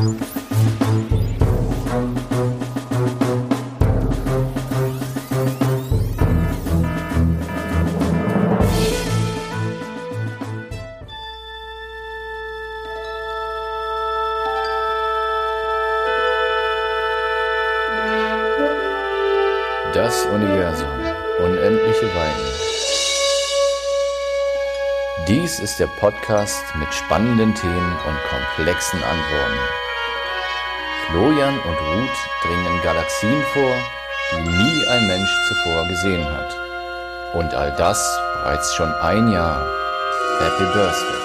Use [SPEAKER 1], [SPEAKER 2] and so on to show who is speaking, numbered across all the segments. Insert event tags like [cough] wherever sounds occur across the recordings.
[SPEAKER 1] Das Universum. Unendliche Weiten. Dies ist der Podcast mit spannenden Themen und komplexen Antworten. Florian und Ruth dringen Galaxien vor, die nie ein Mensch zuvor gesehen hat. Und all das bereits schon ein Jahr. Happy Birthday.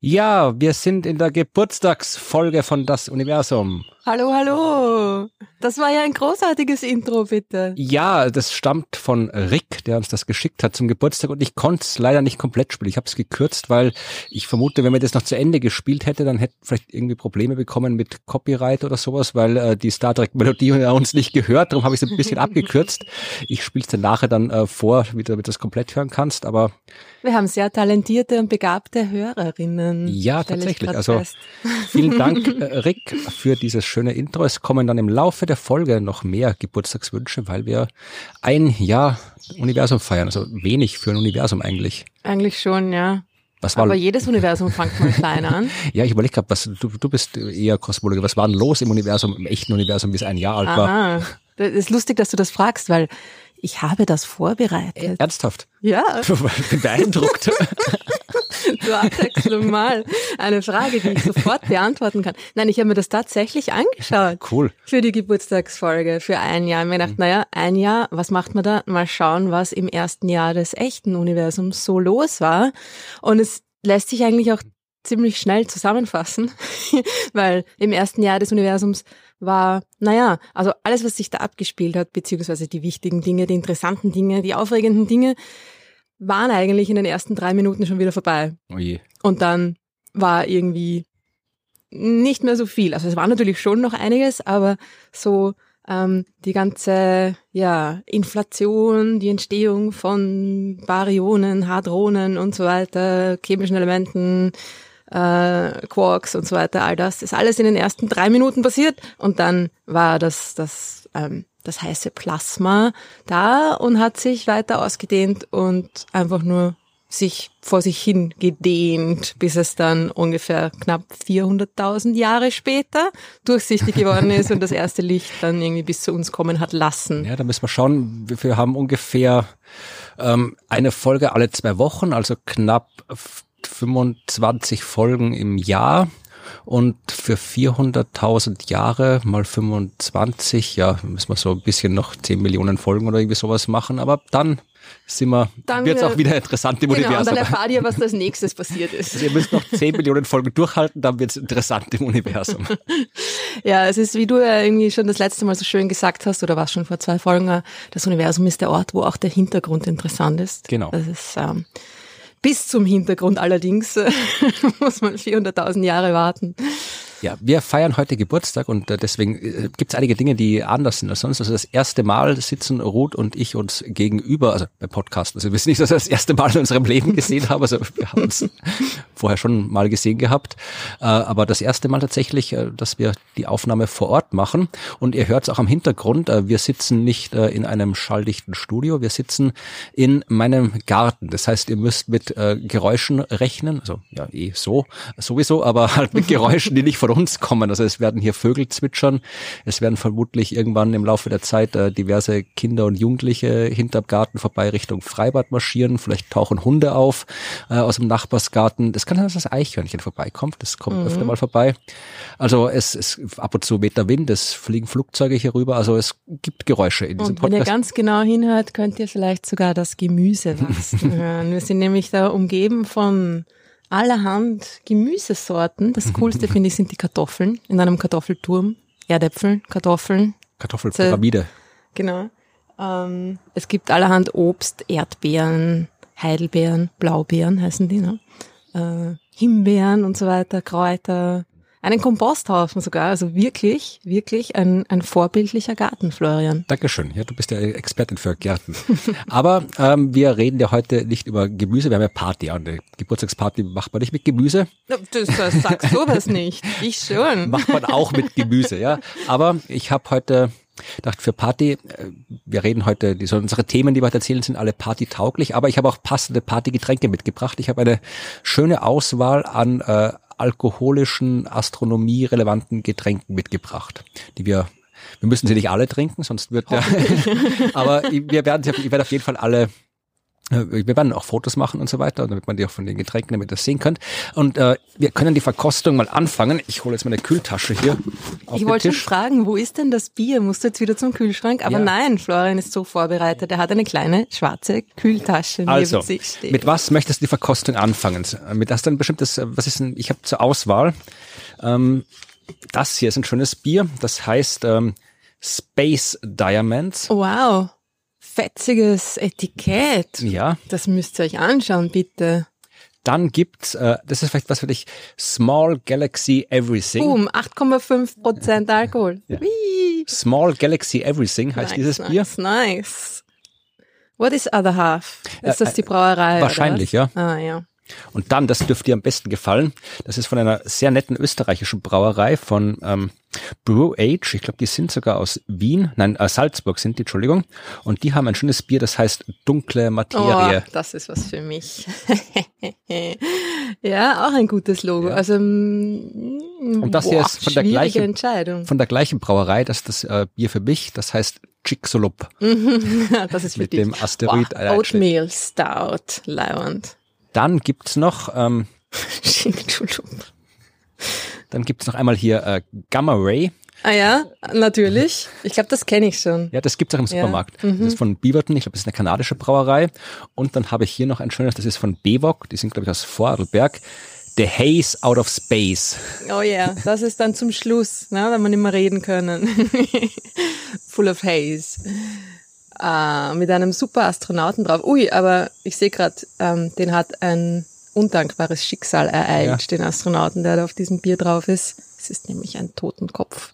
[SPEAKER 2] Ja, wir sind in der Geburtstagsfolge von Das Universum.
[SPEAKER 3] Hallo, hallo. Das war ja ein großartiges Intro, bitte.
[SPEAKER 2] Ja, das stammt von Rick, der uns das geschickt hat zum Geburtstag und ich konnte es leider nicht komplett spielen. Ich habe es gekürzt, weil ich vermute, wenn man das noch zu Ende gespielt hätte, dann hätte vielleicht irgendwie Probleme bekommen mit Copyright oder sowas, weil äh, die Star Trek Melodie [laughs] uns nicht gehört. Darum habe ich es ein bisschen abgekürzt. Ich spiele es dir nachher dann äh, vor, wie du damit das komplett hören kannst. Aber
[SPEAKER 3] wir haben sehr talentierte und begabte Hörerinnen.
[SPEAKER 2] Ja, tatsächlich. Also fest. vielen Dank, [laughs] äh, Rick, für dieses schöne Intro. Es kommen dann im Laufe der Folge noch mehr Geburtstagswünsche, weil wir ein Jahr Universum feiern. Also wenig für ein Universum eigentlich.
[SPEAKER 3] Eigentlich schon, ja. Was war Aber jedes Universum fängt mal klein an. [laughs]
[SPEAKER 2] ja, ich überlege gerade, was du, du bist eher Kosmologe. Was war denn los im Universum, im echten Universum, bis ein Jahr alt Aha. war?
[SPEAKER 3] Das ist lustig, dass du das fragst, weil ich habe das vorbereitet.
[SPEAKER 2] Ernsthaft?
[SPEAKER 3] Ja.
[SPEAKER 2] Ich [laughs] bin beeindruckt. [laughs] [laughs]
[SPEAKER 3] Zur Abwechslung mal eine Frage, die ich sofort beantworten kann. Nein, ich habe mir das tatsächlich angeschaut.
[SPEAKER 2] Cool.
[SPEAKER 3] Für die Geburtstagsfolge, für ein Jahr. Ich mir gedacht, mhm. naja, ein Jahr, was macht man da? Mal schauen, was im ersten Jahr des echten Universums so los war. Und es lässt sich eigentlich auch ziemlich schnell zusammenfassen, [laughs] weil im ersten Jahr des Universums war, naja, also alles, was sich da abgespielt hat, beziehungsweise die wichtigen Dinge, die interessanten Dinge, die aufregenden Dinge, waren eigentlich in den ersten drei Minuten schon wieder vorbei.
[SPEAKER 2] Oh je.
[SPEAKER 3] Und dann war irgendwie nicht mehr so viel. Also es war natürlich schon noch einiges, aber so ähm, die ganze ja, Inflation, die Entstehung von Baryonen, Hadronen und so weiter, chemischen Elementen, äh, Quarks und so weiter, all das ist alles in den ersten drei Minuten passiert und dann war das, das, ähm, das heiße Plasma da und hat sich weiter ausgedehnt und einfach nur sich vor sich hin gedehnt, bis es dann ungefähr knapp 400.000 Jahre später durchsichtig geworden ist und das erste Licht dann irgendwie bis zu uns kommen hat lassen.
[SPEAKER 2] Ja, da müssen wir schauen. Wir haben ungefähr ähm, eine Folge alle zwei Wochen, also knapp 25 Folgen im Jahr und für 400.000 Jahre mal 25, ja, müssen wir so ein bisschen noch 10 Millionen Folgen oder irgendwie sowas machen, aber dann sind wir, dann wird's auch wieder interessant im
[SPEAKER 3] genau,
[SPEAKER 2] Universum.
[SPEAKER 3] Und dann erfahrt ihr, was als nächstes passiert ist.
[SPEAKER 2] Also ihr müsst noch 10 Millionen Folgen durchhalten, dann wird's interessant im Universum. [laughs]
[SPEAKER 3] ja, es ist, wie du ja irgendwie schon das letzte Mal so schön gesagt hast, oder was schon vor zwei Folgen, das Universum ist der Ort, wo auch der Hintergrund interessant ist.
[SPEAKER 2] Genau.
[SPEAKER 3] Das ist, ähm, bis zum Hintergrund allerdings [laughs] muss man 400.000 Jahre warten.
[SPEAKER 2] Ja, wir feiern heute Geburtstag und äh, deswegen äh, gibt es einige Dinge, die anders sind als sonst. Also das erste Mal sitzen Ruth und ich uns gegenüber, also beim Podcast. Also wir wissen nicht, dass wir das erste Mal in unserem Leben [laughs] gesehen haben. Also wir haben uns vorher schon mal gesehen gehabt. Äh, aber das erste Mal tatsächlich, dass wir die Aufnahme vor Ort machen. Und ihr hört es auch am Hintergrund. Wir sitzen nicht in einem schalldichten Studio. Wir sitzen in meinem Garten. Das heißt, ihr müsst mit Geräuschen rechnen. Also ja, eh so, sowieso, aber halt mit [laughs] Geräuschen, die nicht von uns kommen. Also es werden hier Vögel zwitschern. Es werden vermutlich irgendwann im Laufe der Zeit äh, diverse Kinder und Jugendliche hinterm Garten vorbei Richtung Freibad marschieren. Vielleicht tauchen Hunde auf äh, aus dem Nachbarsgarten. Das kann sein, dass das Eichhörnchen vorbeikommt. Das kommt mhm. öfter mal vorbei. Also es, es ab und zu weht der Wind, es fliegen Flugzeuge hier rüber. Also es gibt Geräusche in diesem
[SPEAKER 3] und Podcast. Wenn ihr ganz genau hinhört, könnt ihr vielleicht sogar das Gemüse [laughs] wachsen hören. Wir sind nämlich da umgeben von allerhand Gemüsesorten. Das Coolste finde ich sind die Kartoffeln in einem Kartoffelturm. Erdäpfel, Kartoffeln.
[SPEAKER 2] Kartoffelpyramide.
[SPEAKER 3] Genau. Ähm, es gibt allerhand Obst, Erdbeeren, Heidelbeeren, Blaubeeren heißen die, ne? Äh, Himbeeren und so weiter, Kräuter. Einen Komposthaufen sogar. Also wirklich, wirklich ein, ein vorbildlicher Garten, Florian.
[SPEAKER 2] Dankeschön. Ja, du bist ja Expertin für Gärten. Aber ähm, wir reden ja heute nicht über Gemüse, wir haben ja Party. Eine Geburtstagsparty macht man nicht mit Gemüse.
[SPEAKER 3] Das, das sagst du was nicht. Ich schon.
[SPEAKER 2] Macht man auch mit Gemüse, ja. Aber ich habe heute dachte für Party, äh, wir reden heute, die, so unsere Themen, die wir heute erzählen, sind alle partytauglich, aber ich habe auch passende Partygetränke mitgebracht. Ich habe eine schöne Auswahl an äh, alkoholischen, astronomie-relevanten Getränken mitgebracht, die wir wir müssen sie nicht alle trinken, sonst wird der, [laughs] aber wir werden, ich werde auf jeden Fall alle wir werden auch Fotos machen und so weiter, damit man die auch von den Getränken, damit das sehen könnt. Und äh, wir können die Verkostung mal anfangen. Ich hole jetzt meine Kühltasche hier.
[SPEAKER 3] ich wollte schon fragen, wo ist denn das Bier? Musst du jetzt wieder zum Kühlschrank? Aber ja. nein, Florian ist so vorbereitet. Er hat eine kleine schwarze Kühltasche
[SPEAKER 2] also, neben sich stehen. Mit was möchtest du die Verkostung anfangen? Mit das dann bestimmtes, was ist denn, ich habe zur Auswahl. Ähm, das hier ist ein schönes Bier. Das heißt ähm, Space Diamonds.
[SPEAKER 3] Wow fetziges Etikett.
[SPEAKER 2] Ja.
[SPEAKER 3] Das müsst ihr euch anschauen, bitte.
[SPEAKER 2] Dann gibt's, äh, das ist vielleicht was für dich, Small Galaxy Everything.
[SPEAKER 3] Boom, 8,5 Prozent Alkohol. ja.
[SPEAKER 2] Small Galaxy Everything heißt
[SPEAKER 3] nice,
[SPEAKER 2] dieses
[SPEAKER 3] nice,
[SPEAKER 2] Bier.
[SPEAKER 3] Nice. What is other half? Ist das die Brauerei?
[SPEAKER 2] Wahrscheinlich, ja.
[SPEAKER 3] Ah, ja.
[SPEAKER 2] Und dann, das dürfte dir am besten gefallen, das ist von einer sehr netten österreichischen Brauerei von ähm, Brew Age. Ich glaube, die sind sogar aus Wien, nein, äh, Salzburg sind die, Entschuldigung. Und die haben ein schönes Bier, das heißt Dunkle Materie.
[SPEAKER 3] Oh, das ist was für mich. [laughs] ja, auch ein gutes Logo. Ja. Also
[SPEAKER 2] mm, und das boah, hier ist von der gleichen von der gleichen Brauerei, das ist das äh, Bier für mich. Das heißt Chicxulub. [laughs]
[SPEAKER 3] das ist für
[SPEAKER 2] mit
[SPEAKER 3] dich.
[SPEAKER 2] dem Asteroid.
[SPEAKER 3] Wow. Oatmeal Stout, Leiwand.
[SPEAKER 2] Dann gibt's noch ähm, [laughs] dann gibt's noch einmal hier äh, Gamma Ray.
[SPEAKER 3] Ah ja, natürlich. Ich glaube, das kenne ich schon.
[SPEAKER 2] Ja, das gibt's auch im Supermarkt. Ja. Mhm. Das ist von Beaverton, ich glaube, das ist eine kanadische Brauerei. Und dann habe ich hier noch ein schönes, das ist von Bewok, die sind, glaube ich, aus Vorarlberg. The Haze Out of Space.
[SPEAKER 3] Oh ja, yeah. das ist dann zum Schluss, ne, wenn wir nicht mehr reden können. [laughs] Full of Haze äh, mit einem super Astronauten drauf. Ui, aber ich sehe gerade, ähm, den hat ein undankbares Schicksal ereilt, ja. den Astronauten, der da auf diesem Bier drauf ist. Es ist nämlich ein Totenkopf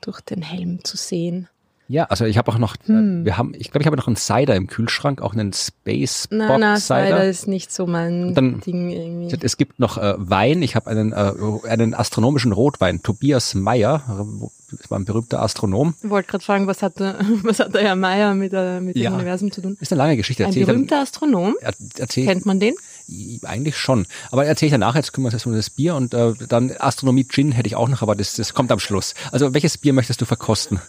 [SPEAKER 3] durch den Helm zu sehen.
[SPEAKER 2] Ja, also ich habe auch noch, hm. wir haben, ich glaube, ich habe noch einen Cider im Kühlschrank, auch einen Space Bob
[SPEAKER 3] nein, nein,
[SPEAKER 2] Cider.
[SPEAKER 3] Cider ist nicht so mein
[SPEAKER 2] dann,
[SPEAKER 3] Ding irgendwie.
[SPEAKER 2] Es gibt noch äh, Wein. Ich habe einen äh, einen astronomischen Rotwein. Tobias Meyer, das war ein berühmter Astronom.
[SPEAKER 3] Ich wollte gerade fragen, was hat der, [laughs] was hat der Herr Meyer mit, äh, mit ja, dem Universum zu tun?
[SPEAKER 2] Ist eine lange Geschichte.
[SPEAKER 3] Ein berühmter dann, Astronom.
[SPEAKER 2] Er, erzähl,
[SPEAKER 3] Kennt man den?
[SPEAKER 2] Eigentlich schon. Aber erzähle ich danach, jetzt kümmern wir uns um das Bier und äh, dann Astronomie Gin hätte ich auch noch, aber das, das kommt am Schluss. Also welches Bier möchtest du verkosten?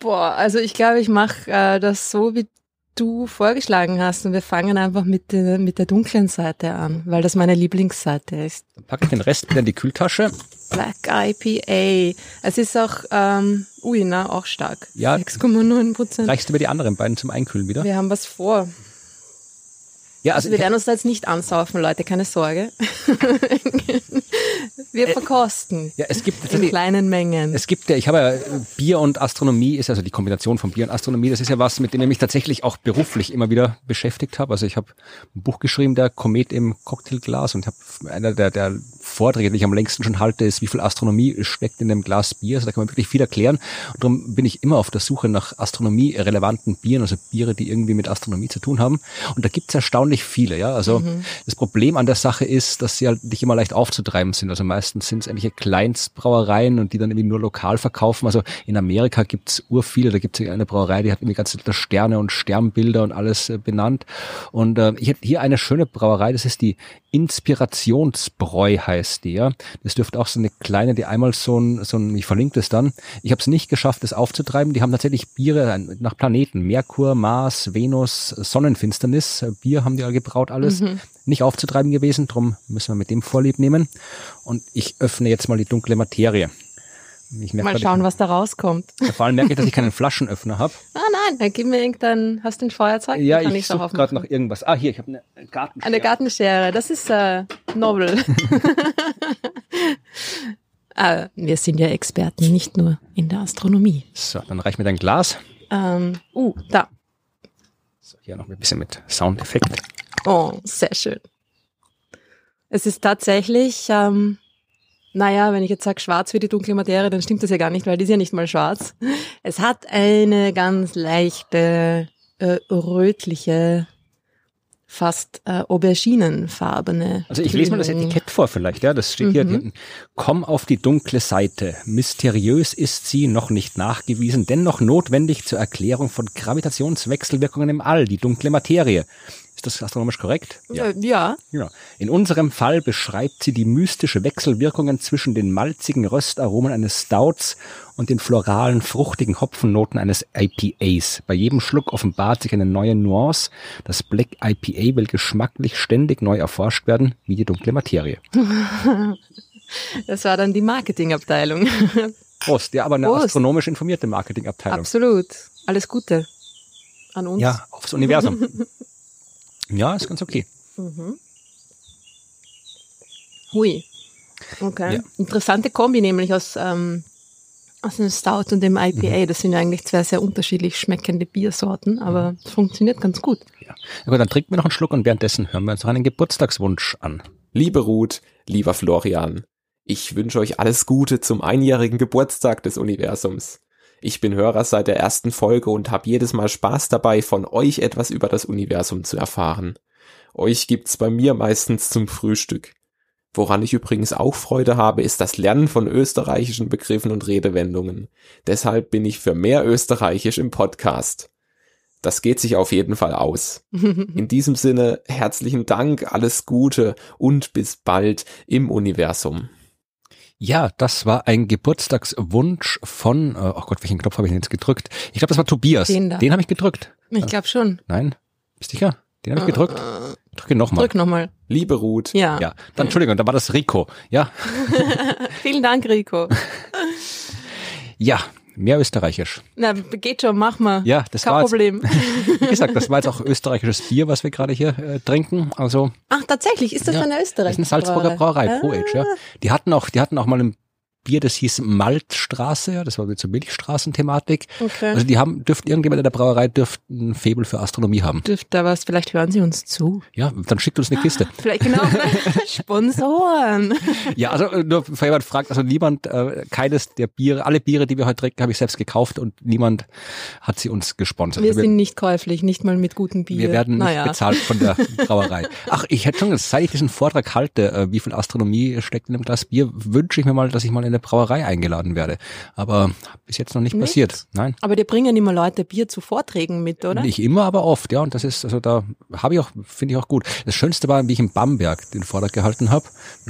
[SPEAKER 3] Boah, also ich glaube, ich mache äh, das so, wie du vorgeschlagen hast und wir fangen einfach mit der, mit der dunklen Seite an, weil das meine Lieblingsseite ist.
[SPEAKER 2] Dann packe ich den Rest wieder in die Kühltasche.
[SPEAKER 3] Black IPA. Es ist auch, ähm, ui, na, auch stark.
[SPEAKER 2] Ja.
[SPEAKER 3] 6,9 Prozent.
[SPEAKER 2] Reichst du mir die anderen beiden zum Einkühlen wieder?
[SPEAKER 3] Wir haben was vor. Ja, also, also wir werden uns da jetzt nicht ansaufen, Leute, keine Sorge. [laughs] wir äh, verkosten.
[SPEAKER 2] Ja, es gibt
[SPEAKER 3] in kleinen Mengen.
[SPEAKER 2] Es gibt ja, ich habe ja Bier und Astronomie ist also die Kombination von Bier und Astronomie. Das ist ja was, mit dem ich mich tatsächlich auch beruflich immer wieder beschäftigt habe. Also ich habe ein Buch geschrieben, der Komet im Cocktailglas und habe einer der, der Vorträge, die ich am längsten schon halte, ist, wie viel Astronomie steckt in einem Glas Bier. Also da kann man wirklich viel erklären. Und darum bin ich immer auf der Suche nach astronomie-relevanten Bieren, also Biere, die irgendwie mit Astronomie zu tun haben. Und da gibt es erstaunlich viele, ja. Also mhm. das Problem an der Sache ist, dass sie halt nicht immer leicht aufzutreiben sind. Also meistens sind es irgendwelche Kleinstbrauereien und die dann irgendwie nur lokal verkaufen. Also in Amerika gibt's urviele, da gibt's eine Brauerei, die hat irgendwie ganz viele Sterne und Sternbilder und alles äh, benannt. Und äh, ich habe hier eine schöne Brauerei, das ist die Inspirationsbräu heißt die, ja. Das dürfte auch so eine kleine, die einmal so ein, so ein ich verlinke das dann. Ich habe es nicht geschafft, das aufzutreiben. Die haben tatsächlich Biere nach Planeten. Merkur, Mars, Venus, Sonnenfinsternis. Bier haben die all gebraut, alles. Mhm. Nicht aufzutreiben gewesen, drum müssen wir mit dem Vorlieb nehmen. Und ich öffne jetzt mal die dunkle Materie.
[SPEAKER 3] Mal schauen, was da rauskommt.
[SPEAKER 2] Vor allem merke ich, dass ich keinen [laughs] Flaschenöffner habe.
[SPEAKER 3] Ah nein, dann gib mir irgendein, hast du ein Feuerzeug?
[SPEAKER 2] Ja, ich, ich suche gerade noch irgendwas. Ah, hier, ich habe eine Gartenschere.
[SPEAKER 3] Eine Gartenschere, das ist äh, Novel. [laughs] äh, wir sind ja Experten, nicht nur in der Astronomie.
[SPEAKER 2] So, dann reich mir dein Glas.
[SPEAKER 3] Ähm, uh, da.
[SPEAKER 2] So, hier noch ein bisschen mit
[SPEAKER 3] naja, wenn ich jetzt sage schwarz wie die dunkle Materie, dann stimmt das ja gar nicht, weil die ist ja nicht mal schwarz. Es hat eine ganz leichte, äh, rötliche, fast äh, auberginenfarbene.
[SPEAKER 2] Also ich lese mal das. Etikett vor vielleicht, ja, das steht hier
[SPEAKER 3] Mhm.
[SPEAKER 2] hinten. Komm auf die dunkle Seite. Mysteriös ist sie, noch nicht nachgewiesen, dennoch notwendig zur Erklärung von Gravitationswechselwirkungen im All, die dunkle Materie. Ist das astronomisch korrekt?
[SPEAKER 3] Ja. Äh, ja,
[SPEAKER 2] Ja. In unserem Fall beschreibt sie die mystische Wechselwirkungen zwischen den malzigen Röstaromen eines Stouts und den floralen, fruchtigen Hopfennoten eines IPAs. Bei jedem Schluck offenbart sich eine neue Nuance. Das Black IPA will geschmacklich ständig neu erforscht werden, wie die dunkle Materie. [laughs]
[SPEAKER 3] das war dann die Marketingabteilung.
[SPEAKER 2] Prost, ja, aber eine
[SPEAKER 3] Prost.
[SPEAKER 2] astronomisch informierte Marketingabteilung.
[SPEAKER 3] Absolut. Alles Gute an uns.
[SPEAKER 2] Ja, aufs Universum. [laughs] ja, ist ganz okay.
[SPEAKER 3] Hui. Okay.
[SPEAKER 2] Ja.
[SPEAKER 3] Interessante Kombi nämlich aus, ähm, aus dem Stout und dem IPA.
[SPEAKER 2] Mhm.
[SPEAKER 3] Das sind ja eigentlich zwei sehr unterschiedlich schmeckende Biersorten, aber es funktioniert ganz gut.
[SPEAKER 2] Ja. Na gut, dann trinken wir noch einen Schluck und währenddessen hören wir uns noch einen Geburtstagswunsch an.
[SPEAKER 4] Liebe Ruth, lieber Florian, ich wünsche euch alles Gute zum einjährigen Geburtstag des Universums. Ich bin Hörer seit der ersten Folge und habe jedes Mal Spaß dabei, von euch etwas über das Universum zu erfahren. Euch gibt's bei mir meistens zum Frühstück. Woran ich übrigens auch Freude habe, ist das Lernen von österreichischen Begriffen und Redewendungen. Deshalb bin ich für mehr Österreichisch im Podcast. Das geht sich auf jeden Fall aus. [laughs] In diesem Sinne, herzlichen Dank, alles Gute und bis bald im Universum.
[SPEAKER 2] Ja, das war ein Geburtstagswunsch von, äh, oh Gott, welchen Knopf habe ich denn jetzt gedrückt? Ich glaube, das war Tobias.
[SPEAKER 3] Den da.
[SPEAKER 2] Den habe ich gedrückt.
[SPEAKER 3] Ich glaube schon.
[SPEAKER 2] Nein? Bist du sicher? Den habe ich gedrückt. Drücke nochmal.
[SPEAKER 3] Drück nochmal.
[SPEAKER 4] Liebe Ruth,
[SPEAKER 3] Ja.
[SPEAKER 2] Ja, dann Entschuldigung, da war das Rico. Ja, [laughs]
[SPEAKER 3] Vielen Dank, Rico. [laughs]
[SPEAKER 2] ja, mehr österreichisch.
[SPEAKER 3] Na, geht schon, mach mal.
[SPEAKER 2] Ja, das
[SPEAKER 3] Kein
[SPEAKER 2] war jetzt-
[SPEAKER 3] Problem. [laughs]
[SPEAKER 2] Wie gesagt, das war jetzt auch [laughs] österreichisches Bier, was wir gerade hier äh, trinken. Also
[SPEAKER 3] Ach, tatsächlich, ist das
[SPEAKER 2] ja,
[SPEAKER 3] eine
[SPEAKER 2] das
[SPEAKER 3] Österreich?
[SPEAKER 2] ist eine Salzburger Brauerei, Pro Age, ja. Die hatten auch, die hatten auch mal ein Bier, das hieß Maltstraße, ja, das war mit so Milchstraßenthematik.
[SPEAKER 3] Okay.
[SPEAKER 2] Also die haben, dürften irgendjemand in der Brauerei dürften ein Faible für Astronomie haben.
[SPEAKER 3] Dürft da was, vielleicht hören Sie uns zu.
[SPEAKER 2] Ja, dann schickt uns eine Kiste.
[SPEAKER 3] Vielleicht genau. [laughs] Sponsoren.
[SPEAKER 2] Ja, also äh, nur für jemand fragt, also niemand, äh, keines der Biere, alle Biere, die wir heute trinken, habe ich selbst gekauft und niemand hat sie uns gesponsert.
[SPEAKER 3] Wir
[SPEAKER 2] Also
[SPEAKER 3] sind nicht käuflich, nicht mal mit gutem Bier.
[SPEAKER 2] wir werden nicht
[SPEAKER 3] naja.
[SPEAKER 2] bezahlt von der [laughs] Brauerei. Ach, ich hätte schon, gesagt, seit ich diesen Vortrag halte, äh, wie viel Astronomie steckt in einem Glas Bier, wünsche ich mir mal, dass ich mal in eine Brauerei eingeladen werde. Aber bis jetzt noch nicht,
[SPEAKER 3] Nicht?
[SPEAKER 2] passiert. Nein.
[SPEAKER 3] Aber die bringen immer Leute Bier zu Vorträgen mit, oder?
[SPEAKER 2] Nicht immer, aber oft, ja. Und das ist, also da habe ich auch, finde ich auch gut. Das Schönste war, wie ich in Bamberg den Vortrag gehalten habe.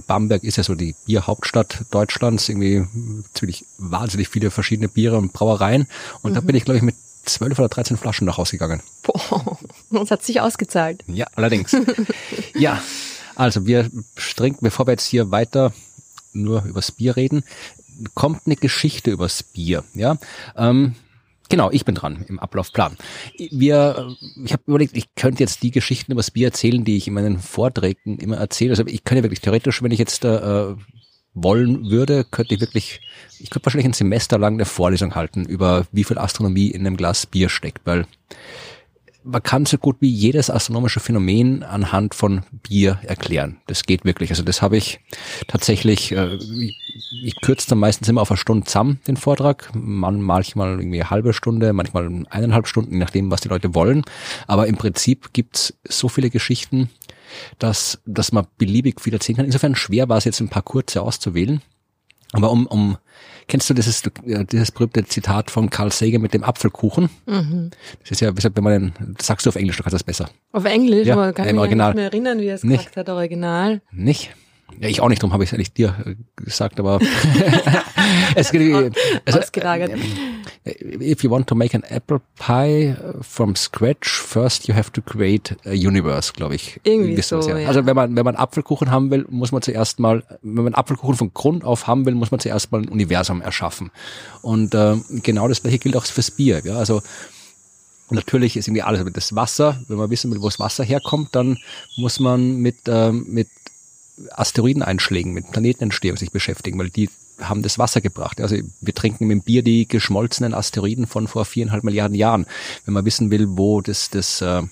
[SPEAKER 2] Bamberg ist ja so die Bierhauptstadt Deutschlands, irgendwie ziemlich wahnsinnig viele verschiedene Biere und Brauereien. Und da bin ich, glaube ich, mit zwölf oder 13 Flaschen nach Hause gegangen.
[SPEAKER 3] Boah, [laughs] das hat sich ausgezahlt.
[SPEAKER 2] Ja, allerdings. [laughs] ja, also wir trinken, bevor wir jetzt hier weiter nur übers Bier reden, kommt eine Geschichte übers Bier. Ja, ähm, genau, ich bin dran im Ablaufplan. Wir, ich habe überlegt, ich könnte jetzt die Geschichten übers Bier erzählen, die ich in meinen Vorträgen immer erzähle. Also ich könnte wirklich theoretisch, wenn ich jetzt äh, wollen würde, könnte ich wirklich, ich könnte wahrscheinlich ein Semester lang eine Vorlesung halten über wie viel Astronomie in einem Glas Bier steckt, weil man kann so gut wie jedes astronomische Phänomen anhand von Bier erklären. Das geht wirklich. Also das habe ich tatsächlich, äh, ich, ich kürze dann meistens immer auf eine Stunde zusammen, den Vortrag. Man, manchmal irgendwie eine halbe Stunde, manchmal eineinhalb Stunden, je nachdem, was die Leute wollen. Aber im Prinzip gibt's so viele Geschichten, dass, dass man beliebig viel erzählen kann. Insofern schwer war es jetzt ein paar kurze auszuwählen. Aber um, um, kennst du dieses, äh, dieses berühmte Zitat von Carl Sagan mit dem Apfelkuchen?
[SPEAKER 3] Mhm.
[SPEAKER 2] Das ist ja, weshalb, wenn man den, das sagst du auf Englisch, du kannst das besser.
[SPEAKER 3] Auf Englisch,
[SPEAKER 2] Ja,
[SPEAKER 3] aber kann ich
[SPEAKER 2] im
[SPEAKER 3] mich
[SPEAKER 2] Original.
[SPEAKER 3] nicht mehr erinnern, wie er es gesagt hat, Original.
[SPEAKER 2] Nicht? Ja, ich auch nicht, darum habe ich es eigentlich dir äh, gesagt, aber [laughs] es geht, also,
[SPEAKER 3] Ausgelagert.
[SPEAKER 2] if you want to make an apple pie from scratch, first you have to create a universe, glaube ich.
[SPEAKER 3] Irgendwie so, ja.
[SPEAKER 2] Also wenn man, wenn man Apfelkuchen haben will, muss man zuerst mal, wenn man Apfelkuchen von Grund auf haben will, muss man zuerst mal ein Universum erschaffen. Und äh, genau das gleiche gilt auch fürs Bier. Ja? Also natürlich ist irgendwie alles mit das Wasser. Wenn man wissen will, wo das Wasser herkommt, dann muss man mit, ähm, mit Asteroideneinschlägen, mit Planetenentstehung sich beschäftigen, weil die haben das Wasser gebracht. Also wir trinken mit dem Bier die geschmolzenen Asteroiden von vor viereinhalb Milliarden Jahren. Wenn man wissen will, wo das, das äh,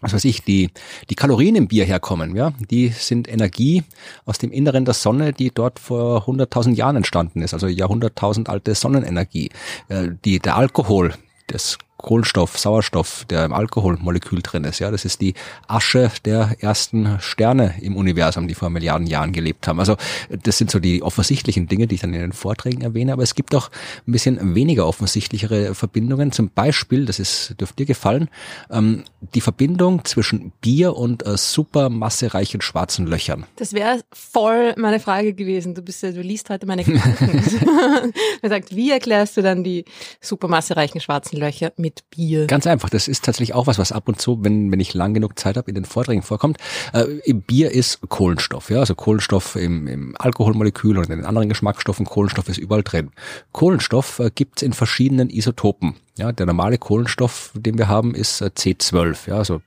[SPEAKER 2] was weiß ich, die, die Kalorien im Bier herkommen, ja, die sind Energie aus dem Inneren der Sonne, die dort vor 100.000 Jahren entstanden ist, also Jahrhunderttausend alte Sonnenenergie. Äh, die, der Alkohol, das Kohlenstoff, Sauerstoff, der im Alkoholmolekül drin ist. Ja, das ist die Asche der ersten Sterne im Universum, die vor Milliarden Jahren gelebt haben. Also das sind so die offensichtlichen Dinge, die ich dann in den Vorträgen erwähne. Aber es gibt auch ein bisschen weniger offensichtlichere Verbindungen. Zum Beispiel, das ist dürfte dir gefallen, ähm, die Verbindung zwischen Bier und äh, supermassereichen schwarzen Löchern.
[SPEAKER 3] Das wäre voll meine Frage gewesen. Du bist ja, du liest heute meine Gedanken. [laughs] [laughs] er sagt, wie erklärst du dann die supermassereichen schwarzen Löcher mit mit Bier?
[SPEAKER 2] Ganz einfach. Das ist tatsächlich auch was, was ab und zu, wenn, wenn ich lang genug Zeit habe, in den Vorträgen vorkommt. Äh, Bier ist Kohlenstoff, ja, also Kohlenstoff im, im Alkoholmolekül und in den anderen Geschmacksstoffen. Kohlenstoff ist überall drin. Kohlenstoff äh, gibt es in verschiedenen Isotopen. Ja, der normale Kohlenstoff, den wir haben, ist äh, C12, ja, also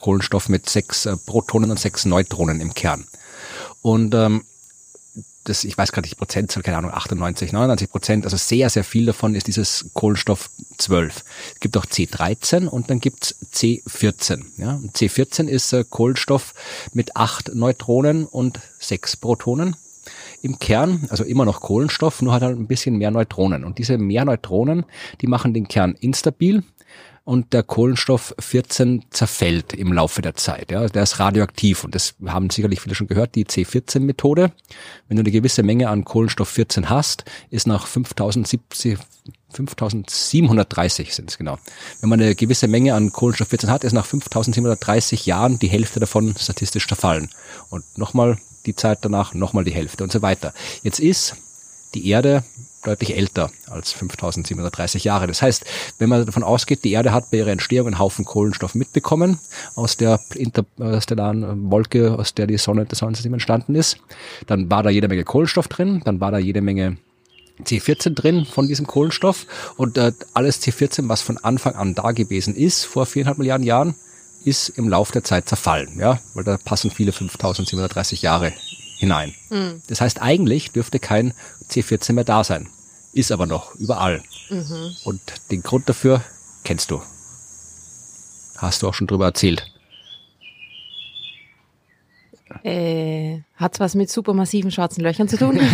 [SPEAKER 2] Kohlenstoff mit sechs äh, Protonen und sechs Neutronen im Kern. Und ähm, das, ich weiß gerade nicht Prozentzahl, keine Ahnung, 98, 99 Prozent, also sehr, sehr viel davon ist dieses Kohlenstoff 12. Es gibt auch C13 und dann gibt's C14. Ja? C14 ist äh, Kohlenstoff mit acht Neutronen und sechs Protonen im Kern, also immer noch Kohlenstoff, nur hat halt ein bisschen mehr Neutronen. Und diese mehr Neutronen, die machen den Kern instabil und der Kohlenstoff 14 zerfällt im Laufe der Zeit. Ja, der ist radioaktiv und das haben sicherlich viele schon gehört, die C14-Methode. Wenn du eine gewisse Menge an Kohlenstoff 14 hast, ist nach 5070 5730 sind es genau. Wenn man eine gewisse Menge an Kohlenstoff 14 hat, ist nach 5730 Jahren die Hälfte davon statistisch zerfallen. Und nochmal die Zeit danach, nochmal die Hälfte und so weiter. Jetzt ist die Erde deutlich älter als 5730 Jahre. Das heißt, wenn man davon ausgeht, die Erde hat bei ihrer Entstehung einen Haufen Kohlenstoff mitbekommen aus der interstellaren Wolke, aus der die Sonne des Sonnensystem entstanden ist, dann war da jede Menge Kohlenstoff drin, dann war da jede Menge C14 drin von diesem Kohlenstoff und äh, alles C14, was von Anfang an da gewesen ist, vor viereinhalb Milliarden Jahren, ist im Lauf der Zeit zerfallen, ja, weil da passen viele 5730 Jahre hinein. Mhm. Das heißt, eigentlich dürfte kein C14 mehr da sein ist aber noch überall. Mhm. Und den Grund dafür kennst du. Hast du auch schon drüber erzählt.
[SPEAKER 3] Äh, hat's was mit supermassiven schwarzen Löchern zu tun? [laughs]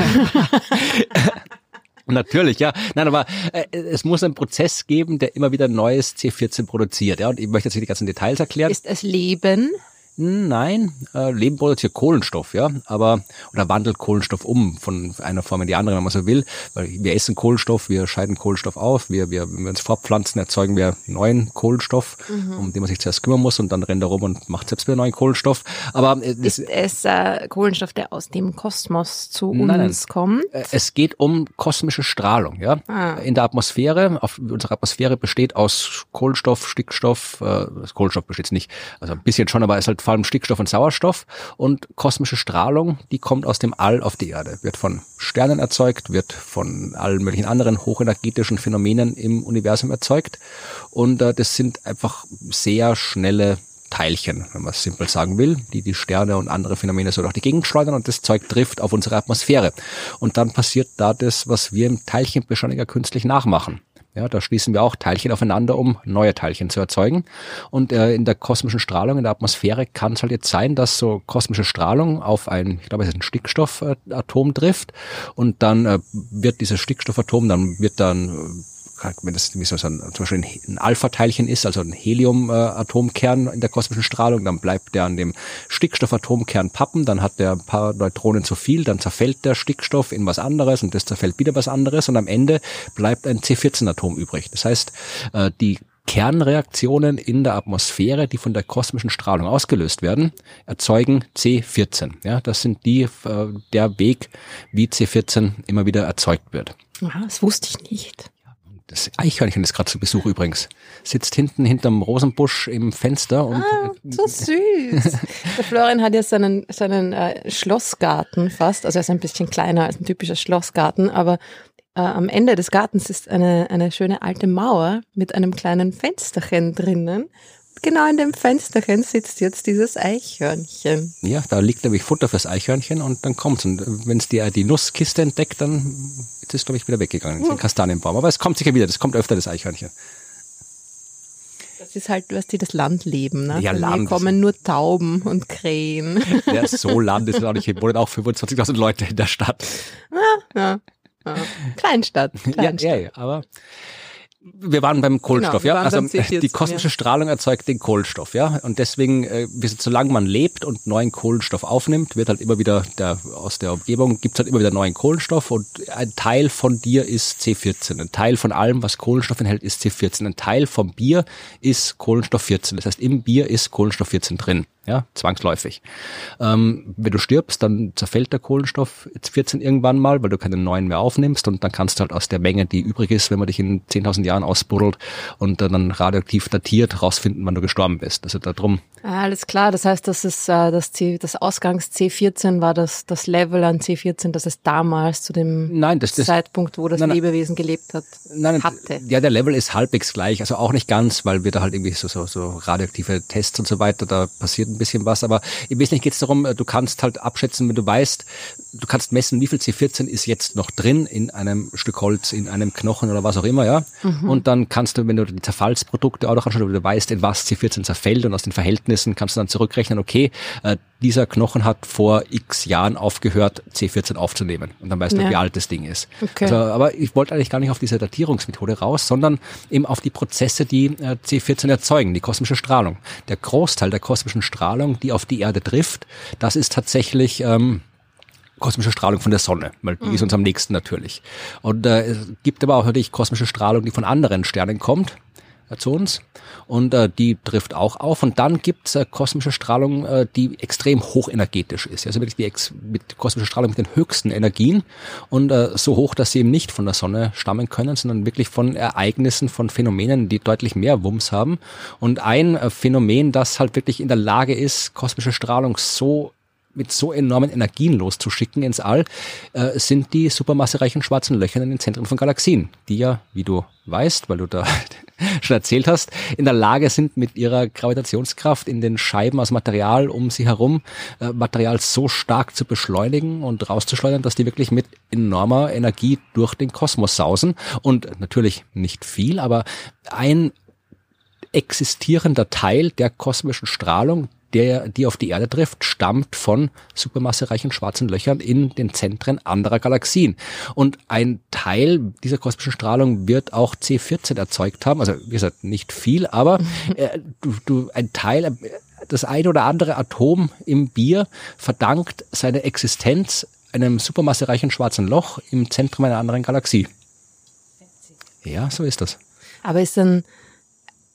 [SPEAKER 2] Natürlich, ja. Nein, aber äh, es muss einen Prozess geben, der immer wieder neues C14 produziert. Ja, und ich möchte jetzt nicht die ganzen Details erklären.
[SPEAKER 3] Ist es Leben?
[SPEAKER 2] Nein, äh, Leben produziert Kohlenstoff, ja, aber oder wandelt Kohlenstoff um von einer Form in die andere, wenn man so will. Weil wir essen Kohlenstoff, wir scheiden Kohlenstoff auf, wir, wir wenn wir uns fortpflanzen, erzeugen wir neuen Kohlenstoff, mhm. um den man sich zuerst kümmern muss und dann rennt er rum und macht selbst wieder neuen Kohlenstoff. Aber
[SPEAKER 3] äh, ist es äh, Kohlenstoff, der aus dem Kosmos zu uns nein. kommt?
[SPEAKER 2] Äh, es geht um kosmische Strahlung, ja. Ah. In der Atmosphäre, auf, unsere Atmosphäre besteht aus Kohlenstoff, Stickstoff, äh, Kohlenstoff besteht nicht, also ein bisschen schon, aber es ist halt vor allem Stickstoff und Sauerstoff und kosmische Strahlung, die kommt aus dem All auf die Erde, wird von Sternen erzeugt, wird von allen möglichen anderen hochenergetischen Phänomenen im Universum erzeugt und äh, das sind einfach sehr schnelle Teilchen, wenn man es simpel sagen will, die die Sterne und andere Phänomene so durch die Gegend schleudern und das Zeug trifft auf unsere Atmosphäre. Und dann passiert da das, was wir im Teilchenbeschleuniger künstlich nachmachen. Ja, da schließen wir auch Teilchen aufeinander, um neue Teilchen zu erzeugen. Und äh, in der kosmischen Strahlung, in der Atmosphäre kann es halt jetzt sein, dass so kosmische Strahlung auf ein, ich glaube, es ist ein Stickstoffatom trifft und dann äh, wird dieses Stickstoffatom, dann wird dann wenn das so ein, zum Beispiel ein Alpha-Teilchen ist, also ein Helium-Atomkern in der kosmischen Strahlung, dann bleibt der an dem Stickstoff-Atomkern pappen, dann hat der ein paar Neutronen zu viel, dann zerfällt der Stickstoff in was anderes und das zerfällt wieder was anderes und am Ende bleibt ein C14-Atom übrig. Das heißt, äh, die Kernreaktionen in der Atmosphäre, die von der kosmischen Strahlung ausgelöst werden, erzeugen C14. Ja, das sind die, äh, der Weg, wie C14 immer wieder erzeugt wird.
[SPEAKER 3] Aha, das wusste ich nicht.
[SPEAKER 2] Das Eichhörnchen ist gerade zu Besuch übrigens. Sitzt hinten hinterm Rosenbusch im Fenster und.
[SPEAKER 3] Ah, so süß. [laughs] Der Florian hat ja seinen, seinen äh, Schlossgarten fast. Also er ist ein bisschen kleiner als ein typischer Schlossgarten, aber äh, am Ende des Gartens ist eine, eine schöne alte Mauer mit einem kleinen Fensterchen drinnen genau in dem Fensterchen sitzt jetzt dieses Eichhörnchen.
[SPEAKER 2] Ja, da liegt nämlich Futter fürs Eichhörnchen und dann kommt's. Und wenn es die, die Nusskiste entdeckt, dann ist glaube ich, wieder weggegangen, ja. Kastanienbaum. Aber es kommt sicher wieder, das kommt öfter, das Eichhörnchen.
[SPEAKER 3] das ist halt, was die das Landleben. Ne?
[SPEAKER 2] Ja,
[SPEAKER 3] Von
[SPEAKER 2] Land
[SPEAKER 3] Hier kommen nur Tauben und Krähen. [laughs]
[SPEAKER 2] Ist so Land ist es auch nicht. Hier wohnen auch 25.000 Leute in der Stadt.
[SPEAKER 3] ja. Ja. Kleinstadt.
[SPEAKER 2] Ja,
[SPEAKER 3] Kleinstadt.
[SPEAKER 2] ja, ja, aber wir waren beim Kohlenstoff,
[SPEAKER 3] Genau,
[SPEAKER 2] ja. Also
[SPEAKER 3] beim C14,
[SPEAKER 2] die kosmische
[SPEAKER 3] ja.
[SPEAKER 2] Strahlung erzeugt den Kohlenstoff, ja. Und deswegen, äh, solange man lebt und neuen Kohlenstoff aufnimmt, wird halt immer wieder der, aus der Umgebung gibt's halt immer wieder neuen Kohlenstoff und ein Teil von dir ist C14. Ein Teil von allem, was Kohlenstoff enthält, ist C14. Ein Teil vom Bier ist Kohlenstoff 14. Das heißt, im Bier ist Kohlenstoff 14 drin. Ja, zwangsläufig. Ähm, wenn du stirbst, dann zerfällt der Kohlenstoff 14 irgendwann mal, weil du keinen neuen mehr aufnimmst und dann kannst du halt aus der Menge, die übrig ist, wenn man dich in 10.000 Jahren ausbuddelt und dann radioaktiv datiert, rausfinden, wann du gestorben bist. Also darum,
[SPEAKER 3] Ah, alles klar, das heißt, das ist äh, das, C, das Ausgangs C14 war das, das Level an C14, das es damals zu dem
[SPEAKER 2] Nein, das- das-
[SPEAKER 3] Zeitpunkt, wo das
[SPEAKER 2] nein.
[SPEAKER 3] Lebewesen gelebt hat,
[SPEAKER 2] Nein,
[SPEAKER 3] hatte.
[SPEAKER 2] ja, der Level ist halbwegs gleich, also auch nicht ganz, weil wir da halt irgendwie so, so, so radioaktive Tests und so weiter, da passiert ein bisschen was, aber im Wesentlichen geht es darum, äh, du kannst halt abschätzen, wenn du weißt, du kannst messen, wie viel C14 ist jetzt noch drin in einem Stück Holz, in einem Knochen oder was auch immer, ja. Und dann kannst du, wenn du die Zerfallsprodukte auch noch anschaust, wenn du weißt, in was C14 zerfällt und aus den Verhältnissen kannst du dann zurückrechnen, okay, äh, dieser Knochen hat vor x Jahren aufgehört, C14 aufzunehmen. Und dann weißt du,
[SPEAKER 3] Ja.
[SPEAKER 2] wie alt das Ding ist.
[SPEAKER 3] Okay.
[SPEAKER 2] Also, aber ich wollte eigentlich gar nicht auf diese Datierungsmethode raus, sondern eben auf die Prozesse, die äh, C14 erzeugen, die kosmische Strahlung. Der Großteil der kosmischen Strahlung, die auf die Erde trifft, das ist tatsächlich ähm, kosmische Strahlung von der Sonne, weil die ist uns am nächsten natürlich. Und äh, es gibt aber auch natürlich kosmische Strahlung, die von anderen Sternen kommt zu uns. Und äh, die trifft auch auf. Und dann gibt's äh, kosmische Strahlung, äh, die extrem hochenergetisch ist, also wirklich die ex mit kosmischer Strahlung mit den höchsten Energien. Und äh, so hoch, dass sie eben nicht von der Sonne stammen können, sondern wirklich von Ereignissen, von Phänomenen, die deutlich mehr Wumms haben. Und ein äh, Phänomen, das halt wirklich in der Lage ist, kosmische Strahlung so mit so enormen Energien loszuschicken ins All, äh, sind die supermassereichen schwarzen Löcher in den Zentren von Galaxien, die ja, wie du weißt, weil du da [laughs] schon erzählt hast, in der Lage sind, mit ihrer Gravitationskraft in den Scheiben aus Material um sie herum äh, Material so stark zu beschleunigen und rauszuschleudern, dass die wirklich mit enormer Energie durch den Kosmos sausen. Und natürlich nicht viel, aber ein existierender Teil der kosmischen Strahlung, der, die auf die Erde trifft, stammt von supermassereichen schwarzen Löchern in den Zentren anderer Galaxien. Und ein Teil dieser kosmischen Strahlung wird auch C14 erzeugt haben. Also, wie gesagt, nicht viel, aber [laughs] äh, du, du, ein Teil, äh, das ein oder andere Atom im Bier verdankt seine Existenz einem supermassereichen schwarzen Loch im Zentrum einer anderen Galaxie. Ja, so ist das.
[SPEAKER 3] Aber ist dann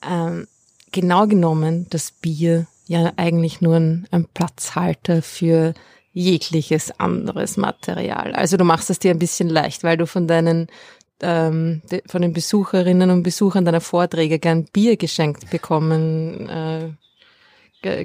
[SPEAKER 3] ähm, genau genommen das Bier ja eigentlich nur ein, ein Platzhalter für jegliches anderes Material. Also du machst es dir ein bisschen leicht, weil du von deinen ähm, von den Besucherinnen und Besuchern deiner Vorträge gern Bier geschenkt bekommen äh,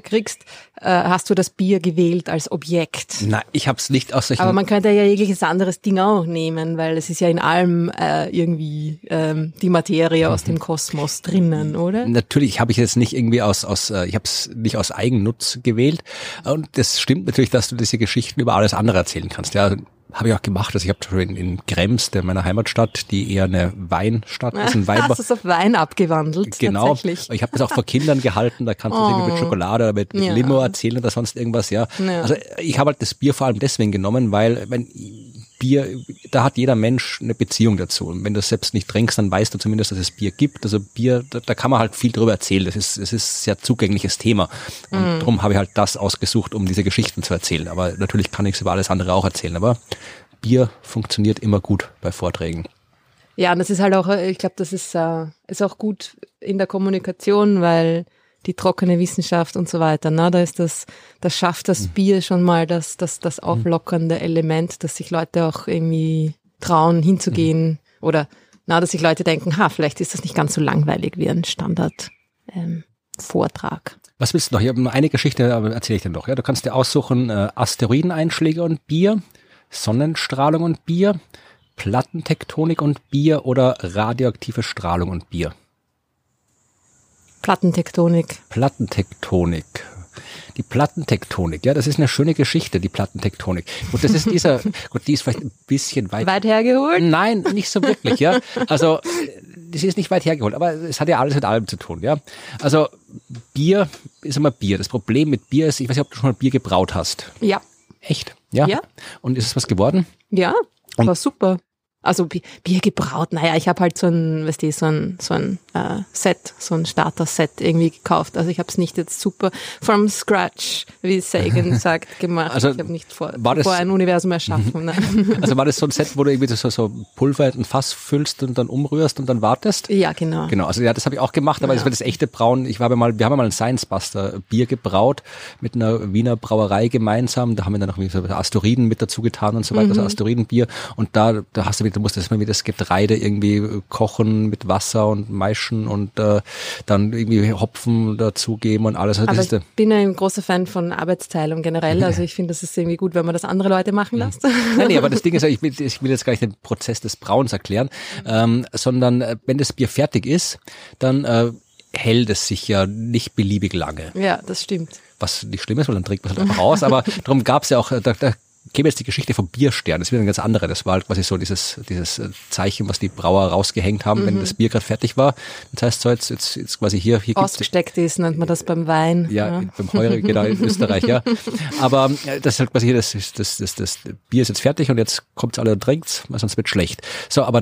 [SPEAKER 3] kriegst, äh, hast du das Bier gewählt als Objekt.
[SPEAKER 2] Na, ich habe es nicht aus solchen
[SPEAKER 3] Aber man könnte ja jegliches anderes Ding auch nehmen, weil es ist ja in allem äh, irgendwie ähm, die Materie aus dem Kosmos drinnen, oder?
[SPEAKER 2] Natürlich habe ich jetzt nicht irgendwie aus, aus äh, ich habe es nicht aus Eigennutz gewählt. Und das stimmt natürlich, dass du diese Geschichten über alles andere erzählen kannst. Ja, habe ich auch gemacht. Also ich habe in, in Krems, der meiner Heimatstadt, die eher eine Weinstadt ist, ein [laughs] Weinbau.
[SPEAKER 3] Hast du es auf Wein abgewandelt?
[SPEAKER 2] Genau.
[SPEAKER 3] Tatsächlich.
[SPEAKER 2] Ich habe das auch vor Kindern gehalten, da kannst du irgendwie mit Schokolade oder mit, mit
[SPEAKER 3] Ja.
[SPEAKER 2] Limo erzählen oder sonst irgendwas, ja.
[SPEAKER 3] Ja.
[SPEAKER 2] Also ich habe halt das Bier vor allem deswegen genommen, weil wenn Bier, da hat jeder Mensch eine Beziehung dazu. Und wenn du es selbst nicht trinkst, dann weißt du zumindest, dass es Bier gibt. Also Bier, da, da kann man halt viel drüber erzählen. Das ist, das ist ein sehr zugängliches Thema. Und
[SPEAKER 3] Mhm.
[SPEAKER 2] darum habe ich halt das ausgesucht, um diese Geschichten zu erzählen. Aber natürlich kann ich es über alles andere auch erzählen. Aber Bier funktioniert immer gut bei Vorträgen.
[SPEAKER 3] Ja, und das ist halt auch, äh, ich glaube, das ist, äh, ist auch gut in der Kommunikation, weil die trockene Wissenschaft und so weiter, na, da ist das, das schafft das Bier schon mal das, das, das auflockernde Element, dass sich Leute auch irgendwie trauen, hinzugehen oder, na, dass sich Leute denken, ha, vielleicht ist das nicht ganz so langweilig wie ein Standard, ähm, Vortrag.
[SPEAKER 2] Was willst du noch? Ich habe nur eine Geschichte, aber erzähle ich dir noch. Ja, du kannst dir aussuchen äh, Asteroideneinschläge und Bier, Sonnenstrahlung und Bier, Plattentektonik und Bier oder radioaktive Strahlung und Bier.
[SPEAKER 3] Plattentektonik.
[SPEAKER 2] Plattentektonik. Die Plattentektonik, ja, das ist eine schöne Geschichte, die Plattentektonik. Gut, das ist dieser, [laughs] gut, die ist vielleicht ein bisschen weit
[SPEAKER 3] Weit hergeholt?
[SPEAKER 2] Nein, nicht so wirklich, ja. Also das ist nicht weit hergeholt, aber es hat ja alles mit allem zu tun, ja. Also Bier ist immer Bier. Das Problem mit Bier ist, ich weiß nicht, ob du schon mal Bier gebraut hast.
[SPEAKER 3] Ja.
[SPEAKER 2] Echt? Ja.
[SPEAKER 3] Ja.
[SPEAKER 2] Und ist es was geworden?
[SPEAKER 3] Ja,
[SPEAKER 2] Und-
[SPEAKER 3] war super. Also Bi- Bier gebraut, naja, ich habe halt so ein, weißt du, so ein, so ein äh, Set, so ein Starter-Set irgendwie gekauft. Also ich habe es nicht jetzt super from scratch, wie Sagan [laughs] sagt, gemacht.
[SPEAKER 2] Also
[SPEAKER 3] ich habe nicht vor,
[SPEAKER 2] war das-
[SPEAKER 3] vor ein Universum erschaffen. Nein. [laughs]
[SPEAKER 2] Also war das so ein Set, wo du irgendwie so, so Pulver in ein Fass füllst und dann umrührst und dann wartest?
[SPEAKER 3] ja, genau.
[SPEAKER 2] Genau, also ja, das habe ich auch gemacht, aber
[SPEAKER 3] Ja.
[SPEAKER 2] das war das echte Brauen. Ich habe mal, wir haben mal ein Science Buster Bier gebraut mit einer Wiener Brauerei gemeinsam. Da haben wir dann noch so Astoriden mit dazu getan und so weiter,
[SPEAKER 3] Mhm.
[SPEAKER 2] also Astoridenbier. Und da, da hast du, wieder- du musst erstmal wieder das Getreide irgendwie kochen mit Wasser und Maischen und äh, dann irgendwie Hopfen dazugeben und alles. Also
[SPEAKER 3] Aber
[SPEAKER 2] das
[SPEAKER 3] ich
[SPEAKER 2] ist der,
[SPEAKER 3] bin ein großer Fan von Arbeitsteilung generell. Also [laughs] ich finde, das ist irgendwie gut, wenn man das andere Leute machen lässt.
[SPEAKER 2] Nein, nee, aber das [laughs] Ding ist, ich will, ich will jetzt gar nicht den Prozess des Brauens erklären, ähm, sondern äh, wenn das Bier fertig ist, dann äh, hält es sich ja nicht beliebig lange.
[SPEAKER 3] ja, das stimmt.
[SPEAKER 2] was nicht schlimm ist, weil dann trinkt man es halt einfach raus. Aber [laughs] darum gab es ja auch, äh, da, da käme jetzt die Geschichte vom Bierstern. Das ist wieder eine ganz andere. Das war halt quasi so dieses, dieses äh, Zeichen, was die Brauer rausgehängt haben,
[SPEAKER 3] Mhm.
[SPEAKER 2] wenn das Bier gerade fertig war. Das heißt so jetzt, jetzt, jetzt quasi hier, hier
[SPEAKER 3] Ausgesteckt ist, nennt man das beim Wein.
[SPEAKER 2] ja, beim Heure, genau, in [laughs] Österreich, ja. Aber äh, das ist halt quasi hier, das, das, das, das Bier ist jetzt fertig und jetzt kommt's alle und trinkt's, weil sonst wird schlecht. So, aber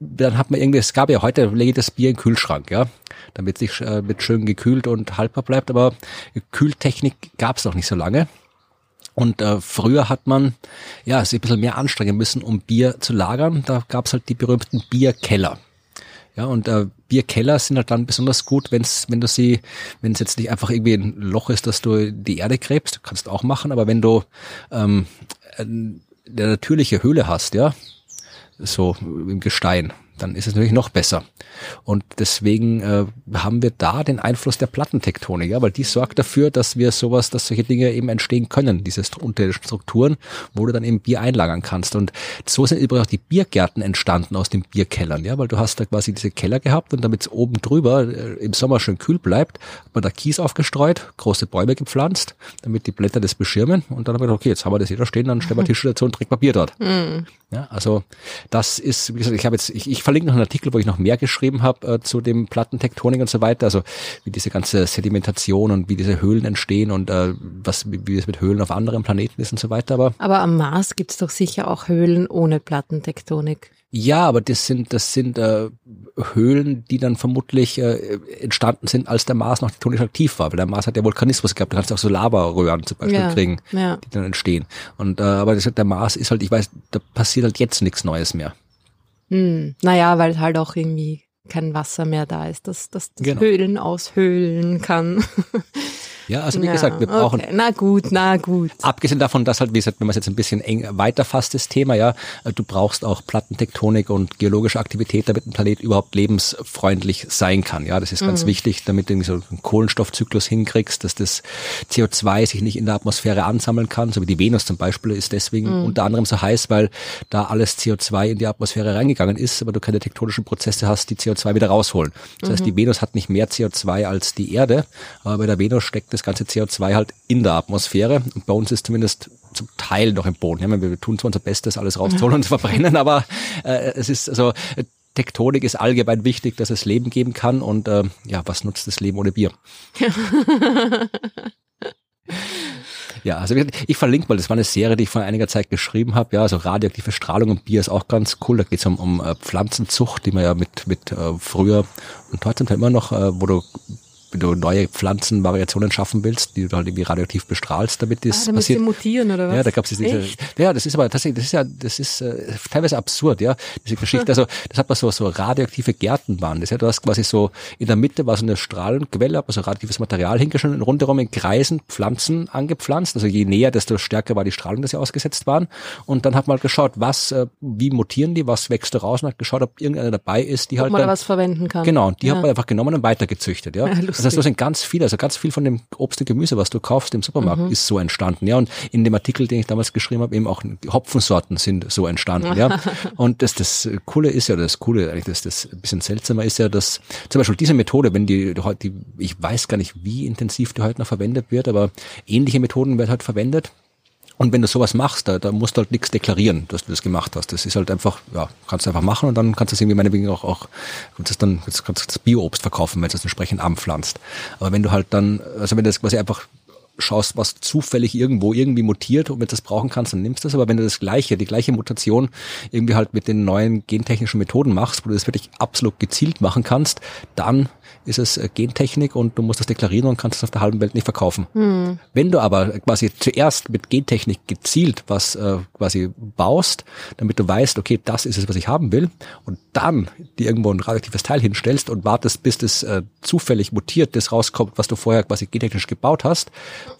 [SPEAKER 2] dann hat man irgendwie, es gab ja heute, lege ich das Bier in den Kühlschrank, ja, damit sich äh, mit schön gekühlt und haltbar bleibt, aber Kühltechnik gab's noch nicht so lange. Und äh, früher hat man ja sich ein bisschen mehr anstrengen müssen, um Bier zu lagern. Da gab's halt die berühmten Bierkeller. Ja, und äh, Bierkeller sind halt dann besonders gut, wenn's, wenn du sie, wenn es jetzt nicht einfach irgendwie ein Loch ist, dass du die Erde gräbst, kannst du auch machen, aber wenn du ähm, eine natürliche Höhle hast, ja, so im Gestein, dann ist es natürlich noch besser. Und deswegen äh, haben wir da den Einfluss der Plattentektonik, ja, weil die sorgt dafür, dass wir sowas, dass solche Dinge eben entstehen können, diese unterirdischen Strukturen, wo du dann eben Bier einlagern kannst. Und so sind übrigens auch die Biergärten entstanden aus den Bierkellern, ja, weil du hast da quasi diese Keller gehabt und damit es oben drüber äh, im Sommer schön kühl bleibt, hat man da Kies aufgestreut, große Bäume gepflanzt, damit die Blätter das beschirmen und dann haben wir gedacht, okay, jetzt haben wir das hier da stehen, dann stellen wir [laughs] Tische dazu und trinken wir Bier dort. Ja, also das ist, wie gesagt, ich habe jetzt, ich, ich verlinke noch einen Artikel, wo ich noch mehr geschrieben habe äh, zu dem Plattentektonik und so weiter, also wie diese ganze Sedimentation und wie diese Höhlen entstehen und äh, was, wie, wie es mit Höhlen auf anderen Planeten ist und so weiter. Aber
[SPEAKER 3] Aber am Mars gibt's doch sicher auch Höhlen ohne Plattentektonik.
[SPEAKER 2] ja, aber das sind, das sind äh, Höhlen, die dann vermutlich äh, entstanden sind, als der Mars noch tektonisch aktiv war, weil der Mars hat ja Vulkanismus gehabt, da kannst du auch so Lavaröhren zum Beispiel
[SPEAKER 3] Ja,
[SPEAKER 2] kriegen,
[SPEAKER 3] ja.
[SPEAKER 2] die dann entstehen. Und äh, aber das, der Mars ist halt, ich weiß, da passiert halt jetzt nichts Neues mehr.
[SPEAKER 3] Hm. Naja, weil halt auch irgendwie kein Wasser mehr da ist, dass das, das
[SPEAKER 2] Genau.
[SPEAKER 3] Höhlen aushöhlen kann. [laughs]
[SPEAKER 2] Ja, also wie
[SPEAKER 3] ja,
[SPEAKER 2] gesagt, wir brauchen
[SPEAKER 3] Okay. Na gut, na gut.
[SPEAKER 2] Abgesehen davon, dass halt, wie gesagt, wenn man es jetzt ein bisschen eng weiterfasst, das Thema, ja, äh, du brauchst auch Plattentektonik und geologische Aktivität, damit ein Planet überhaupt lebensfreundlich sein kann. Ja, das ist ganz wichtig, damit du irgendwie so einen Kohlenstoffzyklus hinkriegst, dass das CO2 sich nicht in der Atmosphäre ansammeln kann, so wie die Venus zum Beispiel ist deswegen unter anderem so heiß, weil da alles CO2 in die Atmosphäre reingegangen ist, aber du keine tektonischen Prozesse hast, die CO2 wieder rausholen. Das heißt, die Venus hat nicht mehr CO2 als die Erde, aber bei der Venus steckt das ganze CO2 halt in der Atmosphäre und bei uns ist zumindest zum Teil noch im Boden. Ja, wir tun zwar unser Bestes, alles rauszuholen und zu verbrennen, aber äh, es ist also Tektonik ist allgemein wichtig, dass es Leben geben kann und äh, ja, was nutzt das Leben ohne Bier? [laughs] Ja, also ich verlinke mal, das war eine Serie, die ich vor einiger Zeit geschrieben habe. Ja, also radioaktive Strahlung und Bier ist auch ganz cool. Da geht es um, um äh, Pflanzenzucht, die man ja mit, mit äh, früher und heute zum Teil immer noch, äh, wo du wenn du neue Pflanzenvariationen schaffen willst, die du halt irgendwie radioaktiv bestrahlst, damit das
[SPEAKER 3] Ah, da müsst
[SPEAKER 2] passiert.
[SPEAKER 3] ihr mutieren oder was?
[SPEAKER 2] Ja, da gab es diese,
[SPEAKER 3] Echt?
[SPEAKER 2] ja, das ist aber tatsächlich, das ist ja, das ist äh, teilweise absurd, ja, diese Geschichte. Also das hat man so so radioaktive Gärten waren. Das ja, du hast quasi so in der Mitte war so eine Strahlenquelle, aber so radioaktives Material hingeschnitten und rundherum in Kreisen Pflanzen angepflanzt. Also je näher, desto stärker war die Strahlung, dass sie ausgesetzt waren. Und dann hat man halt geschaut, was, äh, wie mutieren die, was wächst da raus und hat geschaut, ob irgendeiner dabei ist, die
[SPEAKER 3] Ob
[SPEAKER 2] halt
[SPEAKER 3] man da
[SPEAKER 2] dann,
[SPEAKER 3] was verwenden kann.
[SPEAKER 2] Genau, und die
[SPEAKER 3] ja.
[SPEAKER 2] hat man einfach genommen und weitergezüchtet, ja. [laughs]
[SPEAKER 3] Ja.
[SPEAKER 2] Das heißt, so sind ganz viele, also ganz viel von dem Obst und Gemüse, was du kaufst im Supermarkt,
[SPEAKER 3] Mhm.
[SPEAKER 2] ist so entstanden, ja. Und in dem Artikel, den ich damals geschrieben habe, eben auch Hopfensorten sind so entstanden, ja. [laughs] Und das, das Coole ist ja, das Coole, eigentlich das, das ein bisschen seltsamer ist ja, dass zum Beispiel diese Methode, wenn die, die ich weiß gar nicht, wie intensiv die heute noch verwendet wird, aber ähnliche Methoden werden halt verwendet. Und wenn du sowas machst, da, da musst du halt nichts deklarieren, dass du das gemacht hast. Das ist halt einfach, ja, kannst du einfach machen und dann kannst du es irgendwie meinetwegen auch, auch kannst du dann kannst, kannst das Bio-Obst verkaufen, wenn du es entsprechend anpflanzt. Aber wenn du halt dann, also wenn du das quasi einfach schaust, was zufällig irgendwo irgendwie mutiert und wenn du das brauchen kannst, dann nimmst du das. Aber wenn du das gleiche, die gleiche Mutation irgendwie halt mit den neuen gentechnischen Methoden machst, wo du das wirklich absolut gezielt machen kannst, dann ist es äh, Gentechnik und du musst das deklarieren und kannst es auf der halben Welt nicht verkaufen.
[SPEAKER 3] Hm.
[SPEAKER 2] Wenn du aber quasi zuerst mit Gentechnik gezielt was äh, quasi baust, damit du weißt, okay, das ist es, was ich haben will, und dann dir irgendwo ein radioaktives Teil hinstellst und wartest, bis das äh, zufällig mutiert, das rauskommt, was du vorher quasi gentechnisch gebaut hast,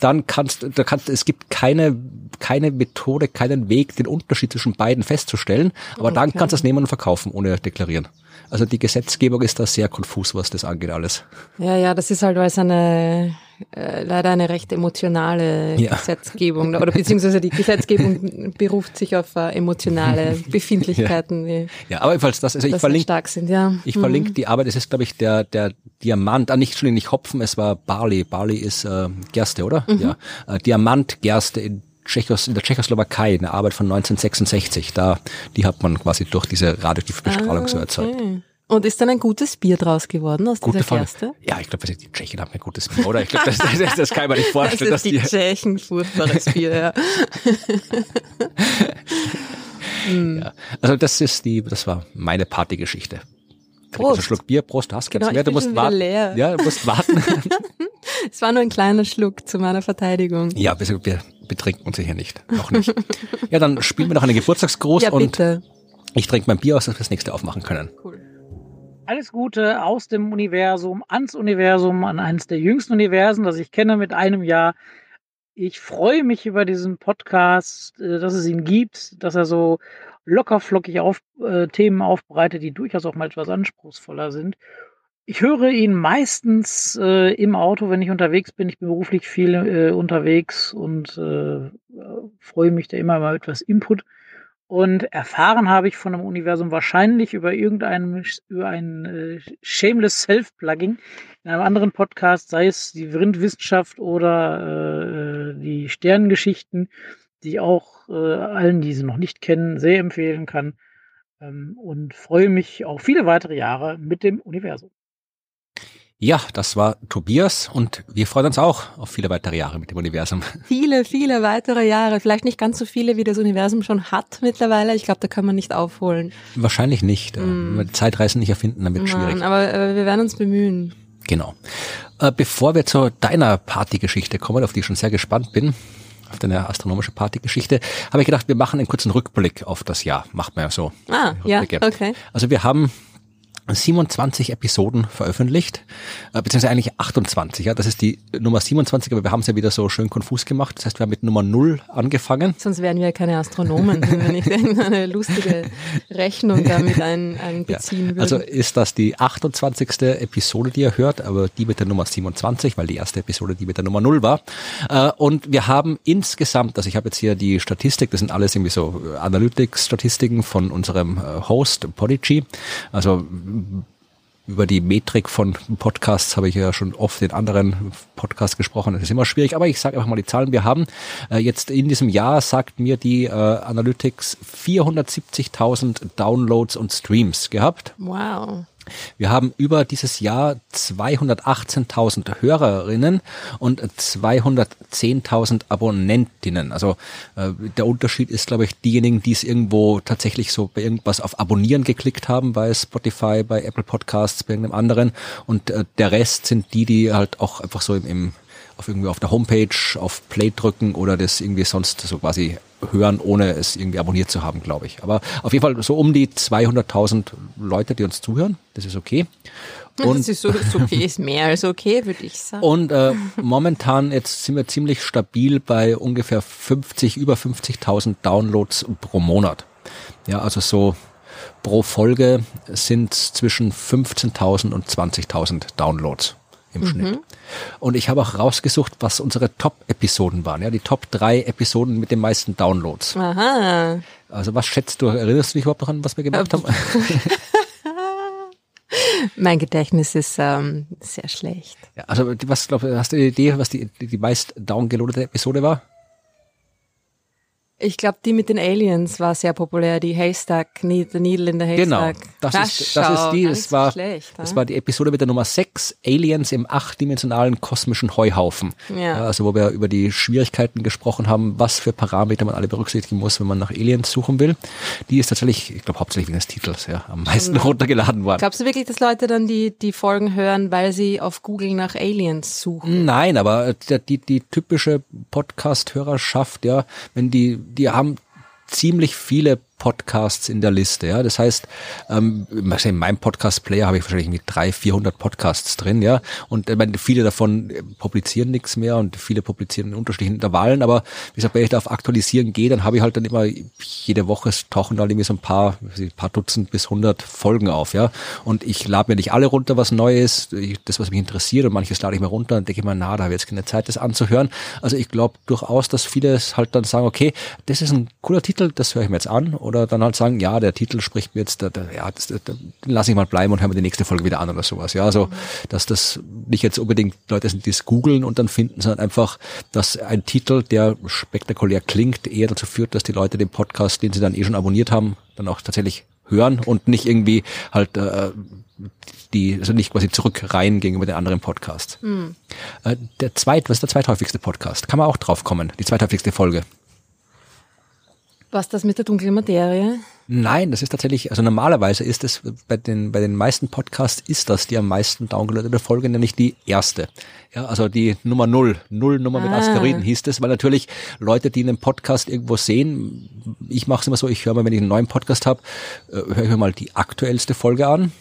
[SPEAKER 2] dann kannst da kannst es gibt keine keine Methode, keinen Weg, den Unterschied zwischen beiden festzustellen, aber dann
[SPEAKER 3] Okay.
[SPEAKER 2] kannst du es nehmen und verkaufen, ohne deklarieren. Also die Gesetzgebung ist da sehr konfus, was das angeht alles.
[SPEAKER 3] Ja, ja, das ist halt alles eine äh, leider eine recht emotionale
[SPEAKER 2] Ja.
[SPEAKER 3] Gesetzgebung oder beziehungsweise die Gesetzgebung [laughs] beruft sich auf äh, emotionale [laughs] Befindlichkeiten, die
[SPEAKER 2] Ja, aber jedenfalls das, also ich verlinke
[SPEAKER 3] stark sind, ja.
[SPEAKER 2] Ich
[SPEAKER 3] Mhm.
[SPEAKER 2] verlinke die Arbeit, es ist, glaube ich, der, der Diamant, ah, nicht, Entschuldigung, nicht Hopfen, es war Barley. Barley ist äh, Gerste, oder?
[SPEAKER 3] Mhm.
[SPEAKER 2] Ja. Äh, Diamantgerste in, Tschechos, in der Tschechoslowakei, eine Arbeit von 1966. Da, die hat man quasi durch diese radioaktive Bestrahlung so erzeugt.
[SPEAKER 3] Ah, Okay. Und ist dann ein gutes Bier draus geworden aus
[SPEAKER 2] Gute
[SPEAKER 3] dieser
[SPEAKER 2] Frage.
[SPEAKER 3] Gerste?
[SPEAKER 2] Ja, ich glaube, die Tschechen haben ein gutes Bier, oder? Ich glaube, das, das, das kann man nicht [laughs] vorstellen,
[SPEAKER 3] das
[SPEAKER 2] dass
[SPEAKER 3] ist
[SPEAKER 2] die,
[SPEAKER 3] die Tschechen furchtbares Bier, ja. [laughs]
[SPEAKER 2] ja. Also das ist die, das war meine Partygeschichte. Trink
[SPEAKER 3] Prost.
[SPEAKER 2] Also Schluck Bier, Prost, hast
[SPEAKER 3] Genau,
[SPEAKER 2] mehr, du musst warten.
[SPEAKER 3] leer.
[SPEAKER 2] Ja, du musst warten. [laughs]
[SPEAKER 3] Es war nur ein kleiner Schluck zu meiner Verteidigung.
[SPEAKER 2] Ja, wir, wir betrinken uns hier nicht. Noch nicht. [laughs] Ja, dann spielen wir noch einen Geburtstagsgruß
[SPEAKER 3] Ja,
[SPEAKER 2] und ich trinke mein Bier aus, dass wir das nächste aufmachen können.
[SPEAKER 3] Cool.
[SPEAKER 5] Alles Gute aus dem Universum, ans Universum, an eines der jüngsten Universen, das ich kenne mit einem Jahr. Ich freue mich über diesen Podcast, äh, dass es ihn gibt, dass er so lockerflockig auf, äh, Themen aufbereitet, die durchaus auch mal etwas anspruchsvoller sind. Ich höre ihn meistens äh, im Auto, wenn ich unterwegs bin. Ich bin beruflich viel äh, unterwegs und äh, freue mich da immer mal etwas Input. Und erfahren habe ich von dem Universum wahrscheinlich über irgendeinem, über ein äh, Shameless Self-Plugin in einem anderen Podcast, sei es die Vrindwissenschaft oder äh, die Sternengeschichten, die ich auch äh, allen, die sie noch nicht kennen, sehr empfehlen kann. Ähm, und freue mich auf viele weitere Jahre mit dem Universum.
[SPEAKER 2] Ja, das war Tobias und wir freuen uns auch auf viele weitere Jahre mit dem Universum. [laughs]
[SPEAKER 3] Viele, viele weitere Jahre. Vielleicht nicht ganz so viele, wie das Universum schon hat mittlerweile. Ich glaube, da kann man nicht aufholen.
[SPEAKER 2] Wahrscheinlich nicht. äh,
[SPEAKER 3] Mm.
[SPEAKER 2] Zeitreisen nicht erfinden, dann wird es schwierig.
[SPEAKER 3] Nein, aber äh, wir werden uns bemühen.
[SPEAKER 2] Genau. Äh, bevor wir zu deiner Partygeschichte kommen, auf die ich schon sehr gespannt bin, auf deine astronomische Partygeschichte, habe ich gedacht, wir machen einen kurzen Rückblick auf das Jahr. Macht man ja so.
[SPEAKER 3] Ah, ja, okay.
[SPEAKER 2] Also wir haben 27 Episoden veröffentlicht, äh, beziehungsweise eigentlich 28, ja, das ist die Nummer 27, aber wir haben es ja wieder so schön konfus gemacht. Das heißt, wir haben mit Nummer 0 angefangen.
[SPEAKER 3] Sonst wären wir ja keine Astronomen, [laughs] wenn wir nicht irgendeine lustige Rechnung damit ein, [laughs] einbeziehen würden.
[SPEAKER 2] Also ist das die 28. Episode, die ihr hört, aber die mit der Nummer 27, weil die erste Episode die mit der Nummer 0 war. Äh, Und wir haben insgesamt, also ich habe jetzt hier die Statistik, das sind alles irgendwie so äh, Analytics-Statistiken von unserem Host Podigy. Also über die Metrik von Podcasts habe ich ja schon oft in anderen Podcasts gesprochen. Das ist immer schwierig, aber ich sage einfach mal die Zahlen. Wir haben äh, jetzt in diesem Jahr, sagt mir die äh, Analytics, 470.000 Downloads und Streams gehabt.
[SPEAKER 3] wow.
[SPEAKER 2] Wir haben über dieses Jahr 218.000 Hörerinnen und 210.000 Abonnentinnen. Also äh, der Unterschied ist, glaube ich, diejenigen, die es irgendwo tatsächlich so bei irgendwas auf Abonnieren geklickt haben, bei Spotify, bei Apple Podcasts, bei irgendeinem anderen. Und äh, der Rest sind die, die halt auch einfach so im, im auf irgendwie auf der Homepage auf Play drücken oder das irgendwie sonst so quasi hören, ohne es irgendwie abonniert zu haben, glaube ich. Aber auf jeden Fall so um die 200.000 Leute, die uns zuhören. Das ist okay. [laughs] Und,
[SPEAKER 3] das ist so ist okay, ist mehr als okay, würde ich sagen.
[SPEAKER 2] und äh, momentan jetzt sind wir ziemlich stabil bei ungefähr 50, über 50.000 Downloads pro Monat. Ja, also so pro Folge sind zwischen 15.000 und 20.000 Downloads im Schnitt. Und ich habe auch rausgesucht, was unsere Top-Episoden waren. Ja, die Top drei Episoden mit den meisten Downloads.
[SPEAKER 3] Aha.
[SPEAKER 2] Also was schätzt du, erinnerst du dich überhaupt noch an, was wir gemacht haben? [laughs]
[SPEAKER 3] Mein Gedächtnis ist ähm, sehr schlecht.
[SPEAKER 2] Ja, also was glaub, hast du eine Idee, was die, die, die meist downgeloadete Episode war?
[SPEAKER 3] Ich glaube, die mit den Aliens war sehr populär, die Haystack, The Needle in the Haystack.
[SPEAKER 2] Genau, das, ist, das ist die, das war,
[SPEAKER 3] schlecht,
[SPEAKER 2] das
[SPEAKER 3] ne?
[SPEAKER 2] war die Episode mit der Nummer 6, Aliens im achtdimensionalen kosmischen Heuhaufen.
[SPEAKER 3] Ja.
[SPEAKER 2] Also wo wir über die Schwierigkeiten gesprochen haben, was für Parameter man alle berücksichtigen muss, wenn man nach Aliens suchen will. Die ist tatsächlich, ich glaube hauptsächlich wegen des Titels, ja, am meisten [laughs] runtergeladen worden.
[SPEAKER 3] Glaubst du wirklich, dass Leute dann die, die Folgen hören, weil sie auf Google nach Aliens suchen?
[SPEAKER 2] Nein, aber der, die, die typische Podcast-Hörerschaft, ja, wenn die, die haben ziemlich viele Podcasts in der Liste. Ja, das heißt, ähm, in meinem Podcast-Player habe ich wahrscheinlich mit drei, 400 Podcasts drin. Ja, und ich meine, viele davon äh, publizieren nichts mehr und viele publizieren in unterschiedlichen Intervallen. Aber wie gesagt, wenn ich da auf Aktualisieren gehe, dann habe ich halt dann immer jede Woche tauchen da irgendwie so ein paar, ein paar Dutzend bis 100 Folgen auf. Ja, und ich lade mir nicht alle runter, was neu ist, das was mich interessiert und manches lade ich mir runter und denke ich mir, na, da habe ich jetzt keine Zeit, das anzuhören. Also ich glaube durchaus, dass viele halt dann sagen, okay, das ist ein cooler Titel, das höre ich mir jetzt an oder dann halt sagen, ja, der Titel spricht mir jetzt, da, da, ja, das, da, den lasse ich mal bleiben und höre mir die nächste Folge wieder an oder sowas. Ja, also dass das nicht jetzt unbedingt Leute sind, die es googeln und dann finden, sondern einfach, dass ein Titel, der spektakulär klingt, eher dazu führt, dass die Leute den Podcast, den sie dann eh schon abonniert haben, dann auch tatsächlich hören und nicht irgendwie halt äh, die, also nicht quasi zurückreihen gegenüber den anderen Podcasts. Äh, der zweit, was ist der zweithäufigste Podcast? Kann man auch drauf kommen, die zweithäufigste Folge.
[SPEAKER 3] Was das mit der dunklen Materie?
[SPEAKER 2] Nein, das ist tatsächlich, also normalerweise ist es bei den, bei den meisten Podcasts ist das die am meisten downgeloadete Folge, nämlich die erste. Ja, also die Nummer null, null Nummer mit
[SPEAKER 3] Ah.
[SPEAKER 2] Asteroiden hieß es, weil natürlich Leute, die einen Podcast irgendwo sehen, ich mache es immer so, ich höre mal, wenn ich einen neuen Podcast habe, äh, höre ich mir mal die aktuellste Folge an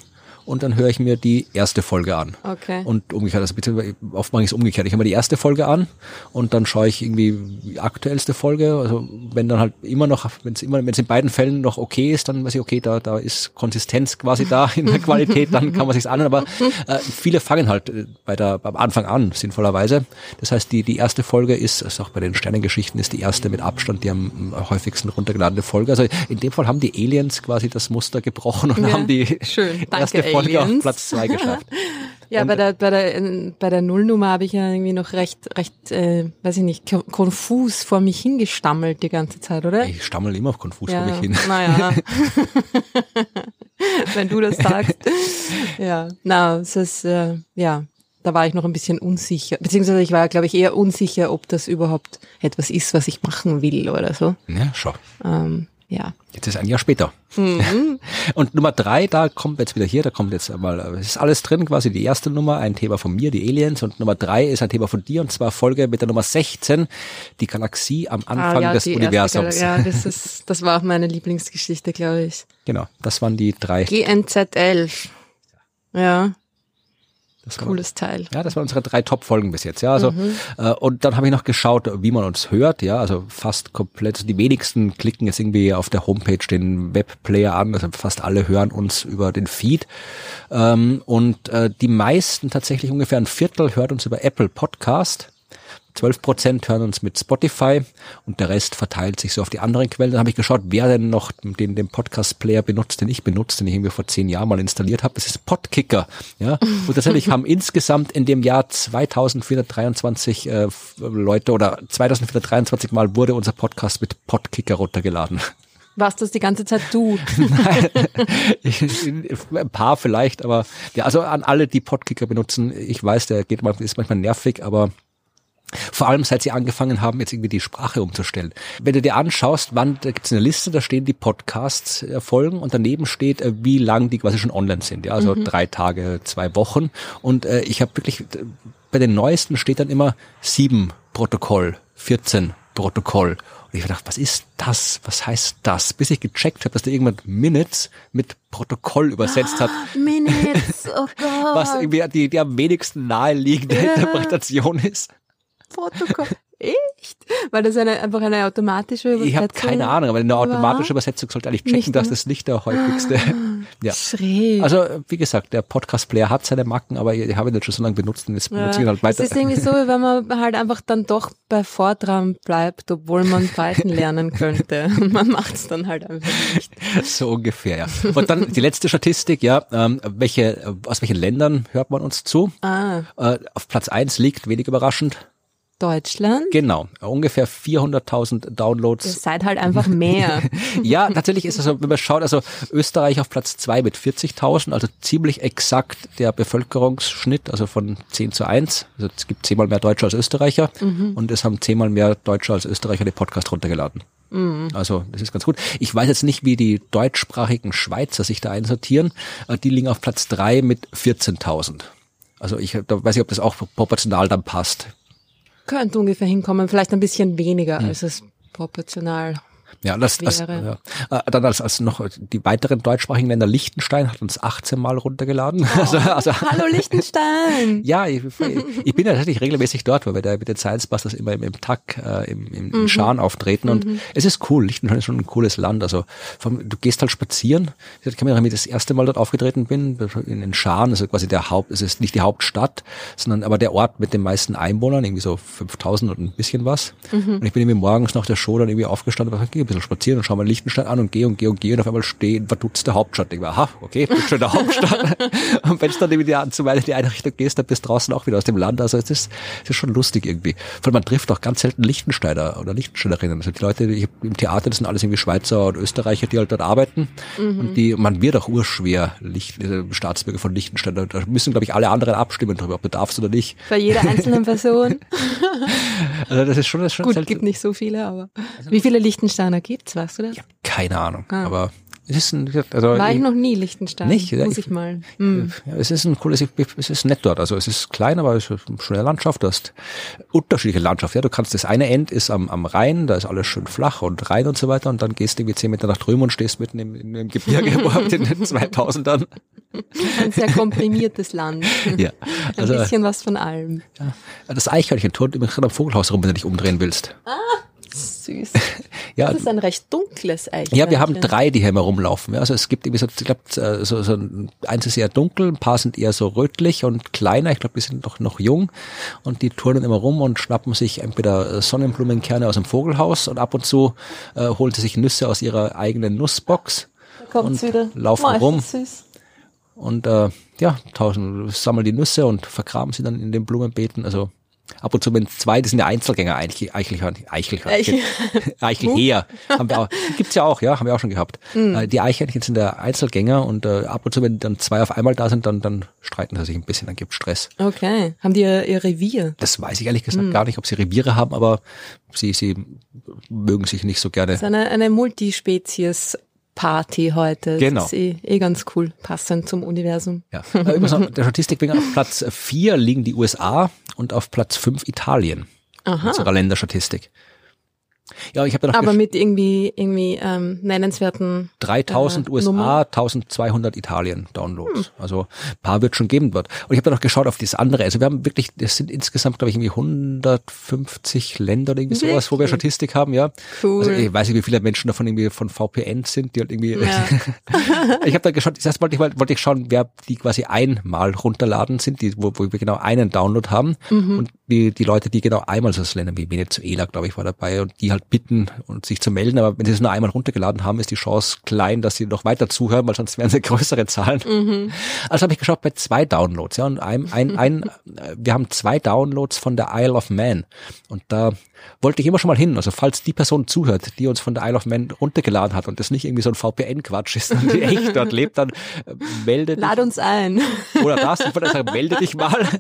[SPEAKER 2] und dann höre ich mir die erste Folge an.
[SPEAKER 3] Okay.
[SPEAKER 2] Und umgekehrt, also beziehungsweise oft mache ich es umgekehrt. Ich höre mir die erste Folge an und dann schaue ich irgendwie die aktuellste Folge. Also wenn dann halt immer noch, wenn es immer, wenn es in beiden Fällen noch okay ist, dann weiß ich, okay, da, da ist Konsistenz quasi da in der Qualität, dann kann man sich's anhören. Aber äh, viele fangen halt äh, bei der, am Anfang an, sinnvollerweise. Das heißt, die, die erste Folge ist, also auch bei den Sternengeschichten ist die erste mit Abstand die am häufigsten runtergeladene Folge. Also in dem Fall haben die Aliens quasi das Muster gebrochen und
[SPEAKER 3] Ja,
[SPEAKER 2] haben die
[SPEAKER 3] schön. Danke,
[SPEAKER 2] erste Folge auf. Platz zwei [laughs] geschafft.
[SPEAKER 3] Ja,
[SPEAKER 2] Und-
[SPEAKER 3] bei der, bei der, bei der Nullnummer habe ich ja irgendwie noch recht, recht, äh, weiß ich nicht, ko- konfus vor mich hingestammelt die ganze Zeit, oder?
[SPEAKER 2] Ich stammel immer auf konfus
[SPEAKER 3] ja,
[SPEAKER 2] vor mich hin.
[SPEAKER 3] naja. [laughs] [laughs] Wenn du das sagst. ja, na, es ist, äh, ja, da war ich noch ein bisschen unsicher. Beziehungsweise ich war, glaube ich, eher unsicher, ob das überhaupt etwas ist, was ich machen will oder so.
[SPEAKER 2] Ja, schau.
[SPEAKER 3] Ähm, ja.
[SPEAKER 2] Jetzt ist ein Jahr später. [laughs] Und Nummer drei, da kommt jetzt wieder hier, da kommt jetzt mal, es ist alles drin, quasi die erste Nummer, ein Thema von mir, die Aliens, und Nummer drei ist ein Thema von dir, und zwar Folge mit der Nummer 16, die Galaxie am Anfang
[SPEAKER 3] ah, ja,
[SPEAKER 2] des Universums.
[SPEAKER 3] Erste, ja, [laughs] das ist, das war auch meine Lieblingsgeschichte, glaube ich.
[SPEAKER 2] Genau, das waren die drei.
[SPEAKER 3] GNZ 11. Ja,
[SPEAKER 2] Das
[SPEAKER 3] cooles Teil.
[SPEAKER 2] Ja, das waren unsere drei Top-Folgen bis jetzt, ja. Also, äh, und dann habe ich noch geschaut, wie man uns hört, ja, also fast komplett, die wenigsten klicken jetzt irgendwie auf der Homepage den Webplayer an, also fast alle hören uns über den Feed. Ähm, und äh, die meisten, tatsächlich ungefähr ein Viertel, hört uns über Apple Podcast. 12 Prozent hören uns mit Spotify und der Rest verteilt sich so auf die anderen Quellen. Dann habe ich geschaut, wer denn noch den, den Podcast-Player benutzt, den ich benutze, den ich irgendwie vor zehn Jahren mal installiert habe. Das ist Podkicker. Ja? Und tatsächlich haben [laughs] insgesamt in dem Jahr 2423 äh, Leute oder 2423 Mal wurde unser Podcast mit Podkicker runtergeladen.
[SPEAKER 3] Warst das die ganze Zeit du? [laughs] [laughs]
[SPEAKER 2] Ein paar vielleicht, aber ja, also an alle, die Podkicker benutzen, ich weiß, der geht mal, ist manchmal nervig, aber vor allem seit sie angefangen haben, jetzt irgendwie die Sprache umzustellen. Wenn du dir anschaust, wann, da gibt's eine Liste, da stehen die Podcasts äh, Folgen und daneben steht, äh, wie lang die quasi schon online sind. Ja, also drei Tage, zwei Wochen. Und äh, ich habe wirklich, bei den neuesten steht dann immer sieben Protokoll, 14 Protokoll. Und ich gedacht, was ist das? Was heißt das? Bis ich gecheckt habe, dass da irgendwann Minutes mit Protokoll übersetzt hat,
[SPEAKER 3] Minutes, oh [laughs] Gott.
[SPEAKER 2] was irgendwie die, die am wenigsten naheliegende
[SPEAKER 3] Ja.
[SPEAKER 2] Interpretation ist.
[SPEAKER 3] Protokoll. Echt? Weil das eine, einfach eine automatische Übersetzung
[SPEAKER 2] Ich habe keine Ahnung, aber eine automatische Übersetzung sollte eigentlich checken, dass das nicht der häufigste. [laughs] ja.
[SPEAKER 3] Schräg.
[SPEAKER 2] Also wie gesagt, der Podcast-Player hat seine Macken, aber ich habe ihn jetzt schon so lange benutzt und jetzt benutze ich ihn halt
[SPEAKER 3] Es
[SPEAKER 2] weiter.
[SPEAKER 3] ist irgendwie so, [laughs] wenn man halt einfach dann doch bei Fortran bleibt, obwohl man Python lernen könnte. [laughs] Man macht es dann halt einfach nicht.
[SPEAKER 2] so ungefähr, ja. Und dann die letzte Statistik, ja, ähm, welche, aus welchen Ländern hört man uns zu?
[SPEAKER 3] Ah,
[SPEAKER 2] Äh, auf Platz eins liegt, wenig überraschend,
[SPEAKER 3] Deutschland?
[SPEAKER 2] Genau, ungefähr 400.000
[SPEAKER 3] Ihr
[SPEAKER 2] Downloads.
[SPEAKER 3] seid halt einfach mehr. [laughs]
[SPEAKER 2] Ja, tatsächlich ist es so, wenn man schaut, also Österreich auf Platz zwei mit 40.000, also ziemlich exakt der Bevölkerungsschnitt, also von 10 zu 1. Also es gibt zehnmal mehr Deutsche als Österreicher und es haben zehnmal mehr Deutsche als Österreicher den Podcast runtergeladen. Also das ist ganz gut. Ich weiß jetzt nicht, wie die deutschsprachigen Schweizer sich da einsortieren. Äh, Die liegen auf Platz drei mit 14.000. Also ich da weiß ich, ob das auch proportional dann passt.
[SPEAKER 3] Könnte ungefähr hinkommen, vielleicht ein bisschen weniger,
[SPEAKER 2] Hm.
[SPEAKER 3] als es proportional.
[SPEAKER 2] Ja, das, das ja. Äh, Dann als, als noch die weiteren deutschsprachigen Länder, Liechtenstein hat uns 18 Mal runtergeladen. [laughs] Also, also
[SPEAKER 3] Hallo Liechtenstein! [laughs]
[SPEAKER 2] ja, ich, ich bin ja tatsächlich regelmäßig dort, weil wir da mit den Science Busters immer im, im TAC, äh, im, im, im Schan auftreten und es ist cool. Liechtenstein ist schon ein cooles Land. Also vom, du gehst halt spazieren. Ich kann mich erinnern, wie ich das erste Mal dort aufgetreten bin, in den Schan, also quasi der Haupt, es ist nicht die Hauptstadt, sondern aber der Ort mit den meisten Einwohnern, irgendwie so 5000 und ein bisschen was. Und ich bin irgendwie morgens nach der Show dann irgendwie aufgestanden und ein bisschen spazieren und schau mal Liechtenstein an und gehe und gehe und gehe und auf einmal stehen verdutzte Hauptstadt. Ich war, aha, okay, bist schon in der Hauptstadt. [laughs] und wenn du dann die, zu weit in die eine Richtung gehst, dann bist du draußen auch wieder aus dem Land. Also es ist, es ist schon lustig irgendwie. Vor allem man trifft auch ganz selten Liechtensteiner oder Liechtensteinerinnen. Also die Leute, die im Theater, das sind alles irgendwie Schweizer und Österreicher, die halt dort arbeiten. Und die, man wird auch urschwer Licht, äh, Staatsbürger von Liechtenstein. Da müssen, glaube ich, alle anderen abstimmen darüber, ob du darfst oder nicht.
[SPEAKER 3] Bei jeder einzelnen [laughs] Person.
[SPEAKER 2] Also das ist schon, das ist schon
[SPEAKER 3] Gut,
[SPEAKER 2] selten.
[SPEAKER 3] gibt nicht so viele, aber. Wie viele Liechtensteiner gibt's, weißt du das?
[SPEAKER 2] Keine Ahnung.
[SPEAKER 3] Ah.
[SPEAKER 2] Aber es ist ein, also
[SPEAKER 3] War ich noch nie Liechtenstein.
[SPEAKER 2] Nicht? Ja,
[SPEAKER 3] Muss
[SPEAKER 2] ich-
[SPEAKER 3] ich mal.
[SPEAKER 2] Ja, es ist ein cooles, es ist nett dort. Also es ist klein, aber es ist eine schöne Landschaft. Du hast unterschiedliche Landschaft. Ja, du kannst das eine End ist am, am Rhein, da ist alles schön flach und Rhein und so weiter. Und dann gehst du irgendwie zehn Meter nach drüben und stehst mitten im, in dem Gebirge wo in den 2000ern.
[SPEAKER 3] Ein sehr komprimiertes Land. [laughs]
[SPEAKER 2] Ja,
[SPEAKER 3] Ein
[SPEAKER 2] also
[SPEAKER 3] bisschen was von allem.
[SPEAKER 2] das Eichhörnchen turnt gerade am Vogelhaus rum, wenn du dich umdrehen willst.
[SPEAKER 3] Süß. [laughs]
[SPEAKER 2] Ja,
[SPEAKER 3] Das ist ein recht dunkles Eichhörnchen.
[SPEAKER 2] Ja, wir haben drei, die hier immer rumlaufen. Ja, also es gibt irgendwie so, ich glaube, so, so ein- eins ist eher dunkel, ein paar sind eher so rötlich und kleiner. Ich glaube, die sind noch, noch jung und die turnen immer rum und schnappen sich entweder äh, Sonnenblumenkerne aus dem Vogelhaus und ab und zu äh, holen sie sich Nüsse aus ihrer eigenen Nussbox
[SPEAKER 3] Da
[SPEAKER 2] und
[SPEAKER 3] wieder.
[SPEAKER 2] laufen
[SPEAKER 3] ist
[SPEAKER 2] rum.
[SPEAKER 3] Süß.
[SPEAKER 2] und äh, ja, tauschen, sammeln die Nüsse und vergraben sie dann in den Blumenbeeten. Also ab und zu, wenn zwei, die sind ja Einzelgänger, Eichel, Eichelhörnchen, Eichelhörnchen, Eichelheer, haben wir auch, gibt's ja auch, ja, haben wir auch schon gehabt. Äh, Die Eichhörnchen sind der Einzelgänger und äh, ab und zu, wenn dann zwei auf einmal da sind, dann, dann streiten sie sich ein bisschen, dann gibt's Stress.
[SPEAKER 3] Okay. Haben die ihr, ihr Revier?
[SPEAKER 2] Das weiß ich ehrlich gesagt gar nicht, ob sie Reviere haben, aber sie, sie mögen sich nicht so gerne.
[SPEAKER 3] Das ist eine, eine Multispezies-Party heute.
[SPEAKER 2] Genau.
[SPEAKER 3] Das ist eh, eh ganz cool, passend zum Universum.
[SPEAKER 2] Ja. Äh, Übrigens der Statistik wegen auf Platz vier liegen die USA und auf Platz fünf Italien.
[SPEAKER 3] Aha.
[SPEAKER 2] Unserer Länderstatistik. Ja, ich habe
[SPEAKER 3] Aber mit irgendwie, irgendwie ähm, nennenswerten
[SPEAKER 2] 3000
[SPEAKER 3] äh,
[SPEAKER 2] USA,
[SPEAKER 3] Nummer.
[SPEAKER 2] 1200 Italien Downloads. Also ein paar wird schon geben dort. Und ich habe da noch geschaut auf das andere. Also wir haben wirklich, das sind insgesamt, glaube ich, irgendwie 150 Länder oder irgendwie sowas, wo wir
[SPEAKER 3] Wirklich?
[SPEAKER 2] Statistik haben, ja.
[SPEAKER 3] Cool.
[SPEAKER 2] Also ich weiß nicht, wie viele Menschen davon irgendwie von VPN sind, die halt irgendwie.
[SPEAKER 3] Ja. [laughs]
[SPEAKER 2] ich habe da geschaut, das wollte ich, mal- wollte ich schauen, wer die quasi einmal runterladen sind, die, wo, wo wir genau einen Download haben.
[SPEAKER 3] Mhm.
[SPEAKER 2] Und die, die Leute, die genau einmal so Länder wie Venezuela, glaube ich, war dabei und die halt bitten und sich zu melden. Aber wenn sie es nur einmal runtergeladen haben, ist die Chance klein, dass sie noch weiter zuhören, weil sonst wären sie [laughs] größere Zahlen.
[SPEAKER 3] Mhm.
[SPEAKER 2] Also habe ich geschaut bei zwei Downloads, ja, und ein, ein, ein, äh, wir haben zwei Downloads von der Isle of Man. Und da wollte ich immer schon mal hin. Also falls die Person zuhört, die uns von der Isle of Man runtergeladen hat und das nicht irgendwie so ein VPN-Quatsch ist, sondern die echt dort lebt, dann äh, melde dich.
[SPEAKER 3] Lad uns ein.
[SPEAKER 2] Oder das, ich wollte sagen, melde dich mal. [laughs]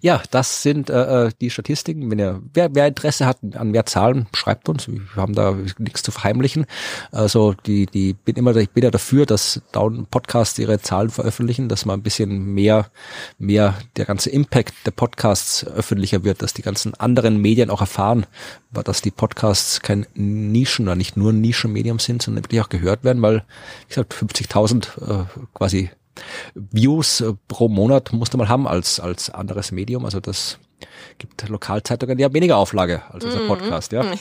[SPEAKER 2] Ja, das sind äh, äh, die Statistiken. Wenn ihr, wer, wer Interesse hat an mehr Zahlen, schreibt uns. Wir haben da nichts zu verheimlichen. Also die, die bin immer, ich bin ja dafür, dass Down Podcasts ihre Zahlen veröffentlichen, dass man ein bisschen mehr, mehr der ganze Impact der Podcasts öffentlicher wird, dass die ganzen anderen Medien auch erfahren, dass die Podcasts kein Nischen oder nicht nur Nischenmedium sind, sondern wirklich auch gehört werden, weil, wie gesagt, 50.000 äh, quasi Views äh, pro Monat musste man haben als, als anderes Medium. Also das gibt Lokalzeitungen, die haben weniger Auflage als unser Podcast, ja. [laughs]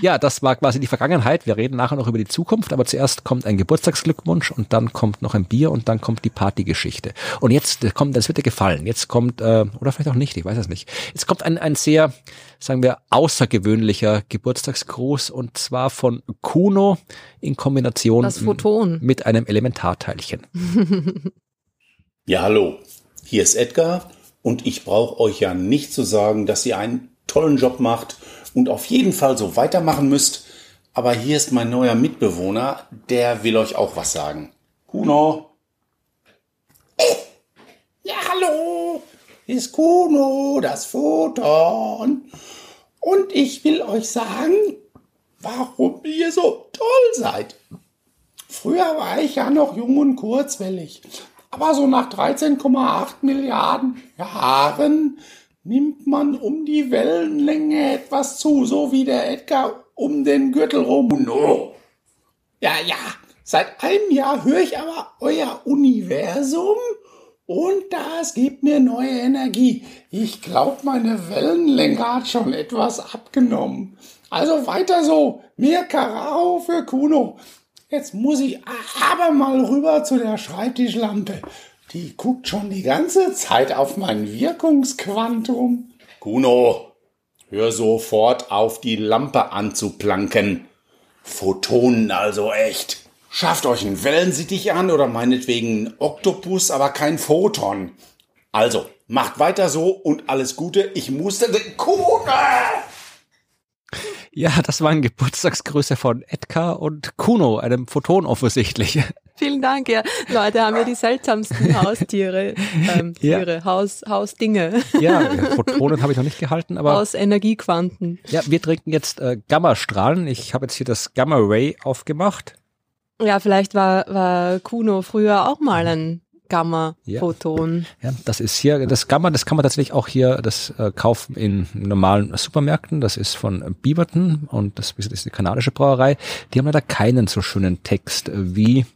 [SPEAKER 2] Ja, das war quasi die Vergangenheit. Wir reden nachher noch über die Zukunft, aber zuerst kommt ein Geburtstagsglückwunsch und dann kommt noch ein Bier und dann kommt die Partygeschichte. Und jetzt äh, kommt, das wird dir gefallen. Jetzt kommt, äh, oder vielleicht auch nicht, ich weiß es nicht. Jetzt kommt ein, ein sehr, sagen wir, außergewöhnlicher Geburtstagsgruß und zwar von Kuno in Kombination
[SPEAKER 3] Das Photon.
[SPEAKER 2] mit einem Elementarteilchen. [laughs] [laughs]
[SPEAKER 6] Ja, hallo. Hier ist Edgar und ich brauche euch ja nicht zu sagen, dass ihr einen tollen Job macht und auf jeden Fall so weitermachen müsst. Aber hier ist mein neuer Mitbewohner, der will euch auch was sagen. Kuno. Ja, hallo. Hier ist Kuno, das Photon. Und ich will euch sagen, warum ihr so toll seid. Früher war ich ja noch jung und kurzwellig. Aber so nach 13,8 Milliarden Jahren nimmt man um die Wellenlänge etwas zu, so wie der Edgar um den Gürtel rum. No. Ja, ja, seit einem Jahr höre ich aber euer Universum und das gibt mir neue Energie. Ich glaube, meine Wellenlänge hat schon etwas abgenommen. Also weiter so. Mehr Karao für Kuno. Jetzt muss ich aber mal rüber zu der Schreibtischlampe. Die guckt schon die ganze Zeit auf mein Wirkungsquantum. Kuno, hör sofort auf, die Lampe anzuplanken. Photonen also echt. Schafft euch einen Wellensittich an oder meinetwegen einen Oktopus, aber kein Photon. Also, macht weiter so und alles Gute. Ich musste den Kuno!
[SPEAKER 2] Ja, das waren Geburtstagsgrüße von Edgar und Kuno, einem Photon offensichtlich. [laughs]
[SPEAKER 3] Vielen Dank, ja. Leute haben ja die seltsamsten [laughs] Haustiere, ähm,
[SPEAKER 2] Ja.
[SPEAKER 3] Tiere, Haus, Hausdinge.
[SPEAKER 2] Ja, Photonen habe ich noch nicht gehalten, aber
[SPEAKER 3] Aus Energiequanten.
[SPEAKER 2] ja, wir trinken jetzt äh, Gammastrahlen. Ich habe jetzt hier das Gamma Ray aufgemacht.
[SPEAKER 3] Ja, vielleicht war, war Kuno früher auch mal ein Gamma-Photon.
[SPEAKER 2] Ja, das ist hier, das Gamma, das kann man tatsächlich auch hier das äh, kaufen in normalen Supermärkten. Das ist von Beaverton und das ist die kanadische Brauerei. Die haben leider keinen so schönen Text äh, wie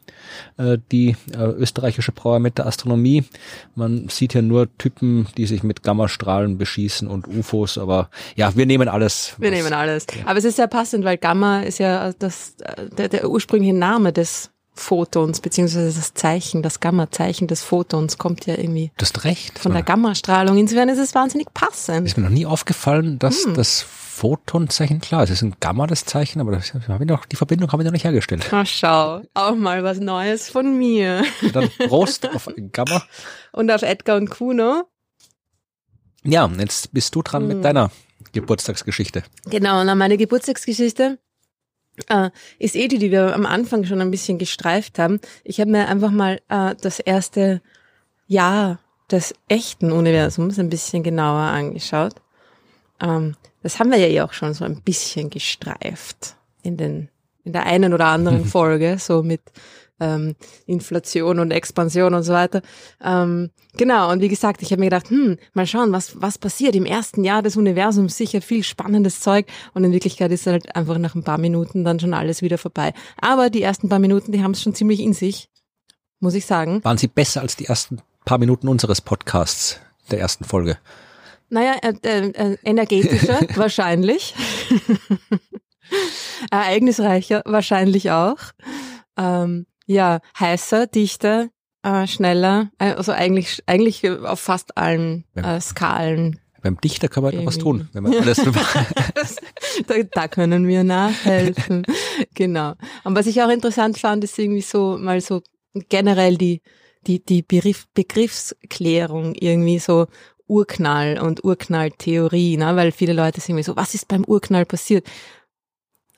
[SPEAKER 2] äh, die äh, österreichische Brauerei mit der Astronomie. Man sieht hier nur Typen, die sich mit Gammastrahlen beschießen und UFOs, aber ja, wir nehmen alles.
[SPEAKER 3] Wir nehmen alles. Aber es ist sehr passend, weil Gamma ist ja das, der, der ursprüngliche Name des Photons, beziehungsweise das Zeichen, das Gamma-Zeichen des Photons kommt ja irgendwie
[SPEAKER 2] Du hast recht.
[SPEAKER 3] von der Gammastrahlung. Insofern ist es wahnsinnig passend.
[SPEAKER 2] ist mir noch nie aufgefallen, dass
[SPEAKER 3] Hm.
[SPEAKER 2] das Photonzeichen, klar, es ist ein Gamma, das Zeichen, aber das, hab ich noch, die Verbindung haben wir noch nicht hergestellt.
[SPEAKER 3] Na schau, auch mal was Neues von mir.
[SPEAKER 2] Dann Prost auf Gamma.
[SPEAKER 3] Und auf Edgar und Kuno.
[SPEAKER 2] Ja, und jetzt bist du dran
[SPEAKER 3] Hm.
[SPEAKER 2] mit deiner Geburtstagsgeschichte.
[SPEAKER 3] Genau, na meine Geburtstagsgeschichte äh, ist eh die, die wir am Anfang schon ein bisschen gestreift haben. Ich habe mir einfach mal äh, das erste Jahr des echten Universums ein bisschen genauer angeschaut. Ähm, das haben wir ja eh auch schon so ein bisschen gestreift in den in der einen oder anderen [laughs] Folge, so mit ähm, Inflation und Expansion und so weiter. Ähm, genau, und wie gesagt, ich habe mir gedacht, hm, mal schauen, was, was passiert im ersten Jahr des Universums, sicher viel spannendes Zeug und in Wirklichkeit ist halt einfach nach ein paar Minuten dann schon alles wieder vorbei. Aber die ersten paar Minuten, die haben es schon ziemlich in sich, muss ich sagen.
[SPEAKER 2] Waren sie besser als die ersten paar Minuten unseres Podcasts, der ersten Folge?
[SPEAKER 3] Naja, äh, äh, äh, energetischer [laughs] wahrscheinlich. [laughs] Ereignisreicher wahrscheinlich auch. Ähm, ja, heißer, dichter, äh, schneller, äh, also eigentlich, eigentlich auf fast allen äh, Skalen.
[SPEAKER 2] Beim Dichter kann man
[SPEAKER 3] Irgendwie.
[SPEAKER 2] tun, wenn man alles
[SPEAKER 3] Das, [laughs] [laughs] da, da können wir nachhelfen. [laughs] genau. Und was ich auch interessant fand, ist irgendwie so mal so generell die, die, die Begriff, Begriffsklärung irgendwie so Urknall und Urknalltheorie, ne? weil viele Leute sind irgendwie so, was ist beim Urknall passiert?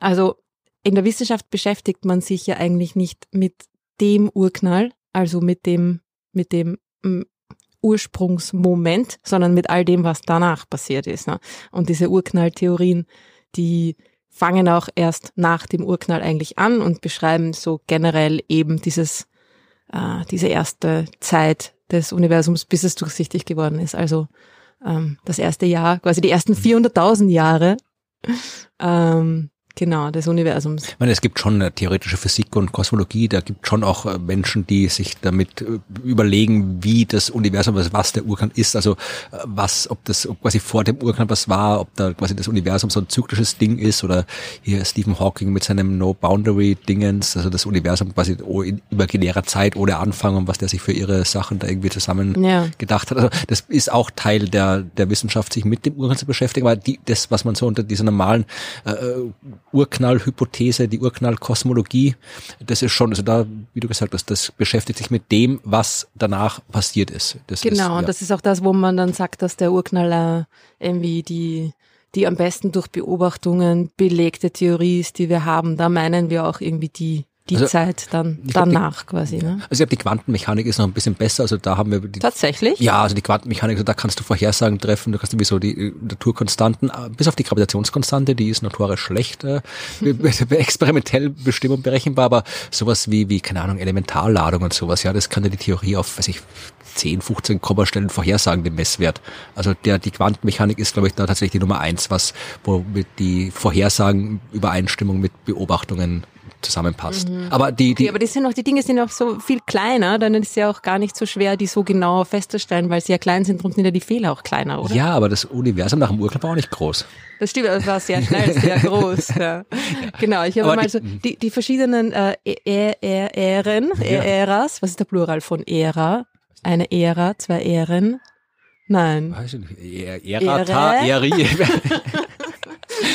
[SPEAKER 3] Also in der Wissenschaft beschäftigt man sich ja eigentlich nicht mit dem Urknall, also mit dem, mit dem mm, Ursprungsmoment, sondern mit all dem, was danach passiert ist. Ne? Und diese Urknalltheorien, die fangen auch erst nach dem Urknall eigentlich an und beschreiben so generell eben dieses, äh, diese erste Zeit des Universums, bis es durchsichtig geworden ist. Also ähm, das erste Jahr, quasi die ersten 400.000 Jahre ähm, genau des Universums.
[SPEAKER 2] Ich meine, es gibt schon eine theoretische Physik und Kosmologie, da gibt schon auch äh, Menschen, die sich damit äh, überlegen, wie das Universum, was- der Urknall ist, also äh, was, ob das ob quasi vor dem Urknall was war, ob da quasi das Universum so ein zyklisches Ding ist oder hier Stephen Hawking mit seinem No-Boundary-Dingens, also das Universum quasi in imaginärer Zeit ohne Anfang und was der sich für ihre Sachen da irgendwie zusammen
[SPEAKER 3] Ja.
[SPEAKER 2] gedacht hat. Also das ist auch Teil der, der Wissenschaft, sich mit dem Urknall zu beschäftigen, aber die, das, was man so unter dieser normalen äh, Urknallhypothese, die Urknallkosmologie, das ist schon, also da, wie du gesagt hast, das beschäftigt sich mit dem, was danach passiert ist. Das
[SPEAKER 3] genau,
[SPEAKER 2] ist, ja.
[SPEAKER 3] und das ist auch das, wo man dann sagt, dass der Urknall äh, irgendwie die, die am besten durch Beobachtungen belegte Theorie ist, die wir haben. Da meinen wir auch irgendwie die, die
[SPEAKER 2] Also,
[SPEAKER 3] Zeit dann
[SPEAKER 2] glaub, die-
[SPEAKER 3] danach quasi. Ne?
[SPEAKER 2] Also ich glaube, die Quantenmechanik ist noch ein bisschen besser. Also da haben wir die,
[SPEAKER 3] Tatsächlich?
[SPEAKER 2] ja, also die Quantenmechanik, also da kannst du Vorhersagen treffen. Du kannst irgendwie so die äh, Naturkonstanten, äh, bis auf die Gravitationskonstante, die ist notorisch schlecht, äh, [laughs] experimentell bestimmt und berechenbar, aber sowas wie, wie, keine Ahnung, Elementarladung und sowas, ja, das kann dir die Theorie auf, weiß ich, 10, 15 Kommastellen vorhersagen, den Messwert. Also der, die Quantenmechanik ist, glaube ich, da tatsächlich die Nummer eins, was, womit die Vorhersagen Übereinstimmung mit Beobachtungen zusammenpasst. Aber die, die,
[SPEAKER 3] Okay, aber die sind auch, die Dinge sind auch so viel kleiner, dann ist es ja auch gar nicht so schwer, die so genau festzustellen, weil sie ja klein sind, darum sind ja die Fehler auch kleiner, oder?
[SPEAKER 2] ja, aber das Universum nach dem Urknall war auch nicht groß.
[SPEAKER 3] Das stimmt, das war sehr schnell, sehr [laughs] groß. Ja. Genau, ich habe
[SPEAKER 2] Aber
[SPEAKER 3] mal
[SPEAKER 2] die-
[SPEAKER 3] so die, die verschiedenen äh, Ä- Ä- Ähren, Ä- Äras, was ist der Plural von Ära? Eine Ära, zwei Ähren? Nein.
[SPEAKER 2] Weiß ich nicht. Er- Erata. Eri. [laughs] [laughs]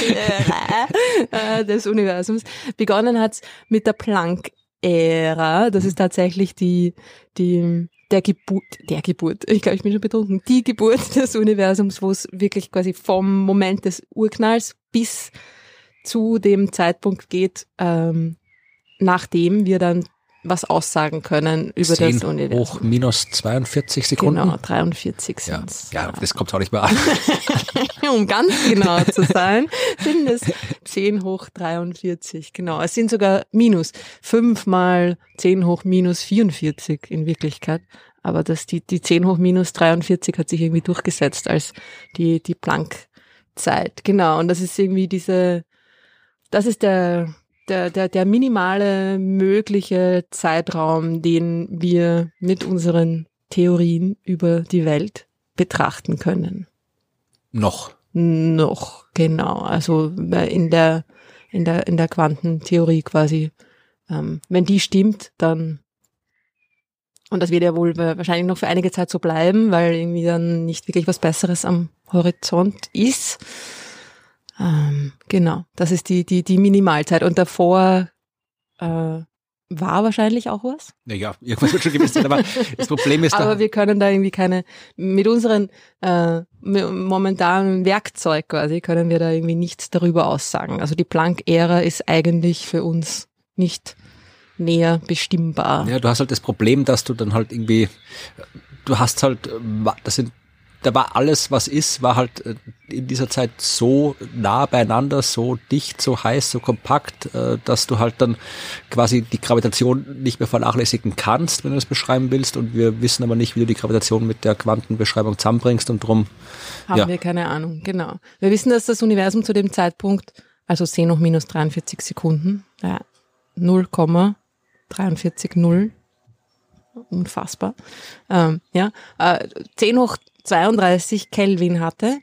[SPEAKER 3] Ära äh, des Universums. Begonnen hat's mit der Planck-Ära. Das ist tatsächlich die, die, der Geburt, der Geburt, ich glaube, ich bin schon betrunken, die Geburt des Universums, wo es wirklich quasi vom Moment des Urknalls bis zu dem Zeitpunkt geht, ähm, nachdem wir dann was aussagen können über
[SPEAKER 2] 10
[SPEAKER 3] das Universum.
[SPEAKER 2] hoch minus 42 Sekunden.
[SPEAKER 3] Genau, 43
[SPEAKER 2] Ja,
[SPEAKER 3] sind's.
[SPEAKER 2] ja, das kommt auch nicht mehr an. [laughs]
[SPEAKER 3] um ganz genau zu [laughs] sein, sind es 10 hoch 43. Genau, es sind sogar minus. 5 mal 10 hoch minus 44 in Wirklichkeit. Aber das, die, die 10 hoch minus 43 hat sich irgendwie durchgesetzt als die, die Planck-Zeit. Genau, und das ist irgendwie diese, das ist der, der, der, der minimale mögliche Zeitraum, den wir mit unseren Theorien über die Welt betrachten können.
[SPEAKER 2] Noch.
[SPEAKER 3] Noch, genau. Also äh, in der, in der, in der Quantentheorie quasi. Ähm, wenn die stimmt, dann, und das wird ja wohl wahrscheinlich noch für einige Zeit so bleiben, weil irgendwie dann nicht wirklich was Besseres am Horizont ist. Ähm, genau, das ist die, die, die Minimalzeit. Und davor äh, war wahrscheinlich auch was.
[SPEAKER 2] Naja, irgendwas wird schon gewesen sein, aber [laughs] das Problem ist,
[SPEAKER 3] Aber
[SPEAKER 2] da,
[SPEAKER 3] wir können da irgendwie keine, mit unseren äh, momentanen Werkzeug quasi, können wir da irgendwie nichts darüber aussagen. Also die Planck-Ära ist eigentlich für uns nicht näher bestimmbar.
[SPEAKER 2] ja, du hast halt das Problem, dass du dann halt irgendwie, du hast halt, äh, das sind, da war alles, was ist, war halt äh, in dieser Zeit so nah beieinander, so dicht, so heiß, so kompakt, äh, dass du halt dann quasi die Gravitation nicht mehr vernachlässigen kannst, wenn du das beschreiben willst. Und wir wissen aber nicht, wie du die Gravitation mit der Quantenbeschreibung zusammenbringst und drum
[SPEAKER 3] Haben
[SPEAKER 2] ja.
[SPEAKER 3] wir keine Ahnung, genau. Wir wissen, dass das Universum zu dem Zeitpunkt, also 10 hoch minus 43 Sekunden, ja, 0,430, unfassbar, ähm, ja, äh, 10 hoch 32 Kelvin hatte.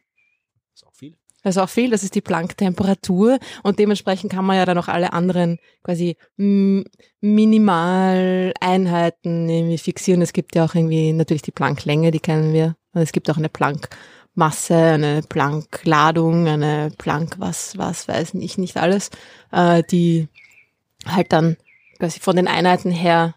[SPEAKER 2] ist auch viel.
[SPEAKER 3] Das ist auch viel, das ist die Planck-Temperatur und dementsprechend kann man ja dann auch alle anderen quasi mm, Minimaleinheiten irgendwie fixieren. Es gibt ja auch irgendwie natürlich die Planck-Länge, die kennen wir. Und es gibt auch eine Planck-Masse, eine Planck-Ladung, eine Planck, was, was weiß ich nicht alles, äh, die halt dann quasi von den Einheiten her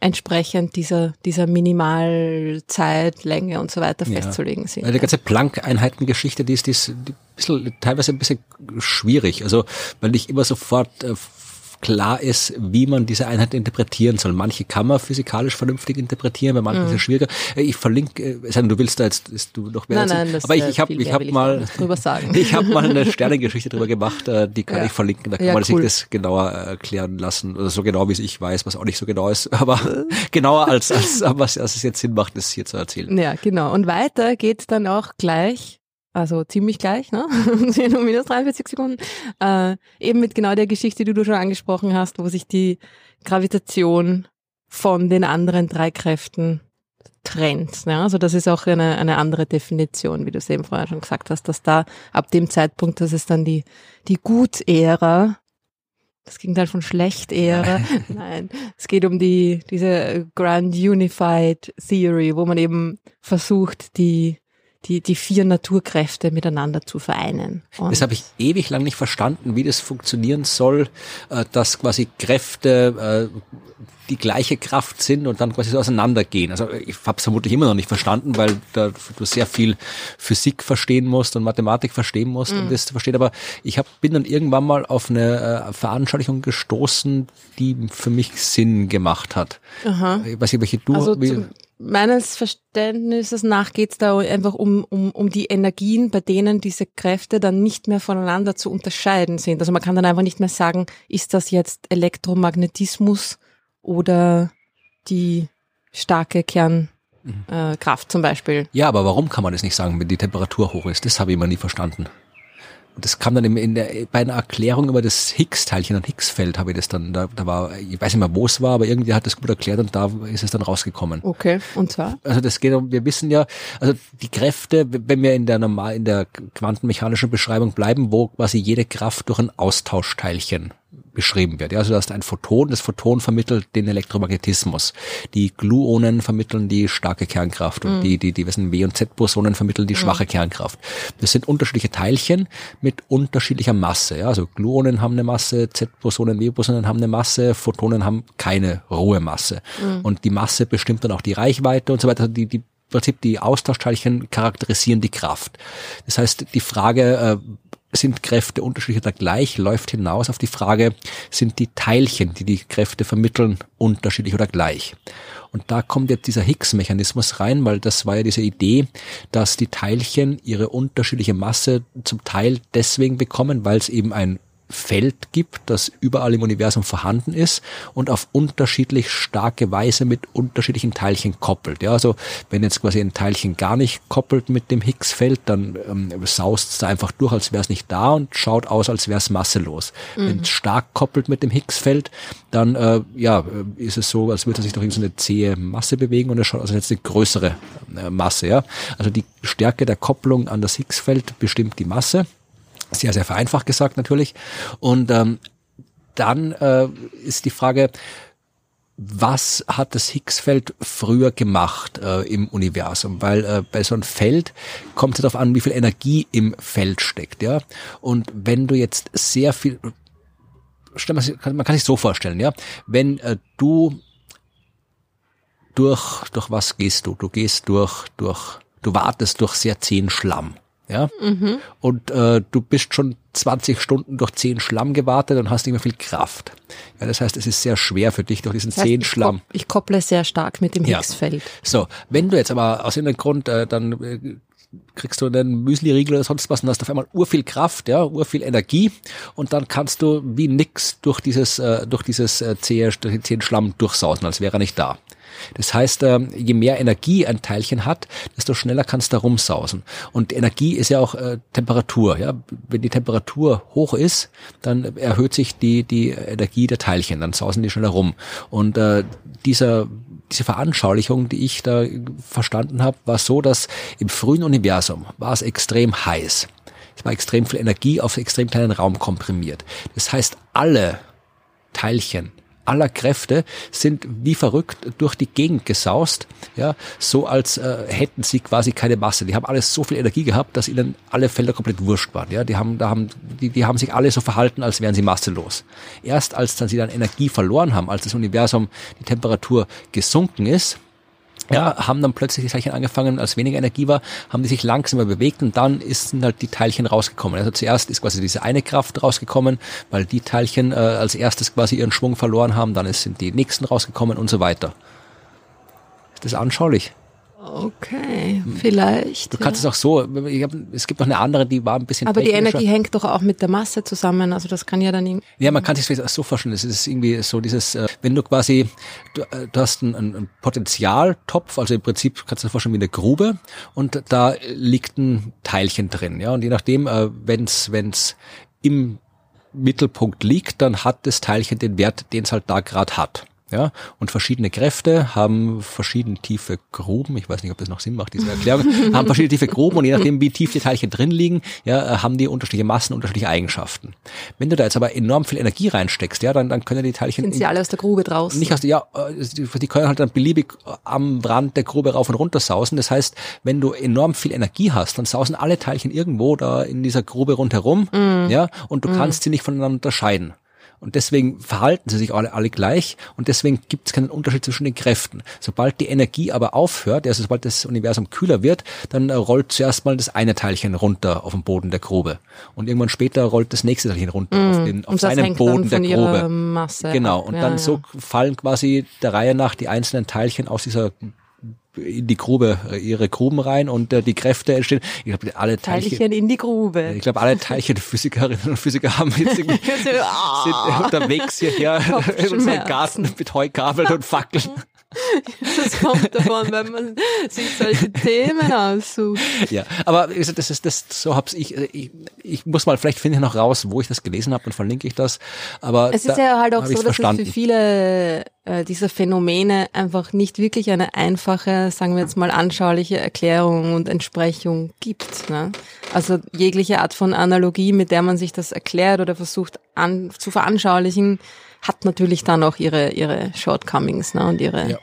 [SPEAKER 3] entsprechend dieser, dieser Minimalzeit, Länge und so weiter
[SPEAKER 2] Ja.
[SPEAKER 3] festzulegen sind.
[SPEAKER 2] Die ganze Planck-Einheitengeschichte, die ist, die ist die bisschen, teilweise ein bisschen schwierig. Also, weil nicht immer sofort äh, klar ist, wie man diese Einheit interpretieren soll. Manche kann man physikalisch vernünftig interpretieren, bei manchen ist es schwieriger. Äh, Ich verlinke, äh, du willst da jetzt, ist du noch mehr
[SPEAKER 3] Nein, nein, das
[SPEAKER 2] aber ich,
[SPEAKER 3] äh,
[SPEAKER 2] ich habe [laughs] ich hab mal, ich habe mal eine [laughs] Sternengeschichte drüber gemacht, äh, die kann
[SPEAKER 3] Ja.
[SPEAKER 2] ich verlinken, da kann
[SPEAKER 3] Ja,
[SPEAKER 2] man
[SPEAKER 3] cool.
[SPEAKER 2] sich das genauer erklären lassen. Oder so genau, wie es ich weiß, was auch nicht so genau ist. [laughs] Aber genauer als, als was, als es jetzt Sinn macht, das hier zu erzählen.
[SPEAKER 3] Ja, genau. Und weiter geht's dann auch gleich, also ziemlich gleich, ne? [laughs] 10 um minus 43 Sekunden. Äh, eben mit genau der Geschichte, die du schon angesprochen hast, wo sich die Gravitation von den anderen drei Kräften trennt. Ne? Also das ist auch eine, eine andere Definition, wie du es eben vorher schon gesagt hast, dass da ab dem Zeitpunkt, das ist dann die, die Gut-Ära, das Gegenteil von Schlecht-Ära. [laughs] Nein, es geht um die, diese Grand Unified Theory, wo man eben versucht, die, die, die vier Naturkräfte miteinander zu vereinen. Und
[SPEAKER 2] Das habe ich ewig lang nicht verstanden, wie das funktionieren soll, äh, dass quasi Kräfte äh, die gleiche Kraft sind und dann quasi so auseinandergehen. Also ich habe es vermutlich immer noch nicht verstanden, weil da du sehr viel Physik verstehen musst und Mathematik verstehen musst, um das zu verstehen. Aber ich hab, bin dann irgendwann mal auf eine äh, Veranschaulichung gestoßen, die für mich Sinn gemacht hat.
[SPEAKER 3] Aha.
[SPEAKER 2] Ich weiß nicht, welche du...
[SPEAKER 3] Also meines Verständnisses nach geht es da einfach um, um, um die Energien, bei denen diese Kräfte dann nicht mehr voneinander zu unterscheiden sind. Also man kann dann einfach nicht mehr sagen, ist das jetzt Elektromagnetismus oder die starke Kernkraft äh, Kraft zum Beispiel.
[SPEAKER 2] Ja, aber warum kann man das nicht sagen, wenn die Temperatur hoch ist? Das habe ich immer nie verstanden. Das kam dann in, in der, bei einer Erklärung über das Higgs-Teilchen und Higgs-Feld habe ich das dann, da, da war, ich weiß nicht mehr, wo es war, aber irgendwie hat das gut erklärt und da ist es dann rausgekommen.
[SPEAKER 3] Okay, und zwar?
[SPEAKER 2] Also das geht um, wir wissen ja, also die Kräfte, wenn wir in der normal, in der quantenmechanischen Beschreibung bleiben, wo quasi jede Kraft durch ein Austauschteilchen beschrieben wird. Ja, also du hast ein Photon, das Photon vermittelt den Elektromagnetismus. Die Gluonen vermitteln die starke Kernkraft und die, die, die wissen W- und Z-Bosonen vermitteln die schwache Kernkraft. Das sind unterschiedliche Teilchen mit unterschiedlicher Masse. Ja, also Gluonen haben eine Masse, Z-Bosonen, W-Bosonen haben eine Masse, Photonen haben keine rohe Masse. Und die Masse bestimmt dann auch die Reichweite und so weiter. Die, die im Prinzip die Austauschteilchen charakterisieren die Kraft. Das heißt, die Frage, äh, sind Kräfte unterschiedlich oder gleich, läuft hinaus auf die Frage, sind die Teilchen, die die Kräfte vermitteln, unterschiedlich oder gleich? Und da kommt jetzt dieser Higgs-Mechanismus rein, weil das war ja diese Idee, dass die Teilchen ihre unterschiedliche Masse zum Teil deswegen bekommen, weil es eben ein Feld gibt, das überall im Universum vorhanden ist und auf unterschiedlich starke Weise mit unterschiedlichen Teilchen koppelt. Ja, also wenn jetzt quasi ein Teilchen gar nicht koppelt mit dem Higgs-Feld, dann ähm, saust es da einfach durch, als wäre es nicht da und schaut aus, als wäre es masselos. Wenn es stark koppelt mit dem Higgs-Feld, dann äh, ja, ist es so, als würde es sich durch irgendeine zähe Masse bewegen und es schaut aus, als hätte es eine größere äh, Masse. Ja, also die Stärke der Kopplung an das Higgs-Feld bestimmt die Masse sehr, sehr vereinfacht gesagt natürlich. Und ähm, dann äh, ist die Frage, was hat das Higgsfeld früher gemacht äh, im Universum? Weil äh, bei so einem Feld kommt es darauf an, wie viel Energie im Feld steckt. ja. Und wenn du jetzt sehr viel, man kann sich so vorstellen, ja, wenn äh, du durch durch was gehst du? Du gehst durch durch du wartest durch sehr zähen Schlamm. Ja? Und äh, du bist schon 20 Stunden durch zehn Schlamm gewartet und hast nicht mehr viel Kraft. Ja, das heißt, es ist sehr schwer für dich durch diesen
[SPEAKER 3] Das heißt,
[SPEAKER 2] zähen
[SPEAKER 3] ich,
[SPEAKER 2] Schlamm.
[SPEAKER 3] kop- ich kopple sehr stark mit dem
[SPEAKER 2] Ja.
[SPEAKER 3] Higgsfeld.
[SPEAKER 2] So, wenn du jetzt aber aus irgendeinem Grund äh, dann äh, kriegst du einen Müsli-Riegel oder sonst was und hast auf einmal urviel Kraft, ja, urviel Energie und dann kannst du wie nix durch dieses äh, durch dieses äh, zähe, durch den zähen Schlamm durchsausen, als wäre er nicht da. Das heißt, ähm, je mehr Energie ein Teilchen hat, desto schneller kannst du da rumsausen. Und Energie ist ja auch äh, Temperatur. Ja? Wenn die Temperatur hoch ist, dann erhöht sich die, die Energie der Teilchen, dann sausen die schneller rum. Und äh, dieser diese Veranschaulichung, die ich da verstanden habe, war so, dass im frühen Universum war es extrem heiß. Es war extrem viel Energie auf extrem kleinen Raum komprimiert. Das heißt, alle Teilchen aller Kräfte sind wie verrückt durch die Gegend gesaust, ja, so als äh, hätten sie quasi keine Masse. Die haben alles so viel Energie gehabt, dass ihnen alle Felder komplett wurscht waren. Ja, die haben, da haben, die, die haben sich alle so verhalten, als wären sie masselos. Erst als dann sie dann Energie verloren haben, als das Universum die Temperatur gesunken ist, ja, haben dann plötzlich die Teilchen angefangen, als weniger Energie war, haben die sich langsamer bewegt und dann sind halt die Teilchen rausgekommen. Also zuerst ist quasi diese eine Kraft rausgekommen, weil die Teilchen äh, als erstes quasi ihren Schwung verloren haben, dann sind die nächsten rausgekommen und so weiter. Ist das anschaulich?
[SPEAKER 3] Okay, vielleicht.
[SPEAKER 2] Du kannst es auch so, ich hab, es gibt noch eine andere, die war ein bisschen
[SPEAKER 3] Aber die. Energie hängt doch auch mit der Masse zusammen. Also das kann ja dann irgendwie.
[SPEAKER 2] Ja, man kann sich auch so vorstellen, es ist irgendwie so dieses, äh, wenn du quasi, du, äh, du hast einen, einen Potenzialtopf, also im Prinzip kannst du dir vorstellen wie eine Grube und da liegt ein Teilchen drin, ja, und je nachdem, äh, wenn's, wenn's im Mittelpunkt liegt, dann hat das Teilchen den Wert, den es halt da gerade hat. Ja, und verschiedene Kräfte haben verschieden tiefe Gruben. Ich weiß nicht, ob das noch Sinn macht, diese Erklärung. [laughs] haben verschiedene tiefe Gruben und je nachdem, wie tief die Teilchen drin liegen, ja, haben die unterschiedliche Massen, unterschiedliche Eigenschaften. Wenn du da jetzt aber enorm viel Energie reinsteckst, ja, dann, dann können die Teilchen
[SPEAKER 3] Sind sie alle aus der Grube draußen?
[SPEAKER 2] nicht aus der, ja, äh, die die können halt dann beliebig am Rand der Grube rauf und runter sausen. Das heißt, wenn du enorm viel Energie hast, dann sausen alle Teilchen irgendwo da in dieser Grube rundherum, ja, und du kannst sie nicht voneinander unterscheiden. Und deswegen verhalten sie sich alle, alle gleich und deswegen gibt es keinen Unterschied zwischen den Kräften. Sobald die Energie aber aufhört, also sobald das Universum kühler wird, dann äh, rollt zuerst mal das eine Teilchen runter auf den Boden der Grube. Und irgendwann später rollt das nächste Teilchen runter auf, den, auf seinen Boden der Grube.
[SPEAKER 3] Masse
[SPEAKER 2] Genau, und
[SPEAKER 3] Ja,
[SPEAKER 2] dann
[SPEAKER 3] ja.
[SPEAKER 2] so fallen quasi der Reihe nach die einzelnen Teilchen aus dieser in die Grube, ihre Gruben rein und äh, die Kräfte entstehen. Ich glaube, alle Teilchen,
[SPEAKER 3] Teilchen in die Grube.
[SPEAKER 2] ich glaube, alle Teilchenphysikerinnen und Physiker haben jetzt [laughs] irgendwie sind
[SPEAKER 3] Ah,
[SPEAKER 2] unterwegs hierher
[SPEAKER 3] Kopfschmerzen. [laughs]
[SPEAKER 2] Garten mit Heugabeln und Fackeln. [laughs] [laughs]
[SPEAKER 3] das kommt davon, wenn man sich solche Themen aussucht.
[SPEAKER 2] Ja, aber wie gesagt, das ist das so hab's ich, äh, ich ich muss mal vielleicht finde ich noch raus, wo ich das gelesen habe, dann verlinke ich das. Aber
[SPEAKER 3] Es
[SPEAKER 2] da
[SPEAKER 3] ist ja halt auch so, dass
[SPEAKER 2] verstanden.
[SPEAKER 3] es für viele äh, dieser Phänomene einfach nicht wirklich eine einfache, sagen wir jetzt mal, anschauliche Erklärung und Entsprechung gibt. Ne? Also jegliche Art von Analogie, mit der man sich das erklärt oder versucht an, zu veranschaulichen, hat natürlich dann auch ihre, ihre Shortcomings ne? und ihre,
[SPEAKER 2] Ja.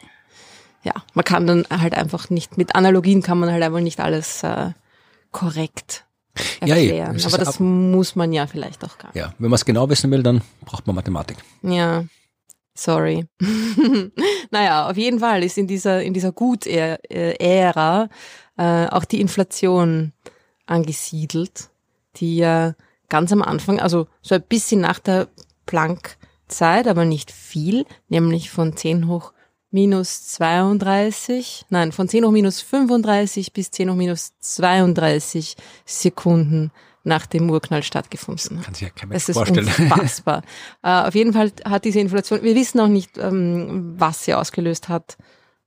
[SPEAKER 3] Ja. man kann dann halt einfach nicht, mit Analogien kann man halt einfach nicht alles äh, korrekt
[SPEAKER 2] Ja,
[SPEAKER 3] erklären.
[SPEAKER 2] es ist
[SPEAKER 3] Aber das muss man ja vielleicht auch gar nicht.
[SPEAKER 2] Ja, wenn man es genau wissen will, dann braucht man Mathematik.
[SPEAKER 3] Ja, sorry. [laughs] naja, auf jeden Fall ist in dieser, in dieser Gut-Ära äh, auch die Inflation angesiedelt, die ja ganz am Anfang, also so ein bisschen nach der Planck-Zeit, aber nicht viel, nämlich von 10 hoch minus 32, nein, von 10 hoch minus 35 bis 10 hoch minus 32 Sekunden nach dem Urknall stattgefunden hat.
[SPEAKER 2] Kann sich ja kein Mensch
[SPEAKER 3] Es ist
[SPEAKER 2] vorstellen.
[SPEAKER 3] unfassbar. [laughs] äh, auf jeden Fall hat diese Inflation, wir wissen auch nicht, ähm, was sie ausgelöst hat,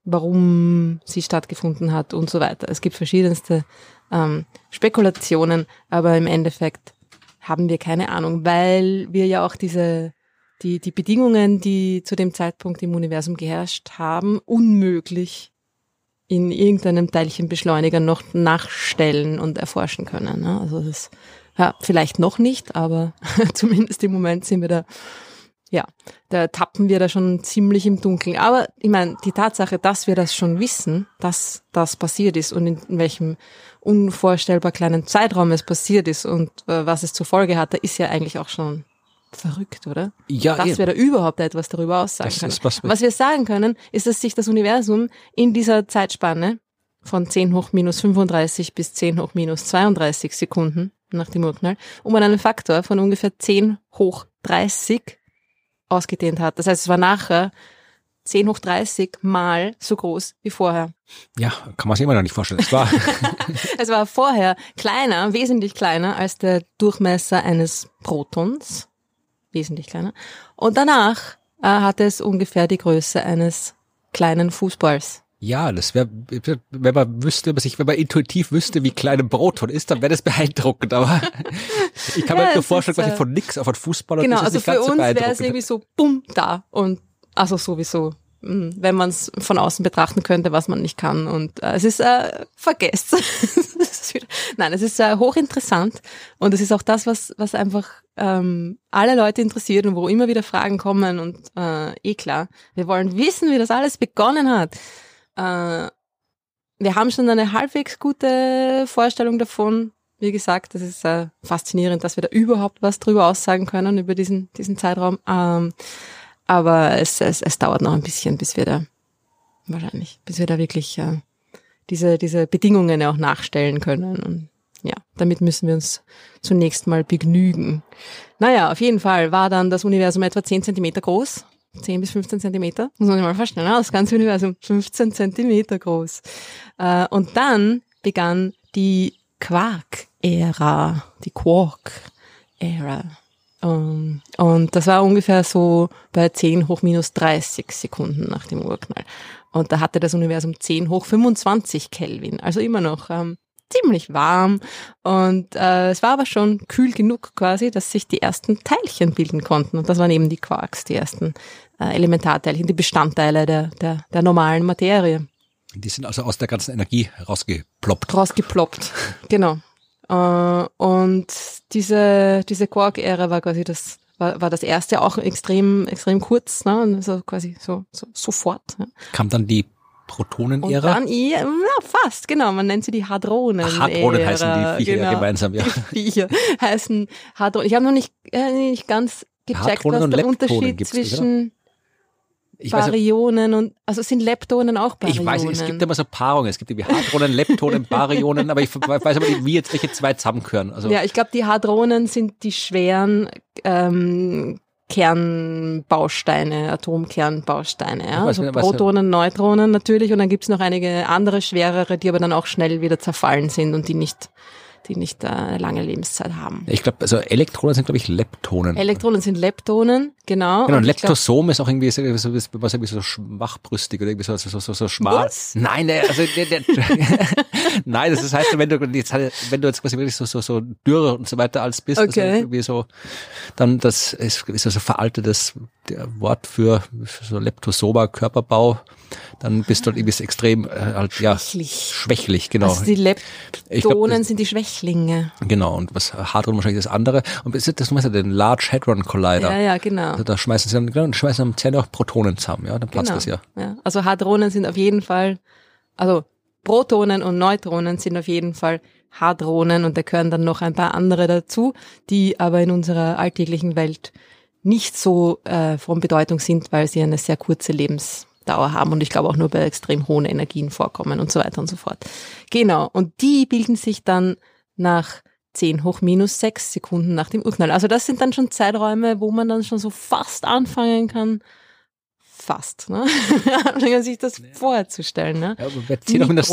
[SPEAKER 3] warum sie stattgefunden hat und so weiter. Es gibt verschiedenste ähm, Spekulationen, aber im Endeffekt haben wir keine Ahnung, weil wir ja auch diese die, die Bedingungen, die zu dem Zeitpunkt im Universum geherrscht haben, unmöglich in irgendeinem Teilchenbeschleuniger noch nachstellen und erforschen können. Ne? Also das ja, vielleicht noch nicht, aber [laughs] zumindest im Moment sind wir da, ja, da tappen wir da schon ziemlich im Dunkeln. Aber ich meine, die Tatsache, dass wir das schon wissen, dass das passiert ist und in, in welchem unvorstellbar kleinen Zeitraum es passiert ist und äh, was es zur Folge hatte, ist ja eigentlich auch schon verrückt, oder?
[SPEAKER 2] Ja,
[SPEAKER 3] dass
[SPEAKER 2] eh.
[SPEAKER 3] wir da überhaupt etwas darüber aussagen
[SPEAKER 2] Das
[SPEAKER 3] können.
[SPEAKER 2] was-
[SPEAKER 3] was wir sagen können, ist, dass sich das Universum in dieser Zeitspanne von 10 hoch minus 35 bis 10 hoch minus 32 Sekunden nach dem Urknall um einen Faktor von ungefähr 10 hoch 30 ausgedehnt hat. Das heißt, es war nachher 10 hoch 30 mal so groß wie vorher.
[SPEAKER 2] Ja, kann man sich immer noch nicht vorstellen. Es war, [laughs] [laughs]
[SPEAKER 3] Es war vorher kleiner, wesentlich kleiner als der Durchmesser eines Protons. Wesentlich kleiner. Und danach äh, hatte es ungefähr die Größe eines kleinen Fußballs.
[SPEAKER 2] ja, das wäre, wenn man wüsste, was ich, wenn man intuitiv wüsste, wie klein ein Proton ist, dann wäre das beeindruckend. Aber [laughs] ich kann
[SPEAKER 3] Ja,
[SPEAKER 2] mir nur
[SPEAKER 3] es
[SPEAKER 2] vorstellen, quasi
[SPEAKER 3] äh,
[SPEAKER 2] von nix auf einen Fußballer.
[SPEAKER 3] Genau,
[SPEAKER 2] das ist
[SPEAKER 3] also
[SPEAKER 2] nicht
[SPEAKER 3] für
[SPEAKER 2] so
[SPEAKER 3] uns wäre es irgendwie so, bumm, da. Und also sowieso, wenn man es von außen betrachten könnte, was man nicht kann. Und äh, es ist äh, vergesst. [laughs] Es Nein, es ist äh, hochinteressant. Und es ist auch das, was, was einfach ähm, alle Leute interessiert und wo immer wieder Fragen kommen. Und äh, eh klar, wir wollen wissen, wie das alles begonnen hat. Äh, wir haben schon eine halbwegs gute Vorstellung davon. Wie gesagt, das ist äh, faszinierend, dass wir da überhaupt was drüber aussagen können über diesen, diesen Zeitraum. Ähm, aber es, es, es dauert noch ein bisschen, bis wir da, wahrscheinlich, bis wir da wirklich äh, diese, diese Bedingungen auch nachstellen können. Und ja, damit müssen wir uns zunächst mal begnügen. Naja, auf jeden Fall war dann das Universum etwa 10 Zentimeter groß. 10 bis 15 Zentimeter. Muss man sich mal vorstellen, ne? das ganze Universum 15 Zentimeter groß. Äh, und dann begann die Quark-Ära, die Quark-Ära. Um, und das war ungefähr so bei 10 hoch minus 30 Sekunden nach dem Urknall. Und da hatte das Universum 10 hoch 25 Kelvin, also immer noch ähm, ziemlich warm und äh, es war aber schon kühl genug quasi, dass sich die ersten Teilchen bilden konnten und das waren eben die Quarks, die ersten äh, Elementarteilchen, die Bestandteile der, der, der normalen Materie.
[SPEAKER 2] Die sind also aus der ganzen Energie rausgeploppt.
[SPEAKER 3] Rausgeploppt, genau. Äh, und diese, diese Quark-Ära war quasi das, war, war das erste auch extrem, extrem kurz, ne? Und so quasi so, so sofort. Ja.
[SPEAKER 2] Kam dann die Protonenära.
[SPEAKER 3] dann, ja, na, fast, genau, man nennt sie die Hadronen.
[SPEAKER 2] Ach, Hadronen heißen die Viecher
[SPEAKER 3] genau.
[SPEAKER 2] gemeinsam, ja. [laughs]
[SPEAKER 3] Die Viecher heißen Hadronen. Ich habe noch nicht, äh, nicht ganz gecheckt,
[SPEAKER 2] Hadronen
[SPEAKER 3] was der Unterschied zwischen
[SPEAKER 2] Ich
[SPEAKER 3] Baryonen und, also sind Leptonen auch
[SPEAKER 2] ich
[SPEAKER 3] Baryonen?
[SPEAKER 2] weiß, es gibt immer so Paarungen. Es gibt irgendwie Hadronen, Leptonen, Baryonen, aber ich weiß aber nicht, wie jetzt welche zwei zusammengehören. Also,
[SPEAKER 3] Ja, ich glaube, die Hadronen sind die schweren ähm, Kernbausteine, Atomkernbausteine. Ja?
[SPEAKER 2] Ich
[SPEAKER 3] Also
[SPEAKER 2] was-
[SPEAKER 3] Protonen, Neutronen natürlich und dann gibt's noch einige andere schwerere, die aber dann auch schnell wieder zerfallen sind und die nicht, die nicht äh, eine lange Lebenszeit haben.
[SPEAKER 2] ich glaube, also Elektronen sind, glaube ich, Leptonen.
[SPEAKER 3] Elektronen sind Leptonen, genau.
[SPEAKER 2] Genau, und
[SPEAKER 3] glaub-
[SPEAKER 2] Leptosom ist auch irgendwie so, was irgendwie so schwachbrüstig oder irgendwie so, so, so, so schmal.
[SPEAKER 3] Was?
[SPEAKER 2] Nein, der, also der, der, [laughs] nein, das heißt, wenn du jetzt, wenn du jetzt quasi wirklich so, so, so dürr und so weiter als bist, also
[SPEAKER 3] Okay.
[SPEAKER 2] irgendwie so, dann das ist, ist also veraltetes Wort für, für so Leptosoma Körperbau, dann bist du halt irgendwie so extrem äh, halt, ja,
[SPEAKER 3] Schwächlich.
[SPEAKER 2] schwächlich, genau.
[SPEAKER 3] Also die Leptonen
[SPEAKER 2] das-
[SPEAKER 3] sind die Schwächlinge.
[SPEAKER 2] Genau, und was Hadron wahrscheinlich das andere. Und das ist das meinst du, den Large Hadron Collider.
[SPEAKER 3] Ja, ja, genau.
[SPEAKER 2] Also da schmeißen sie dann, genau, schmeißen dann zählen auch Protonen zusammen, ja, dann platzt
[SPEAKER 3] Genau.
[SPEAKER 2] das ja.
[SPEAKER 3] Ja, also Hadronen sind auf jeden Fall, also Protonen und Neutronen sind auf jeden Fall Hadronen und da gehören dann noch ein paar andere dazu, die aber in unserer alltäglichen Welt nicht so äh, von Bedeutung sind, weil sie eine sehr kurze Lebensdauer haben und ich glaube auch nur bei extrem hohen Energien vorkommen und so weiter und so fort. Genau, und die bilden sich dann nach 10 hoch minus 6 Sekunden nach dem Urknall. Also das sind dann schon Zeiträume, wo man dann schon so fast anfangen kann, fast, ne? [laughs] Anfangen sich das vorzustellen, ne?
[SPEAKER 2] ja aber bei 10 auf minus,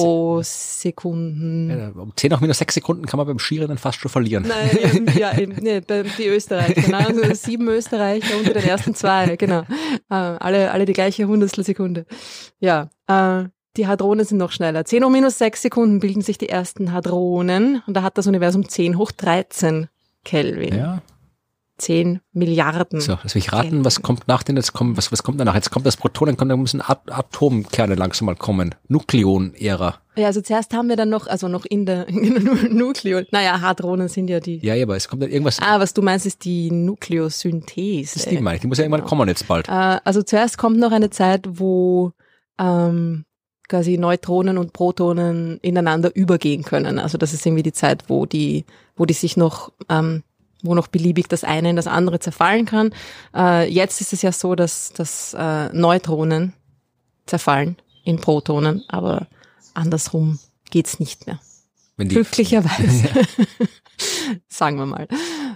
[SPEAKER 2] ja, um 10 auf minus 6 Sekunden kann man beim Skirennen fast schon verlieren.
[SPEAKER 3] Nein, eben, [laughs] ja, eben, nee, bei- die Österreicher, genau, also sieben Österreicher unter den ersten zwei, genau. Äh, alle, alle die gleiche Hundertstelsekunde. Ja, äh, die Hadronen sind noch schneller. 10 hoch minus 6 Sekunden bilden sich die ersten Hadronen und da hat das Universum 10 hoch 13 Kelvin.
[SPEAKER 2] Ja,
[SPEAKER 3] 10 Milliarden.
[SPEAKER 2] so, will ich raten, was kommt nach denn jetzt kommt, was, was kommt danach? Jetzt kommt das Protonen, kommt, da müssen At Atomkerne langsam mal kommen. Nukleon-Ära.
[SPEAKER 3] Ja, also zuerst haben wir dann noch, also noch in der [laughs] Nukleon, naja, Hadronen sind ja die.
[SPEAKER 2] Ja, ja, aber es kommt dann irgendwas,
[SPEAKER 3] Ah, was du meinst, ist die Nukleosynthese.
[SPEAKER 2] das ist die meine ich, die muss ja irgendwann kommen jetzt bald.
[SPEAKER 3] Äh, also zuerst kommt noch eine Zeit, wo ähm, quasi Neutronen und Protonen ineinander übergehen können. Also das ist irgendwie die Zeit, wo die, wo die sich noch, ähm, wo noch beliebig das eine in das andere zerfallen kann. Äh, jetzt ist es ja so, dass, dass äh, Neutronen zerfallen in Protonen, aber andersrum geht's nicht mehr. Glücklicherweise. [laughs] Sagen wir mal.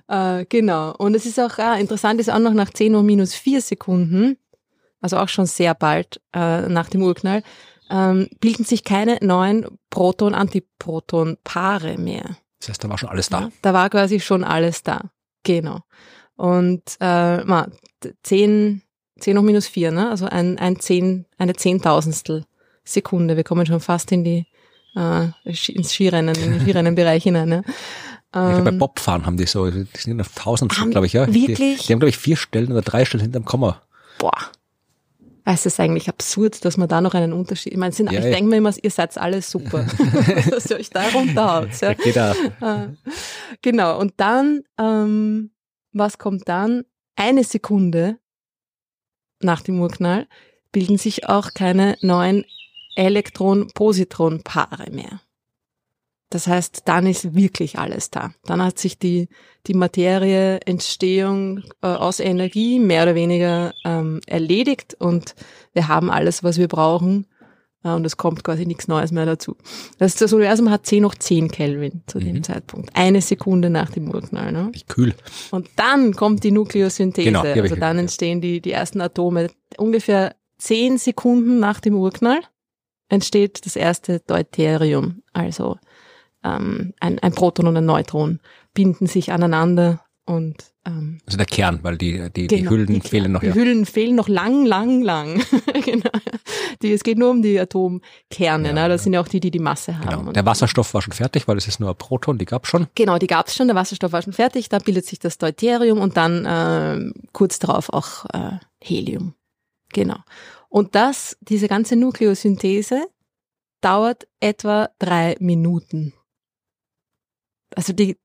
[SPEAKER 3] Äh, genau. Und es ist auch äh, interessant, ist auch noch nach 10 Uhr minus 4 Sekunden, also auch schon sehr bald äh, nach dem Urknall, ähm, bilden sich keine neuen Proton-Antiproton-Paare mehr.
[SPEAKER 2] das heißt, da war schon alles da.
[SPEAKER 3] Ja, da war quasi schon alles da. Genau. Und äh, ma, 10, 10 hoch minus 4, ne? also ein, ein 10, eine Zehntausendstel Sekunde. Wir kommen schon fast in die äh, ins Skirennen, in den Skirennenbereich hinein. Ne?
[SPEAKER 2] Ich glaub, bei
[SPEAKER 3] Ähm,
[SPEAKER 2] Bobfahren haben die so, die sind auf Tausendstel, glaube ich, ja.
[SPEAKER 3] wirklich?
[SPEAKER 2] Die, die haben, glaube ich, vier Stellen oder drei Stellen hinterm Komma.
[SPEAKER 3] boah. Es ist eigentlich absurd, dass man da noch einen Unterschied. Ich meine, sind,
[SPEAKER 2] Ja,
[SPEAKER 3] ich
[SPEAKER 2] ja.
[SPEAKER 3] denke mir immer, ihr seid alle super, [laughs] [laughs] dass ihr euch da runterhaut. Ja.
[SPEAKER 2] Er.
[SPEAKER 3] Äh, genau, und dann, ähm, was kommt dann? Eine Sekunde nach dem Urknall bilden sich auch keine neuen Elektron-Positron-Paare mehr. Das heißt, dann ist wirklich alles da. Dann hat sich die, die Materie, Entstehung äh, aus Energie mehr oder weniger ähm, erledigt und wir haben alles, was wir brauchen äh, und es kommt quasi nichts Neues mehr dazu. Das, das Universum hat 10 hoch 10 Kelvin zu dem
[SPEAKER 2] Mhm.
[SPEAKER 3] Zeitpunkt. Eine Sekunde nach dem Urknall. Ne?
[SPEAKER 2] Kühl.
[SPEAKER 3] Und dann kommt die Nukleosynthese.
[SPEAKER 2] Genau, die
[SPEAKER 3] also dann entstehen die, die ersten Atome. Ungefähr 10 Sekunden nach dem Urknall entsteht das erste Deuterium. Also ähm, ein, ein Proton und ein Neutron binden sich aneinander Und ähm,
[SPEAKER 2] Also der Kern, weil die, die, die
[SPEAKER 3] Genau,
[SPEAKER 2] Hüllen
[SPEAKER 3] die
[SPEAKER 2] fehlen noch.
[SPEAKER 3] Die
[SPEAKER 2] Ja.
[SPEAKER 3] Hüllen fehlen noch lang, lang, lang. [laughs] genau. Die, es geht nur um die Atomkerne.
[SPEAKER 2] Ja,
[SPEAKER 3] ne? Das
[SPEAKER 2] ja.
[SPEAKER 3] sind ja auch die, die die Masse haben.
[SPEAKER 2] Genau. Der Wasserstoff war schon fertig, weil es ist nur ein Proton, die gab's schon.
[SPEAKER 3] Genau, die gab es schon, der Wasserstoff war schon fertig, da bildet sich das Deuterium und dann ähm, kurz darauf auch äh, Helium. Genau. Und das, diese ganze Nukleosynthese dauert etwa drei Minuten. Also die,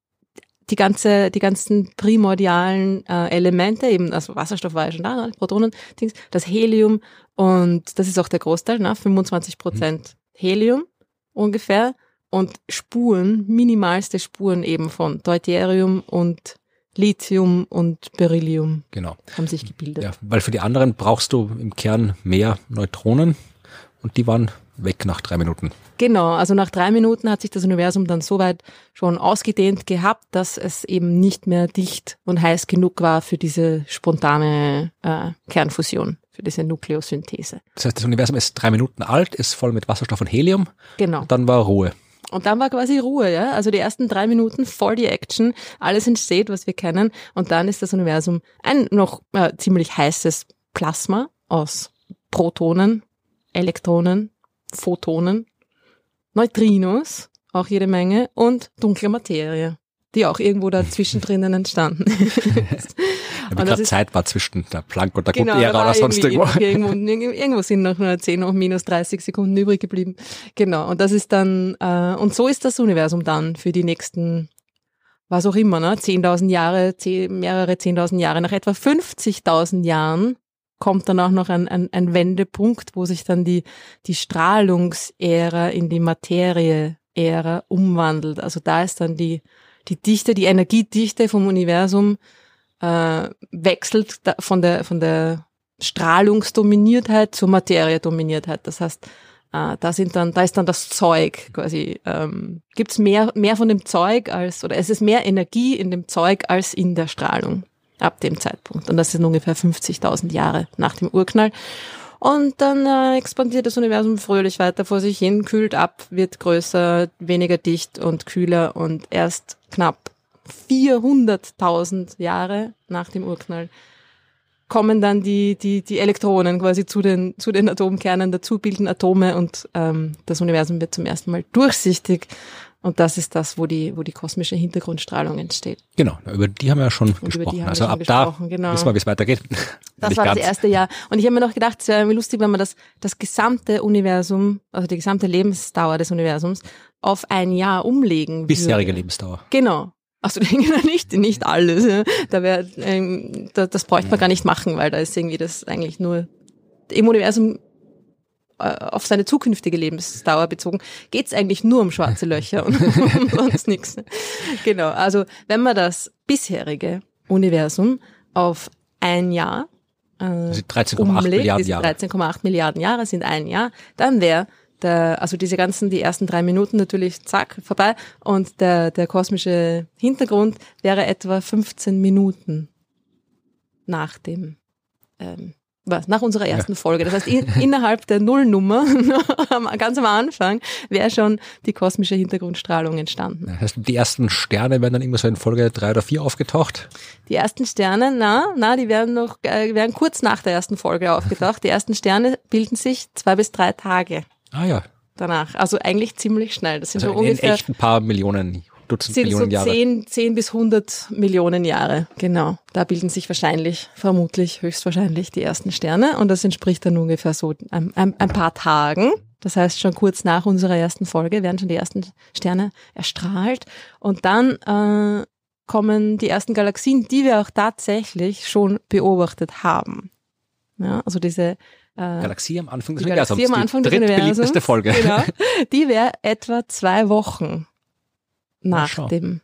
[SPEAKER 3] die ganze, die ganzen primordialen äh, Elemente, eben, also Wasserstoff war ja schon da, ne, Protonen, Dings, das Helium und das ist auch der Großteil, ne, 25 Prozent Helium ungefähr und Spuren, minimalste Spuren eben von Deuterium und Lithium und Beryllium
[SPEAKER 2] Genau.
[SPEAKER 3] haben sich gebildet.
[SPEAKER 2] Ja, weil für die anderen brauchst du im Kern mehr Neutronen und die waren weg nach drei Minuten.
[SPEAKER 3] Genau, also nach drei Minuten hat sich das Universum dann so weit schon ausgedehnt gehabt, dass es eben nicht mehr dicht und heiß genug war für diese spontane äh, Kernfusion, für diese Nukleosynthese.
[SPEAKER 2] Das heißt, das Universum ist drei Minuten alt, ist voll mit Wasserstoff und Helium.
[SPEAKER 3] Genau.
[SPEAKER 2] Und dann war Ruhe.
[SPEAKER 3] Und dann war quasi Ruhe, ja. Also die ersten drei Minuten voll die Action, alles entsteht, was wir kennen. Und dann ist das Universum ein noch äh, ziemlich heißes Plasma aus Protonen, Elektronen, Photonen, Neutrinos, auch jede Menge, und dunkle Materie, die auch irgendwo da zwischendrin [laughs] entstanden [laughs] ist.
[SPEAKER 2] Ja,
[SPEAKER 3] Und das ist-
[SPEAKER 2] Zeit war zwischen der Planck und der
[SPEAKER 3] Genau, war
[SPEAKER 2] oder sonst irgendwo.
[SPEAKER 3] Irgendwo, irgendwo sind noch nur 10 und minus 30 Sekunden übrig geblieben. Genau, und das ist dann, äh, und so ist das Universum dann für die nächsten, was auch immer, ne, 10.000 Jahre, 10, mehrere 10.000 Jahre. Nach etwa 50.000 Jahren kommt dann auch noch ein, ein, ein Wendepunkt, wo sich dann die, die Strahlungsära in die Materie-Ära umwandelt. Also da ist dann die, die Dichte, die Energiedichte vom Universum äh, wechselt von der von der Strahlungsdominiertheit zur Materiedominiertheit. Das heißt, äh, da sind dann, da ist dann das Zeug quasi. Ähm, Gibt es mehr mehr von dem Zeug als oder es ist mehr Energie in dem Zeug als in der Strahlung ab dem Zeitpunkt. Und das sind ungefähr 50.000 Jahre nach dem Urknall. Und dann äh, expandiert das Universum fröhlich weiter vor sich hin, kühlt ab, wird größer, weniger dicht und kühler und erst knapp 400.000 Jahre nach dem Urknall kommen dann die, die, die Elektronen quasi zu den, zu den Atomkernen dazu, bilden Atome und ähm, das Universum wird zum ersten Mal durchsichtig. Und das ist das, wo die, wo die kosmische Hintergrundstrahlung entsteht.
[SPEAKER 2] Genau, über die haben wir ja schon
[SPEAKER 3] über die
[SPEAKER 2] gesprochen. Also
[SPEAKER 3] schon
[SPEAKER 2] ab da
[SPEAKER 3] genau.
[SPEAKER 2] wissen wir, wie es weitergeht.
[SPEAKER 3] Das [laughs] war das
[SPEAKER 2] ganz.
[SPEAKER 3] erste Jahr. Und ich habe mir noch gedacht, es wäre lustig, wenn man das, das gesamte Universum, also die gesamte Lebensdauer des Universums auf ein Jahr umlegen
[SPEAKER 2] Bisherige
[SPEAKER 3] würde.
[SPEAKER 2] Lebensdauer.
[SPEAKER 3] Genau. [laughs] Achso, nicht, nicht alles. Ja. Da wär, ähm, da, das bräuchte man gar nicht machen, weil da ist irgendwie das eigentlich nur im Universum auf seine zukünftige Lebensdauer bezogen, geht's eigentlich nur um schwarze Löcher und [laughs] um sonst nichts. Genau, also wenn man das bisherige Universum auf ein Jahr äh,
[SPEAKER 2] Also 13,8
[SPEAKER 3] umlegt,
[SPEAKER 2] Milliarden
[SPEAKER 3] diese
[SPEAKER 2] Jahre.
[SPEAKER 3] 13,8 Milliarden Jahre sind ein Jahr, dann wäre der, also diese ganzen, die ersten drei Minuten natürlich zack, vorbei und der, der kosmische Hintergrund wäre etwa 15 Minuten nach dem, ähm, was, nach unserer ersten Folge. Das heißt, in, [laughs] innerhalb der Nullnummer, [laughs] am- ganz am Anfang, wäre schon die kosmische Hintergrundstrahlung entstanden.
[SPEAKER 2] Das heißt, die ersten Sterne werden dann irgendwo so in Folge drei oder vier aufgetaucht.
[SPEAKER 3] Die ersten Sterne, na, na, die werden noch, äh, werden kurz nach der ersten Folge aufgetaucht. Die ersten Sterne bilden sich zwei bis drei Tage
[SPEAKER 2] Ah ja,
[SPEAKER 3] danach. Also eigentlich ziemlich schnell. Das sind
[SPEAKER 2] also
[SPEAKER 3] so ungefähr
[SPEAKER 2] echt ein paar Millionen, Dutzend
[SPEAKER 3] sind so
[SPEAKER 2] Millionen Jahre.
[SPEAKER 3] 10, 10 bis 100 Millionen Jahre. Genau. Da bilden sich wahrscheinlich, vermutlich, höchstwahrscheinlich die ersten Sterne. Und das entspricht dann ungefähr so ein, ein, ein paar Tagen. Das heißt, schon kurz nach unserer ersten Folge werden schon die ersten Sterne erstrahlt. Und dann äh, kommen die ersten Galaxien, die wir auch tatsächlich schon beobachtet haben. Ja, also diese äh,
[SPEAKER 2] Galaxie am Anfang des Universums.
[SPEAKER 3] Galaxie am Anfang
[SPEAKER 2] die
[SPEAKER 3] des Universums.
[SPEAKER 2] Folge.
[SPEAKER 3] Genau. [laughs] Die wäre etwa zwei Wochen nach
[SPEAKER 2] schau.
[SPEAKER 3] dem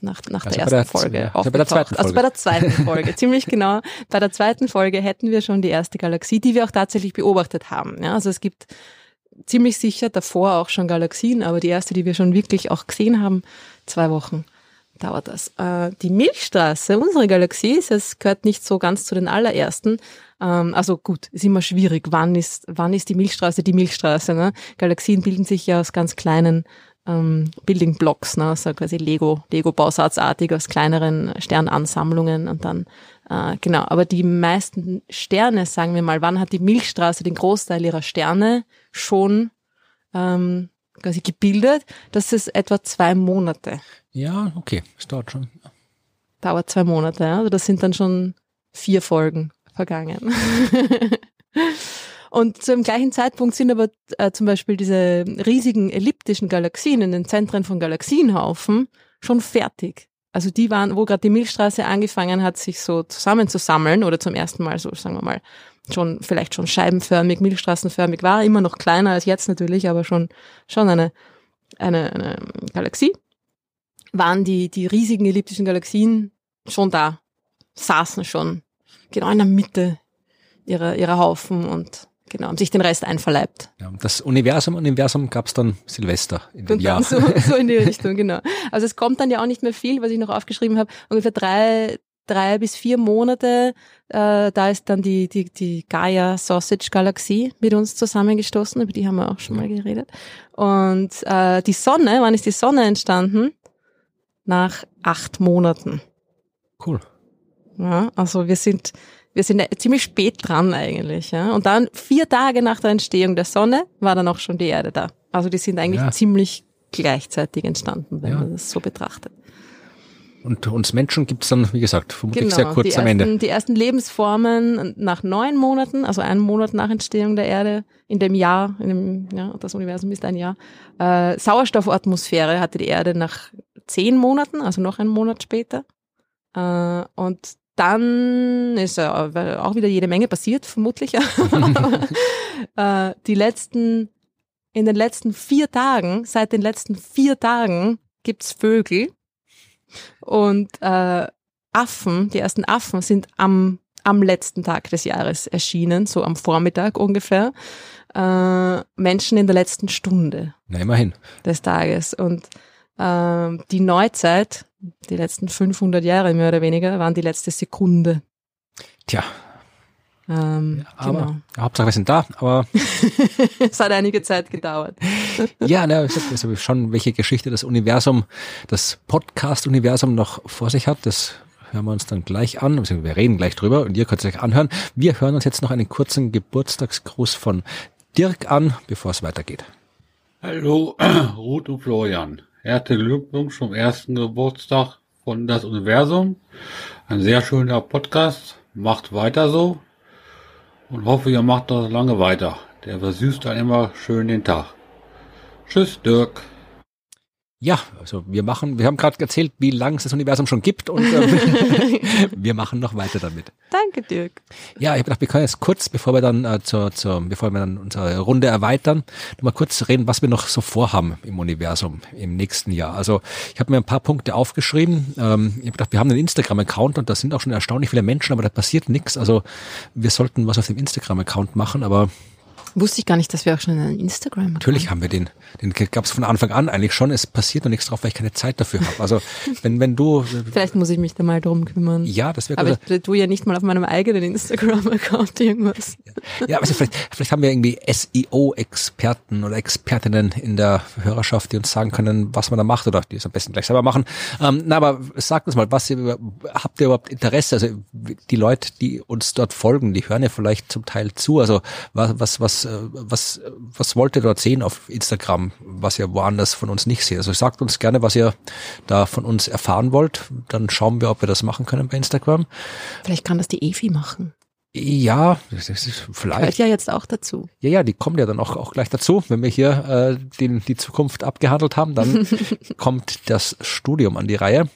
[SPEAKER 3] nach, nach
[SPEAKER 2] Also
[SPEAKER 3] der
[SPEAKER 2] der
[SPEAKER 3] ersten
[SPEAKER 2] z-
[SPEAKER 3] Folge
[SPEAKER 2] also bei der zweiten
[SPEAKER 3] Also
[SPEAKER 2] Folge.
[SPEAKER 3] bei der zweiten [laughs] Folge, ziemlich genau. Bei der zweiten Folge hätten wir schon die erste Galaxie, die wir auch tatsächlich beobachtet haben. Ja, also es gibt ziemlich sicher davor auch schon Galaxien, aber die erste, die wir schon wirklich auch gesehen haben, zwei Wochen dauert das. Äh, die Milchstraße, unsere Galaxie, ist- es gehört nicht so ganz zu den allerersten. Ähm, also gut, ist immer schwierig. Wann ist, wann ist die Milchstraße die Milchstraße? Ne? Galaxien bilden sich ja aus ganz kleinen ähm, Building Blocks, ne, so quasi Lego, Lego-Bausatzartig aus kleineren Sternansammlungen und dann, äh, genau. Aber die meisten Sterne, sagen wir mal, wann hat die Milchstraße den Großteil ihrer Sterne schon ähm, quasi gebildet? Das ist etwa zwei Monate.
[SPEAKER 2] Ja, okay, es dauert schon.
[SPEAKER 3] Dauert zwei Monate, ja. Also das sind dann schon vier Folgen vergangen. [laughs] Und zum gleichen Zeitpunkt sind aber äh, zum Beispiel diese riesigen elliptischen Galaxien in den Zentren von Galaxienhaufen schon fertig. Also die waren, wo gerade die Milchstraße angefangen hat, sich so zusammenzusammeln oder zum ersten Mal so, sagen wir mal, schon vielleicht schon scheibenförmig, milchstraßenförmig war, immer noch kleiner als jetzt natürlich, aber schon schon eine eine, eine Galaxie. Waren die die riesigen elliptischen Galaxien schon da, saßen schon genau in der Mitte ihrer ihrer Haufen und genau, haben sich den Rest einverleibt.
[SPEAKER 2] Ja, das Universum, Universum gab es dann Silvester in dem
[SPEAKER 3] Und
[SPEAKER 2] Jahr. [laughs]
[SPEAKER 3] so, so in die [laughs] Richtung, genau. Also es kommt dann ja auch nicht mehr viel, was ich noch aufgeschrieben habe. Ungefähr drei, drei bis vier Monate, äh, da ist dann die, die, die Gaia Sausage Galaxie mit uns zusammengestoßen, über die haben wir auch schon mal geredet. Und äh, die Sonne, wann ist die Sonne entstanden? Nach acht Monaten.
[SPEAKER 2] Cool.
[SPEAKER 3] Ja, also wir sind, wir sind ziemlich spät dran eigentlich. Ja. Und dann vier Tage nach der Entstehung der Sonne war dann auch schon die Erde da. Also die sind eigentlich
[SPEAKER 2] Ja.
[SPEAKER 3] ziemlich gleichzeitig entstanden, wenn
[SPEAKER 2] Ja.
[SPEAKER 3] man das so betrachtet.
[SPEAKER 2] Und uns Menschen gibt's dann, wie gesagt, vermutlich
[SPEAKER 3] Genau,
[SPEAKER 2] sehr kurz
[SPEAKER 3] die
[SPEAKER 2] am
[SPEAKER 3] ersten,
[SPEAKER 2] Ende.
[SPEAKER 3] Die ersten Lebensformen nach neun Monaten, also einen Monat nach Entstehung der Erde, in dem Jahr, in dem, ja, das Universum ist ein Jahr. Äh, Sauerstoffatmosphäre hatte die Erde nach zehn Monaten, also noch einen Monat später. Äh, und dann ist äh, auch wieder jede Menge passiert, vermutlich. [laughs] äh, die letzten, in den letzten vier Tagen, seit den letzten vier Tagen gibt's Vögel. Und äh, Affen, die ersten Affen sind am, am letzten Tag des Jahres erschienen, so am Vormittag ungefähr. Äh, Menschen in der letzten Stunde
[SPEAKER 2] Na, immerhin.
[SPEAKER 3] des Tages. Und ähm, die Neuzeit, die letzten 500 Jahre mehr oder weniger, waren die letzte Sekunde.
[SPEAKER 2] Tja,
[SPEAKER 3] Ähm,
[SPEAKER 2] aber
[SPEAKER 3] genau.
[SPEAKER 2] ja, Hauptsache wir sind da, aber [laughs]
[SPEAKER 3] es hat einige Zeit gedauert. [laughs]
[SPEAKER 2] ja, ne, ich sag, also schon, welche Geschichte das Universum, das Podcast-Universum noch vor sich hat, das hören wir uns dann gleich an, wir reden gleich drüber und ihr könnt es euch anhören. Wir hören uns jetzt noch einen kurzen Geburtstagsgruß von Dirk an, bevor es weitergeht.
[SPEAKER 7] Hallo, [clears throat] Ruth und Florian. Herzlichen Glückwunsch zum ersten Geburtstag von Das Universum. Ein sehr schöner Podcast. Macht weiter so. Und hoffe, ihr macht das lange weiter. Der versüßt dann immer schön den Tag. Tschüss, Dirk.
[SPEAKER 2] Ja, also wir machen, wir haben gerade erzählt, wie lange es das Universum schon gibt und ähm, [laughs] wir machen noch weiter damit.
[SPEAKER 3] Danke, Dirk.
[SPEAKER 2] Ja, ich habe gedacht, wir können jetzt kurz, bevor wir dann äh, zur, zur, bevor wir dann unsere Runde erweitern, noch mal kurz reden, was wir noch so vorhaben im Universum im nächsten Jahr. Also ich habe mir ein paar Punkte aufgeschrieben. Ähm, ich habe gedacht, wir haben einen Instagram-Account und da sind auch schon erstaunlich viele Menschen, aber da passiert nichts. Also wir sollten was auf dem Instagram-Account machen, aber
[SPEAKER 3] Wusste ich gar nicht, dass wir auch schon einen Instagram haben.
[SPEAKER 2] Natürlich haben wir den. Den gab es von Anfang an eigentlich schon. Es passiert noch nichts drauf, weil ich keine Zeit dafür habe. Also [laughs] wenn, wenn du
[SPEAKER 3] Vielleicht muss ich mich da mal drum kümmern.
[SPEAKER 2] ja, das wäre
[SPEAKER 3] Aber ich tue ja nicht mal auf meinem eigenen Instagram-Account irgendwas.
[SPEAKER 2] Ja, also vielleicht, vielleicht haben wir irgendwie SEO-Experten oder Expertinnen in der Hörerschaft, die uns sagen können, was man da macht oder die es am besten gleich selber machen. Ähm, na, aber sagt uns mal, was ihr, habt ihr überhaupt Interesse? Also die Leute, die uns dort folgen, die hören ja vielleicht zum Teil zu. Also was, was, was, äh, was, was wollt ihr dort sehen auf Instagram, was ihr woanders von uns nicht seht? Also sagt uns gerne, was ihr da von uns erfahren wollt. Dann schauen wir, ob wir das machen können bei Instagram.
[SPEAKER 3] Vielleicht kann das die Efi machen.
[SPEAKER 2] Ja, das ist vielleicht.
[SPEAKER 3] Gehört ja jetzt auch dazu.
[SPEAKER 2] Ja, ja, die kommen ja dann auch, auch gleich dazu. Wenn wir hier äh, den, die Zukunft abgehandelt haben, dann [laughs] kommt das Studium an die Reihe.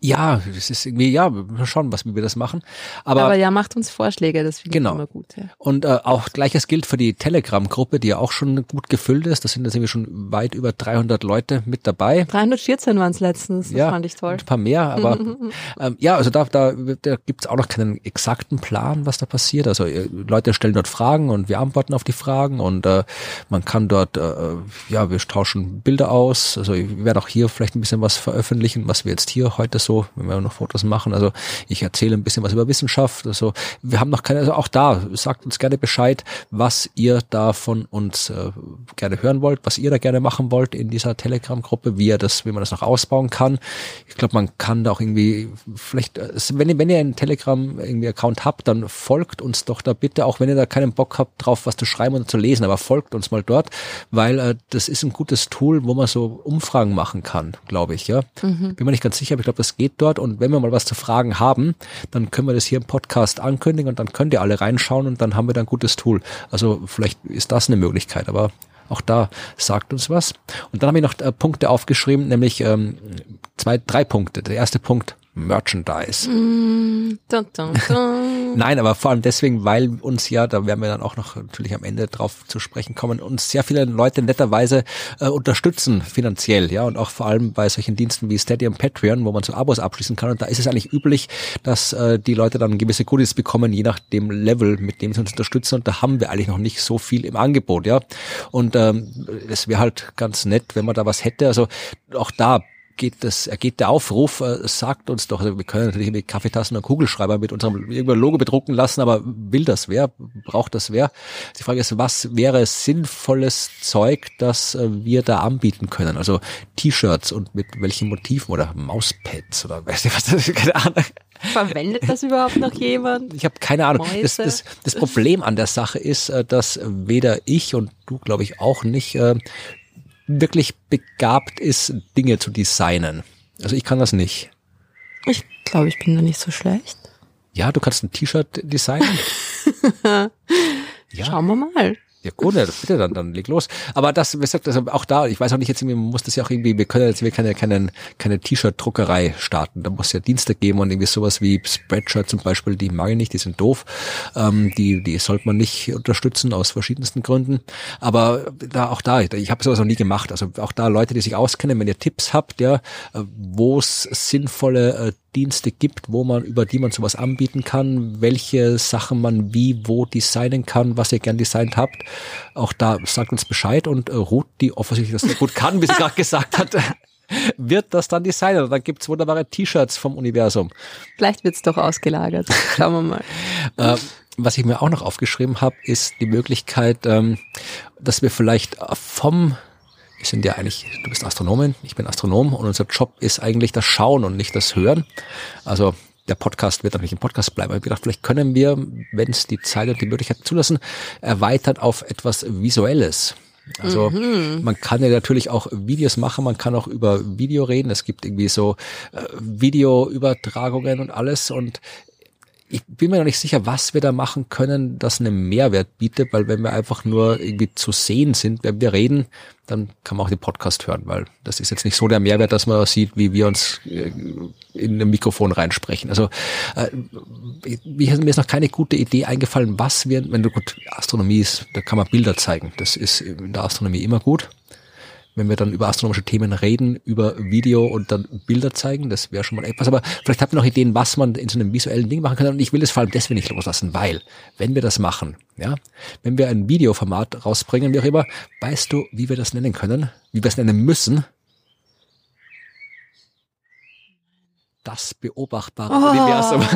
[SPEAKER 2] Ja, das ist irgendwie, ja, wir schauen, was, wie wir das machen. Aber,
[SPEAKER 3] Aber, ja, macht uns Vorschläge, das finde
[SPEAKER 2] Genau.
[SPEAKER 3] ich immer gut. Ja.
[SPEAKER 2] und äh, auch gleiches gilt für die Telegram-Gruppe, die ja auch schon gut gefüllt ist. Da sind jetzt irgendwie schon weit über 300 Leute mit dabei.
[SPEAKER 3] 314 waren es letztens, das
[SPEAKER 2] ja,
[SPEAKER 3] fand ich toll.
[SPEAKER 2] Ein paar mehr, aber [laughs] ähm, ja, also da, da, da gibt's auch noch keinen exakten Plan, was da passiert. Also äh, Leute stellen dort Fragen und wir antworten auf die Fragen und äh, man kann dort, äh, ja, wir tauschen Bilder aus. Also ich werde auch hier vielleicht ein bisschen was veröffentlichen, was wir jetzt hier heute so, wenn wir noch Fotos machen. Also ich erzähle ein bisschen was über Wissenschaft. Also wir haben noch keine, also auch da, sagt uns gerne Bescheid, was ihr da von uns äh, gerne hören wollt, was ihr da gerne machen wollt in dieser Telegram-Gruppe, wie ihr das, wie man das noch ausbauen kann. Ich glaube, man kann da auch irgendwie, vielleicht, äh, wenn ihr, wenn ihr einen Telegram irgendwie Account habt, dann folgt uns doch da bitte, auch wenn ihr da keinen Bock habt, drauf was zu schreiben und zu lesen, aber folgt uns mal dort, weil äh, das ist ein gutes Tool, wo man so Umfragen machen kann, glaube ich, ja. Mhm. Bin mir nicht ganz sicher, aber ich glaube, das geht dort und wenn wir mal was zu fragen haben, dann können wir das hier im Podcast ankündigen und dann könnt ihr alle reinschauen und dann haben wir da ein gutes Tool. Also vielleicht ist das eine Möglichkeit, aber auch da sagt uns was. Und dann habe ich noch äh, Punkte aufgeschrieben, nämlich ähm, zwei, drei Punkte. Der erste Punkt, Merchandise. Mm, dun, dun, dun. [laughs] Nein, aber vor allem deswegen, weil uns ja, da werden wir dann auch noch natürlich am Ende drauf zu sprechen kommen, uns sehr viele Leute netterweise äh, unterstützen finanziell, ja, und auch vor allem bei solchen Diensten wie Steady und Patreon, wo man so Abos abschließen kann. Und da ist es eigentlich üblich, dass äh, die Leute dann gewisse Goodies bekommen, je nach dem Level, mit dem sie uns unterstützen. Und da haben wir eigentlich noch nicht so viel im Angebot, ja. Und ähm, es wäre halt ganz nett, wenn man da was hätte. Also auch da geht das, geht der Aufruf, äh, sagt uns doch, wir können natürlich mit Kaffeetassen und Kugelschreiber mit unserem irgendein Logo bedrucken lassen, aber will das wer? Braucht das wer? Die Frage ist, was wäre sinnvolles Zeug, das äh, wir da anbieten können? Also T-Shirts und mit welchen Motiven oder Mauspads oder weiß ich was, das ist, keine Ahnung.
[SPEAKER 3] Verwendet das überhaupt noch jemand?
[SPEAKER 2] Ich habe keine Ahnung. Das, das, das, Problem an der Sache ist, äh, dass weder ich und du, glaube ich, auch nicht wirklich begabt ist, Dinge zu designen. Also ich kann das nicht.
[SPEAKER 3] Ich glaube, ich bin da nicht so schlecht.
[SPEAKER 2] Ja, du kannst ein T-Shirt designen. [laughs]
[SPEAKER 3] ja. Schauen wir mal.
[SPEAKER 2] Ja gut, ja, bitte, dann, dann leg los. Aber das, wie gesagt, also auch da, ich weiß auch nicht jetzt, man muss das ja auch irgendwie, wir können jetzt wir keine, keine, keine T-Shirt-Druckerei starten. Da muss ja Dienste geben und irgendwie sowas wie Spreadshirt zum Beispiel, die mag ich nicht, die sind doof. Ähm, die, die sollte man nicht unterstützen aus verschiedensten Gründen. Aber da auch da, ich habe sowas noch nie gemacht. Also auch da Leute, die sich auskennen, wenn ihr Tipps habt, ja, äh, wo es sinnvolle äh, Dienste gibt, wo man, über die man sowas anbieten kann, welche Sachen man wie, wo designen kann, was ihr gern designt habt. Auch da sagt uns Bescheid und äh, Ruth, die offensichtlich das sehr gut kann, wie sie gerade [laughs] gesagt hat, wird das dann designen. Dann gibt's wunderbare T-Shirts vom Universum.
[SPEAKER 3] Vielleicht wird's doch ausgelagert. Schauen wir mal. [laughs]
[SPEAKER 2] äh, was ich mir auch noch aufgeschrieben habe, ist die Möglichkeit, ähm, dass wir vielleicht vom wir sind ja eigentlich, du bist Astronomin, ich bin Astronom und unser Job ist eigentlich das Schauen und nicht das Hören. Also der Podcast wird natürlich ein Podcast bleiben. Ich habe gedacht, vielleicht können wir, wenn es die Zeit und die Möglichkeit zulassen, erweitert auf etwas Visuelles. Also mhm. man kann ja natürlich auch Videos machen, man kann auch über Video reden. Es gibt irgendwie so äh, Videoübertragungen und alles. Und ich bin mir noch nicht sicher, was wir da machen können, das einen Mehrwert bietet, weil wenn wir einfach nur irgendwie zu sehen sind, wenn wir reden, dann kann man auch den Podcast hören, weil das ist jetzt nicht so der Mehrwert, dass man sieht, wie wir uns äh, in ein Mikrofon reinsprechen. Also äh, mir ist noch keine gute Idee eingefallen, was wir, wenn du gut, Astronomie ist, da kann man Bilder zeigen. Das ist in der Astronomie immer gut wenn wir dann über astronomische Themen reden, über Video und dann Bilder zeigen, das wäre schon mal etwas. Aber vielleicht habt ihr noch Ideen, was man in so einem visuellen Ding machen kann. Und ich will es vor allem deswegen nicht loslassen, weil, wenn wir das machen, ja, wenn wir ein Videoformat rausbringen, wie auch immer, weißt du, wie wir das nennen können, wie wir es nennen müssen? Das beobachtbare oh. Universum. [laughs]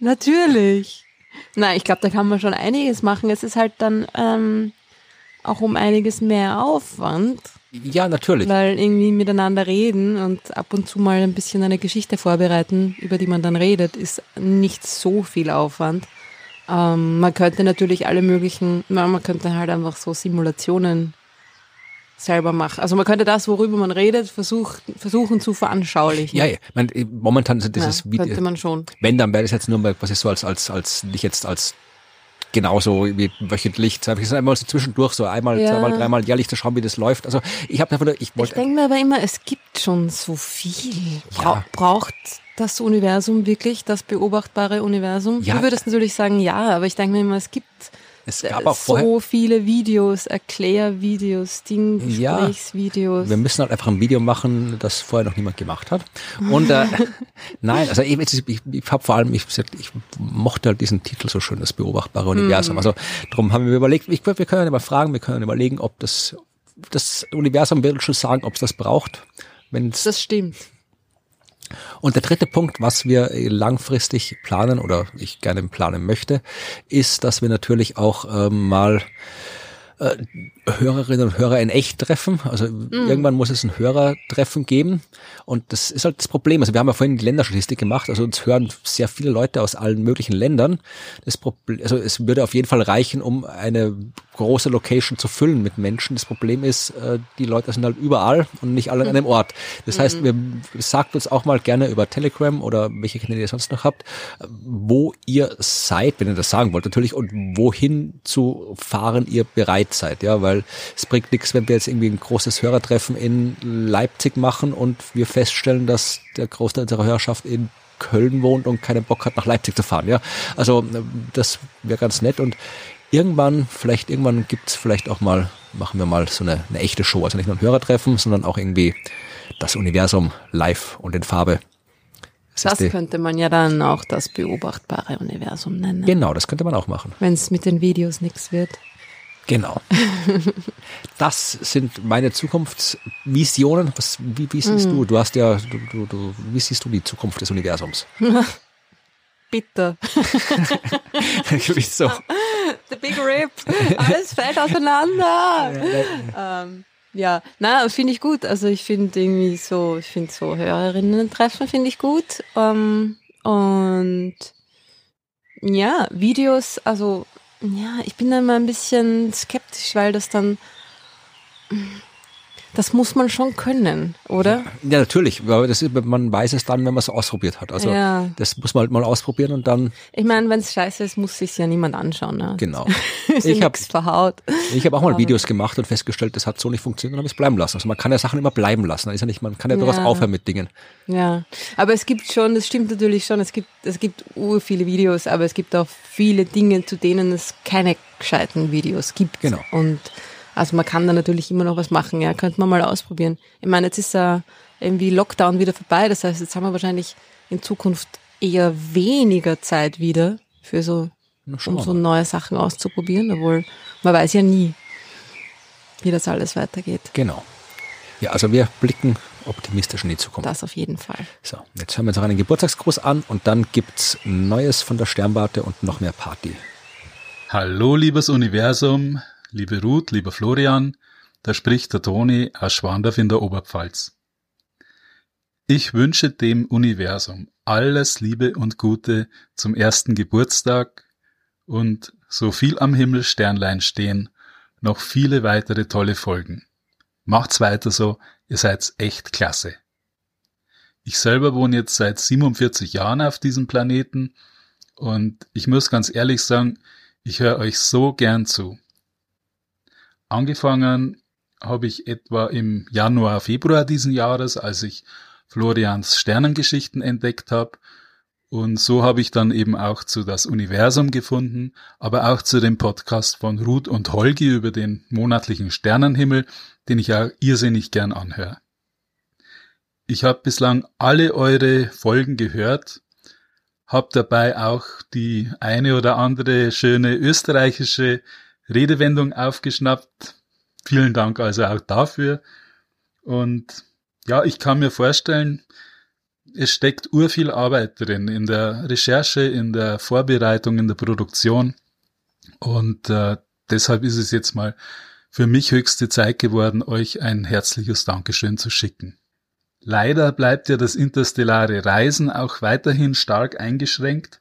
[SPEAKER 3] Natürlich. Na, ich glaube, da kann man schon einiges machen. Es ist halt dann ähm, auch um einiges mehr Aufwand.
[SPEAKER 2] Ja, natürlich.
[SPEAKER 3] Weil irgendwie miteinander reden und ab und zu mal ein bisschen eine Geschichte vorbereiten, über die man dann redet, ist nicht so viel Aufwand. Ähm, man könnte natürlich alle möglichen, man könnte halt einfach so Simulationen selber mache. Also man könnte das, worüber man redet, versuch, versuchen zu veranschaulichen.
[SPEAKER 2] Ja, ja. Man, momentan sind dieses
[SPEAKER 3] ja, Video. Man schon.
[SPEAKER 2] Wenn, dann wäre das jetzt nur mal quasi so als, als, als, nicht jetzt als genauso wie wöchentlich. Ich ist einmal so zwischendurch, so einmal, ja. zweimal, dreimal jährlich zu schauen, wie das läuft. Also ich habe einfach, ich wollte.
[SPEAKER 3] Ich denke mir aber immer, es gibt schon so viel. Bra ja. Braucht das Universum wirklich, das beobachtbare Universum? Ja. Du würdest natürlich sagen, ja, aber ich denke mir immer, es gibt
[SPEAKER 2] es gab auch vorher
[SPEAKER 3] so viele Videos, Erklärvideos, Ding-Gesprächsvideos.
[SPEAKER 2] Ja, wir müssen halt einfach ein Video machen, das vorher noch niemand gemacht hat. Und äh, [laughs] nein, also ich, ich, ich habe vor allem, ich, ich mochte halt diesen Titel so schön, das beobachtbare Universum. Mm. Also darum haben wir überlegt, ich, wir können ja mal fragen, wir können überlegen, ob das das Universum wird schon sagen, ob es das braucht. Wenn's
[SPEAKER 3] Das stimmt.
[SPEAKER 2] Und der dritte Punkt, was wir langfristig planen oder ich gerne planen möchte, ist, dass wir natürlich auch ähm, mal äh, Hörerinnen und Hörer in echt treffen. Also irgendwann muss es ein Hörertreffen geben. Und das ist halt das Problem. Also wir haben ja vorhin die Länderstatistik gemacht. Also uns hören sehr viele Leute aus allen möglichen Ländern. Das Problem, also es würde auf jeden Fall reichen, um eine große Location zu füllen mit Menschen. Das Problem ist, äh, die Leute sind halt überall und nicht alle an einem Ort. Das heißt, wir sagt uns auch mal gerne über Telegram oder welche Kanäle ihr sonst noch habt, wo ihr seid, wenn ihr das sagen wollt natürlich, und wohin zu fahren ihr bereit seid. Ja, weil es bringt nichts, wenn wir jetzt irgendwie ein großes Hörertreffen in Leipzig machen und wir feststellen, dass der Großteil unserer Hörerschaft in Köln wohnt und keinen Bock hat, nach Leipzig zu fahren. Ja, also das wäre ganz nett und irgendwann, vielleicht irgendwann gibt's vielleicht auch mal, machen wir mal so eine, eine echte Show, also nicht nur ein Hörertreffen, sondern auch irgendwie das Universum live und in Farbe. Das
[SPEAKER 3] Das könnte man ja dann auch das beobachtbare Universum nennen.
[SPEAKER 2] genau, das könnte man auch machen.
[SPEAKER 3] Wenn es mit den Videos nichts wird.
[SPEAKER 2] Genau. [laughs] Das sind meine Zukunftsvisionen. Was, wie, wie siehst du? Du hast ja, du, du, du, wie siehst du die Zukunft des Universums? [laughs]
[SPEAKER 3] Bitte. [laughs]
[SPEAKER 2] Wieso?
[SPEAKER 3] The Big Rip. Alles fällt auseinander. ähm, ja, na, finde ich gut. Also ich finde irgendwie so, ich finde so Hörerinnen-Treffen finde ich gut. Ähm, und ja, Videos, also ja, ich bin da immer ein bisschen skeptisch, weil das dann, das muss man schon können, oder?
[SPEAKER 2] Ja, natürlich. Aber das ist, man weiß es dann, wenn man es ausprobiert hat. Also
[SPEAKER 3] Ja.
[SPEAKER 2] das muss man halt mal ausprobieren und dann,
[SPEAKER 3] Ich meine, wenn es scheiße ist, muss sich ja niemand anschauen. Ne?
[SPEAKER 2] genau. [laughs] Ich
[SPEAKER 3] ja
[SPEAKER 2] hab-
[SPEAKER 3] nichts verhaut.
[SPEAKER 2] Ich habe auch mal Videos gemacht und festgestellt, das hat so nicht funktioniert und habe es bleiben lassen. Also man kann ja Sachen immer bleiben lassen. Ist ja nicht, man kann ja durchaus
[SPEAKER 3] Ja.
[SPEAKER 2] aufhören mit Dingen.
[SPEAKER 3] Ja, aber es gibt schon, das stimmt natürlich schon, es gibt, es gibt ur viele Videos, aber es gibt auch viele Dinge, zu denen es keine gescheiten Videos gibt.
[SPEAKER 2] Genau.
[SPEAKER 3] Und also man kann da natürlich immer noch was machen, ja, könnte man mal ausprobieren. Ich meine, jetzt ist ja irgendwie Lockdown wieder vorbei, das heißt, jetzt haben wir wahrscheinlich in Zukunft eher weniger Zeit wieder für so, um so neue Sachen auszuprobieren, obwohl man weiß ja nie, wie das alles weitergeht.
[SPEAKER 2] Genau. Ja, also wir blicken optimistisch in die Zukunft.
[SPEAKER 3] Das auf jeden Fall.
[SPEAKER 2] So, jetzt hören wir uns noch einen Geburtstagsgruß an und dann gibt's Neues von der Sternwarte und noch mehr Party.
[SPEAKER 8] Hallo, liebes Universum, liebe Ruth, lieber Florian, da spricht der Toni aus Schwandorf in der Oberpfalz. Ich wünsche dem Universum alles Liebe und Gute zum ersten Geburtstag und so viel am Himmel Sternlein stehen, noch viele weitere tolle Folgen. Macht's weiter so, ihr seid echt klasse. Ich selber wohne jetzt seit 47 Jahren auf diesem Planeten und ich muss ganz ehrlich sagen, ich höre euch so gern zu. Angefangen habe ich etwa im Januar, Februar diesen Jahres, als ich Florians Sternengeschichten entdeckt habe. Und so habe ich dann eben auch zu das Universum gefunden, aber auch zu dem Podcast von Ruth und Holgi über den monatlichen Sternenhimmel, den ich auch irrsinnig gern anhöre. Ich habe bislang alle eure Folgen gehört hab dabei auch die eine oder andere schöne österreichische Redewendung aufgeschnappt. Vielen Dank also auch dafür. Und ja, ich kann mir vorstellen, es steckt urviel Arbeit drin in der Recherche, in der Vorbereitung, in der Produktion. Und äh, deshalb ist es jetzt mal für mich höchste Zeit geworden, euch ein herzliches Dankeschön zu schicken. Leider bleibt ja das interstellare Reisen auch weiterhin stark eingeschränkt,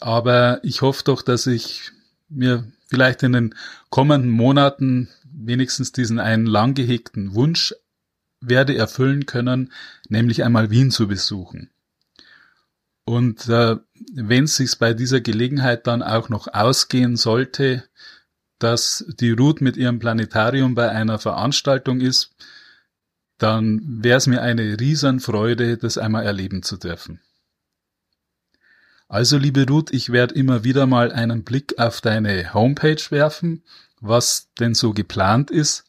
[SPEAKER 8] aber ich hoffe doch, dass ich mir vielleicht in den kommenden Monaten wenigstens diesen einen lang gehegten Wunsch werde erfüllen können, nämlich einmal Wien zu besuchen. Und äh, wenn es sich bei dieser Gelegenheit dann auch noch ausgehen sollte, dass die Ruth mit ihrem Planetarium bei einer Veranstaltung ist, dann wäre es mir eine Riesenfreude, das einmal erleben zu dürfen. Also, liebe Ruth, ich werde immer wieder mal einen Blick auf deine Homepage werfen, was denn so geplant ist.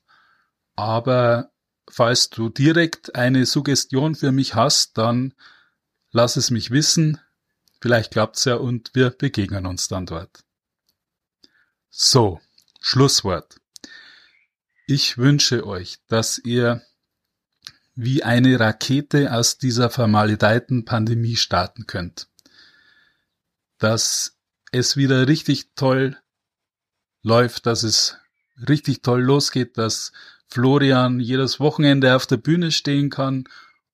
[SPEAKER 8] Aber falls du direkt eine Suggestion für mich hast, dann lass es mich wissen. Vielleicht klappt's ja und wir begegnen uns dann dort. So, Schlusswort. Ich wünsche euch, dass ihr wie eine Rakete aus dieser vermaledeiten Pandemie starten könnt. Dass es wieder richtig toll läuft, dass es richtig toll losgeht, dass Florian jedes Wochenende auf der Bühne stehen kann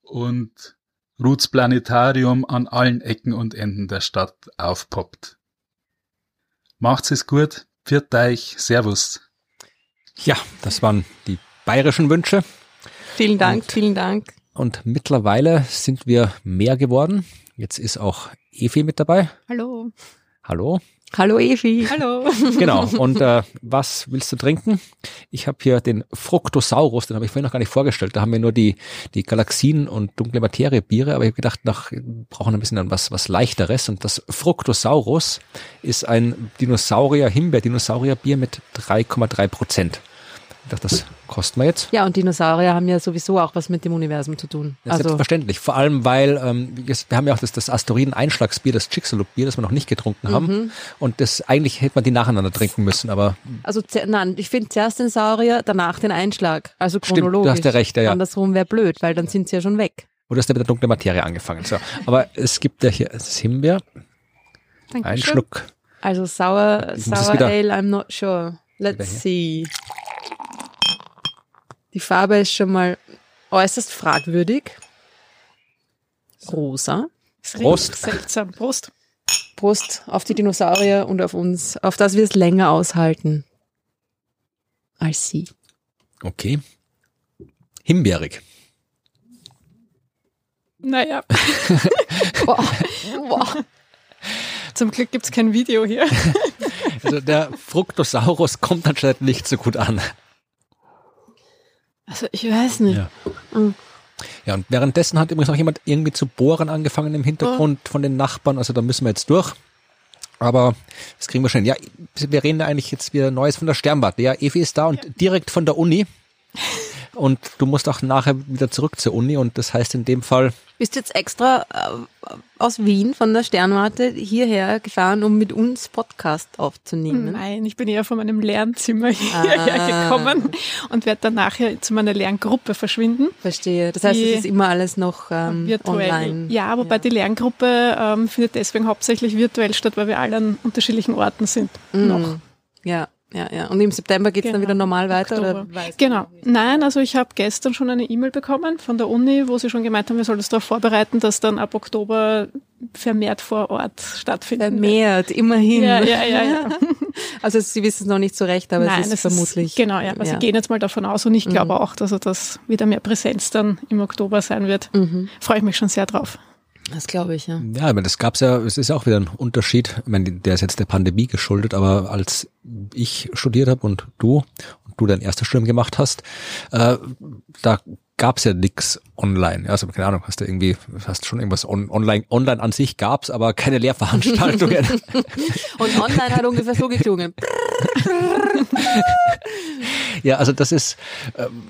[SPEAKER 8] und Ruths Planetarium an allen Ecken und Enden der Stadt aufpoppt. Macht's es gut, pfiat euch, Servus.
[SPEAKER 2] Ja, das waren die bayerischen Wünsche.
[SPEAKER 3] Vielen Dank,
[SPEAKER 2] Und-
[SPEAKER 3] vielen Dank.
[SPEAKER 2] Und mittlerweile sind wir mehr geworden. Jetzt ist auch Evi mit dabei.
[SPEAKER 9] Hallo.
[SPEAKER 2] Hallo.
[SPEAKER 3] Hallo Evi.
[SPEAKER 9] Hallo. [laughs]
[SPEAKER 2] Genau. Und äh, was willst du trinken? Ich habe hier den Fructosaurus, den habe ich vorhin noch gar nicht vorgestellt. Da haben wir nur die, die Galaxien und dunkle Materie Biere, aber ich habe gedacht, nach, wir brauchen ein bisschen dann was, was leichteres. Und das Fructosaurus ist ein Dinosaurier, Himbeer-Dinosaurier-Bier mit 3,3 Prozent. Ich dachte, das kosten wir jetzt.
[SPEAKER 3] Ja, und Dinosaurier haben ja sowieso auch was mit dem Universum zu tun.
[SPEAKER 2] Ja,
[SPEAKER 3] Also,
[SPEAKER 2] Selbstverständlich. Vor allem, weil ähm, wir haben ja auch das, das Asteroiden-Einschlagsbier, das Chicxulub-Bier, das wir noch nicht getrunken haben.
[SPEAKER 3] Mhm.
[SPEAKER 2] Und das eigentlich hätte man die nacheinander trinken müssen, aber
[SPEAKER 3] also nein, ich finde zuerst den Saurier, danach den Einschlag. Also
[SPEAKER 2] Stimmt, du
[SPEAKER 3] chronologisch.
[SPEAKER 2] hast ja recht, ja, ja.
[SPEAKER 3] Andersrum wäre blöd, weil dann sind sie ja schon weg.
[SPEAKER 2] oder ist der mit der dunklen Materie angefangen? So. Aber es gibt ja hier das Himbeer, ein
[SPEAKER 9] Dankeschön.
[SPEAKER 2] Schluck.
[SPEAKER 3] Also Sour
[SPEAKER 2] wieder-
[SPEAKER 3] Ale, I'm not sure. Let's see. Die Farbe ist schon mal äußerst fragwürdig. Rosa.
[SPEAKER 9] Es
[SPEAKER 2] Prost.
[SPEAKER 9] riecht seltsam. Prost.
[SPEAKER 3] Prost auf die Dinosaurier und auf uns, auf das wir es länger aushalten als sie.
[SPEAKER 2] Okay. Himbeerig.
[SPEAKER 9] Naja, [laughs]
[SPEAKER 3] Boah. Boah.
[SPEAKER 9] zum Glück gibt's kein Video hier.
[SPEAKER 2] Also der Fructosaurus kommt anscheinend nicht so gut an.
[SPEAKER 3] Also ich weiß nicht.
[SPEAKER 2] Ja.
[SPEAKER 3] Mhm.
[SPEAKER 2] Ja, und währenddessen hat übrigens noch jemand irgendwie zu bohren angefangen im Hintergrund von den Nachbarn. Also da müssen wir jetzt durch. Aber das kriegen wir schon. Ja, wir reden ja eigentlich jetzt wieder Neues von der Sternwarte. Ja, Evi ist da und direkt von der Uni. Und du musst auch nachher wieder zurück zur Uni. Und das heißt in dem Fall,
[SPEAKER 3] Bist jetzt extra äh, aus Wien von der Sternwarte hierher gefahren, um mit uns Podcast aufzunehmen?
[SPEAKER 9] Nein, ich bin eher von meinem Lernzimmer [laughs]
[SPEAKER 3] Ah.
[SPEAKER 9] hierher gekommen und werde dann nachher zu meiner Lerngruppe verschwinden.
[SPEAKER 3] Verstehe. Das heißt, es ist immer alles noch ähm,
[SPEAKER 9] virtuell.
[SPEAKER 3] online.
[SPEAKER 9] Ja, wobei die Lerngruppe ähm, findet deswegen hauptsächlich virtuell statt, weil wir alle an unterschiedlichen Orten sind. Noch.
[SPEAKER 3] Mhm. Ja, ja, ja. Und im September geht es dann
[SPEAKER 9] Genau,
[SPEAKER 3] wieder normal weiter? Oder
[SPEAKER 9] Genau. Nein, also ich habe gestern schon eine E-Mail bekommen von der Uni, wo sie schon gemeint haben, wir sollen uns darauf vorbereiten, dass dann ab Oktober vermehrt vor Ort stattfindet.
[SPEAKER 3] Vermehrt, immerhin.
[SPEAKER 9] Ja, ja, ja, ja. [laughs]
[SPEAKER 3] Also Sie wissen es noch nicht so recht, aber
[SPEAKER 9] Nein,
[SPEAKER 3] es ist vermutlich.
[SPEAKER 9] genau, ja. Also
[SPEAKER 3] ja.
[SPEAKER 9] ich gehe jetzt mal davon aus und ich glaube
[SPEAKER 3] Mhm.
[SPEAKER 9] auch, dass das wieder mehr Präsenz dann im Oktober sein wird.
[SPEAKER 3] Mhm.
[SPEAKER 9] Freue ich mich schon sehr drauf.
[SPEAKER 3] Das glaube ich, ja.
[SPEAKER 2] ja, meine, das gab's ja, es ist ja auch wieder ein Unterschied. Ich meine, der ist jetzt der Pandemie geschuldet, aber als ich studiert habe und du und du dein erstes Studium gemacht hast, äh, da gab's ja nix online. Also keine Ahnung, hast du irgendwie, hast schon irgendwas on, online, online an sich gab's, aber keine Lehrveranstaltungen. [laughs]
[SPEAKER 3] Und online hat ungefähr so geklungen. [laughs]
[SPEAKER 2] Ja, also das ist ähm,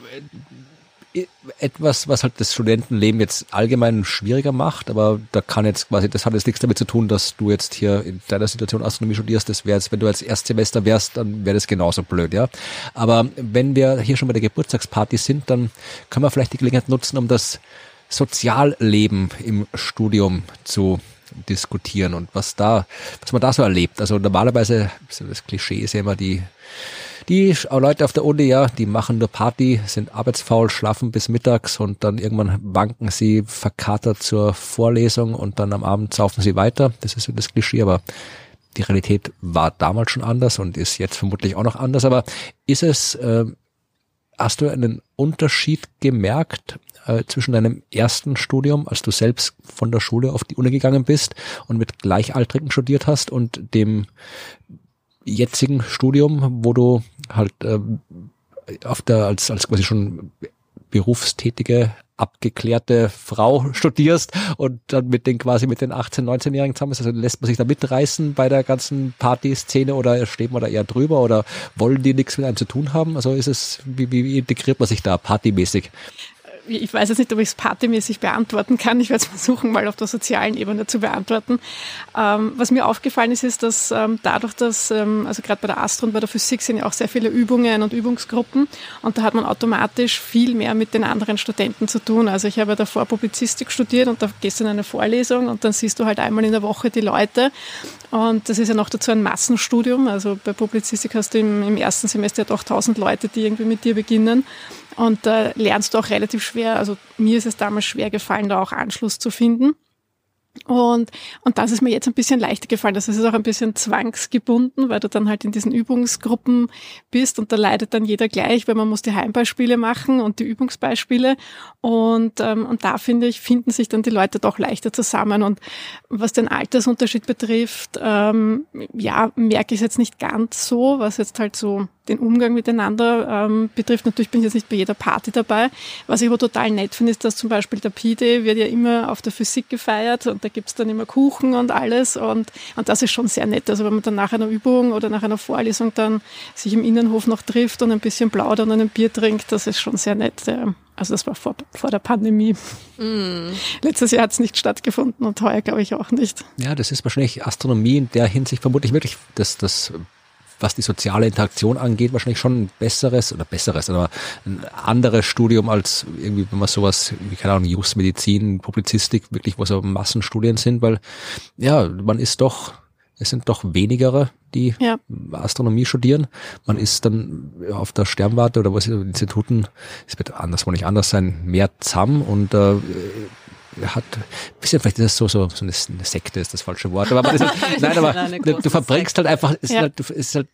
[SPEAKER 2] etwas, was halt das Studentenleben jetzt allgemein schwieriger macht, aber da kann jetzt quasi, das hat jetzt nichts damit zu tun, dass du jetzt hier in deiner Situation Astronomie studierst, das wäre jetzt, wenn du als Erstsemester wärst, dann wäre das genauso blöd, ja. Aber wenn wir hier schon bei der Geburtstagsparty sind, dann können wir vielleicht die Gelegenheit nutzen, um das Sozialleben im Studium zu diskutieren und was da, was man da so erlebt. Also normalerweise, das Klischee ist ja immer die, die Leute auf der Uni, ja, die machen nur Party, sind arbeitsfaul, schlafen bis mittags und dann irgendwann wanken sie verkatert zur Vorlesung und dann am Abend saufen sie weiter. Das ist so das Klischee, aber die Realität war damals schon anders und ist jetzt vermutlich auch noch anders. Aber ist es, äh, hast du einen Unterschied gemerkt äh, zwischen deinem ersten Studium, als du selbst von der Schule auf die Uni gegangen bist und mit Gleichaltrigen studiert hast und dem jetzigen Studium, wo du halt ähm, auf der als als quasi schon berufstätige abgeklärte Frau studierst und dann mit den quasi mit den 18, 19-Jährigen zusammen ist, also lässt man sich da mitreißen bei der ganzen Partyszene oder steht man da eher drüber oder wollen die nichts mit einem zu tun haben? Also ist es, wie, wie integriert man sich da partymäßig?
[SPEAKER 9] Ich weiß jetzt nicht, ob ich es partymäßig beantworten kann. Ich werde es versuchen, mal auf der sozialen Ebene zu beantworten. Ähm, was mir aufgefallen ist, ist, dass ähm, dadurch, dass, ähm, also gerade bei der Astro und bei der Physik sind ja auch sehr viele Übungen und Übungsgruppen und da hat man automatisch viel mehr mit den anderen Studenten zu tun. Also ich habe ja davor Publizistik studiert und da gehst du in eine Vorlesung und dann siehst du halt einmal in der Woche die Leute und das ist ja noch dazu ein Massenstudium. Also bei Publizistik hast du im, im ersten Semester ja doch tausend Leute, die irgendwie mit dir beginnen. Und da lernst du auch relativ schwer, also mir ist es damals schwer gefallen, da auch Anschluss zu finden. Und, und das ist mir jetzt ein bisschen leichter gefallen. Das ist auch ein bisschen zwangsgebunden, weil du dann halt in diesen Übungsgruppen bist und da leidet dann jeder gleich, weil man muss die Heimbeispiele machen und die Übungsbeispiele. Und, ähm, und da finde ich, finden sich dann die Leute doch leichter zusammen. Und was den Altersunterschied betrifft, ähm, ja, merke ich es jetzt nicht ganz so, was jetzt halt so den Umgang miteinander ähm, betrifft. Natürlich bin ich jetzt nicht bei jeder Party dabei. Was ich aber total nett finde, ist, dass zum Beispiel der P-Day wird ja immer auf der Physik gefeiert und da gibt's dann immer Kuchen und alles und, und das ist schon sehr nett. Also wenn man dann nach einer Übung oder nach einer Vorlesung dann sich im Innenhof noch trifft und ein bisschen plaudert und ein Bier trinkt, das ist schon sehr nett. Also das war vor, vor der Pandemie. Mm. Letztes Jahr hat es nicht stattgefunden und heuer glaube ich auch nicht.
[SPEAKER 2] Ja, das ist wahrscheinlich Astronomie in der Hinsicht vermutlich wirklich das, das was die soziale Interaktion angeht, wahrscheinlich schon ein besseres oder besseres, aber ein anderes Studium als irgendwie, wenn man sowas, wie keine Ahnung, Justmedizin, Publizistik, wirklich, wo so Massenstudien sind, weil ja, man ist doch, es sind doch wenigere, die ja. Astronomie studieren. Man ist dann auf der Sternwarte oder was Instituten, es wird anders, wohl nicht anders sein, mehr zusammen und äh, hat bisschen, vielleicht ist das so, so, so eine Sekte ist das falsche Wort, aber, [laughs] ist, nein, aber du verbringst Sekte. halt einfach, es ja. ist halt, ist halt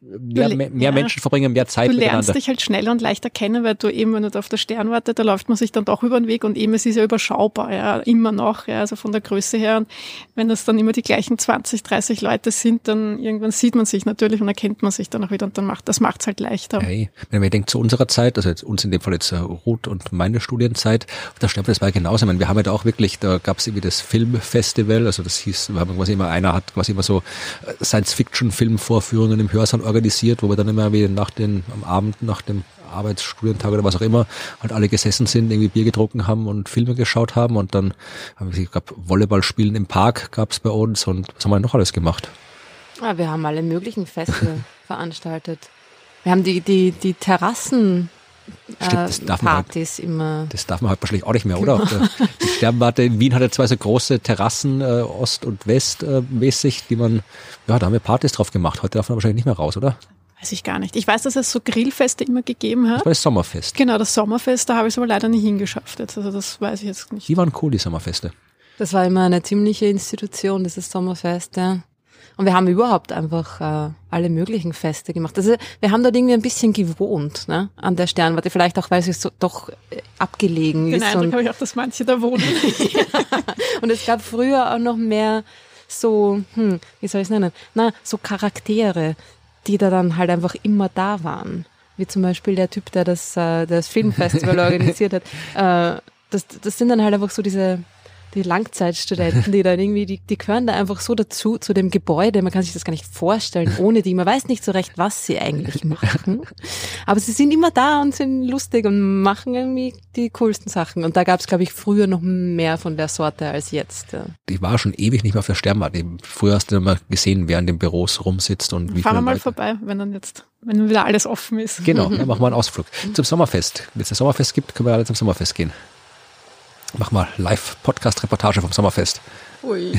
[SPEAKER 2] mehr, mehr, mehr ja. Menschen verbringen mehr Zeit
[SPEAKER 9] Du lernst dich halt schneller und leichter kennen, weil du eben, wenn du auf der Stern wartet, da läuft man sich dann doch über den Weg und eben, es ist ja überschaubar, ja, immer noch, ja, also von der Größe her und wenn das dann immer die gleichen 20, 30 Leute sind, dann irgendwann sieht man sich natürlich und erkennt man sich dann auch wieder und dann macht, das macht's halt leichter.
[SPEAKER 2] Hey, wenn man denkt zu unserer Zeit, also jetzt uns in dem Fall jetzt uh, Ruth und meine Studienzeit, auf der Stern, das war genauso, ich meine, wir haben halt auch wirklich, da gab es irgendwie das Filmfestival, also das hieß, wir haben quasi immer, einer hat quasi immer so äh, Science-Fiction-Filmvorführungen im Hörsaal organisiert, wo wir dann immer wie nach den, am Abend, nach dem Arbeitsstudientag oder was auch immer, halt alle gesessen sind, irgendwie Bier getrunken haben und Filme geschaut haben und dann haben wir, gab Volleyballspielen im Park gab es bei uns und was haben wir noch alles gemacht?
[SPEAKER 3] Ja, wir haben alle möglichen Feste [laughs] veranstaltet. Wir haben die, die, die Terrassen Stimmt, das äh, darf Partys
[SPEAKER 2] man
[SPEAKER 3] halt, immer.
[SPEAKER 2] Das darf man halt wahrscheinlich auch nicht mehr, oder? Genau. [laughs] Die Sternwarte in Wien hat ja zwei so große Terrassen, äh, Ost und West äh, mäßig, die man, ja, da haben wir Partys drauf gemacht. Heute darf man wahrscheinlich nicht mehr raus, oder?
[SPEAKER 9] Weiß ich gar nicht. Ich weiß, dass es so Grillfeste immer gegeben hat.
[SPEAKER 2] Das war das Sommerfest.
[SPEAKER 9] Genau, das Sommerfest, da habe ich es aber leider nicht hingeschafft. Jetzt. Also das weiß ich jetzt nicht.
[SPEAKER 2] Die waren cool, die Sommerfeste.
[SPEAKER 3] Das war immer eine ziemliche Institution, dieses Sommerfest, ja. Und wir haben überhaupt einfach äh, alle möglichen Feste gemacht. Also wir haben dort irgendwie ein bisschen gewohnt ne, an der Sternwarte, vielleicht auch, weil es so doch äh, abgelegen
[SPEAKER 9] Den
[SPEAKER 3] ist.
[SPEAKER 9] Den Eindruck habe ich auch, dass manche da wohnen. [laughs] [laughs]
[SPEAKER 3] ja. Und es gab früher auch noch mehr so, hm, wie soll ich es nennen, na, so Charaktere, die da dann halt einfach immer da waren. Wie zum Beispiel der Typ, der das, äh, das Filmfestival [laughs] organisiert hat. Äh, das, das sind dann halt einfach so diese die Langzeitstudenten, die dann irgendwie, die, die gehören da einfach so dazu, zu dem Gebäude. Man kann sich das gar nicht vorstellen ohne die. Man weiß nicht so recht, was sie eigentlich machen. Aber sie sind immer da und sind lustig und machen irgendwie die coolsten Sachen. Und da gab es, glaube ich, früher noch mehr von der Sorte als jetzt. Ja.
[SPEAKER 2] Ich war schon ewig nicht mehr auf der Sternwarte. Früher hast du immer gesehen, wer in den Büros rumsitzt und wie
[SPEAKER 9] Fahren wir mal Leute. vorbei, wenn dann jetzt wenn wieder alles offen ist.
[SPEAKER 2] Genau, [laughs] ja, machen wir einen Ausflug. Zum Sommerfest. Wenn es ein Sommerfest gibt, können wir alle zum Sommerfest gehen. Mach mal Live-Podcast-Reportage vom Sommerfest.
[SPEAKER 3] Ui,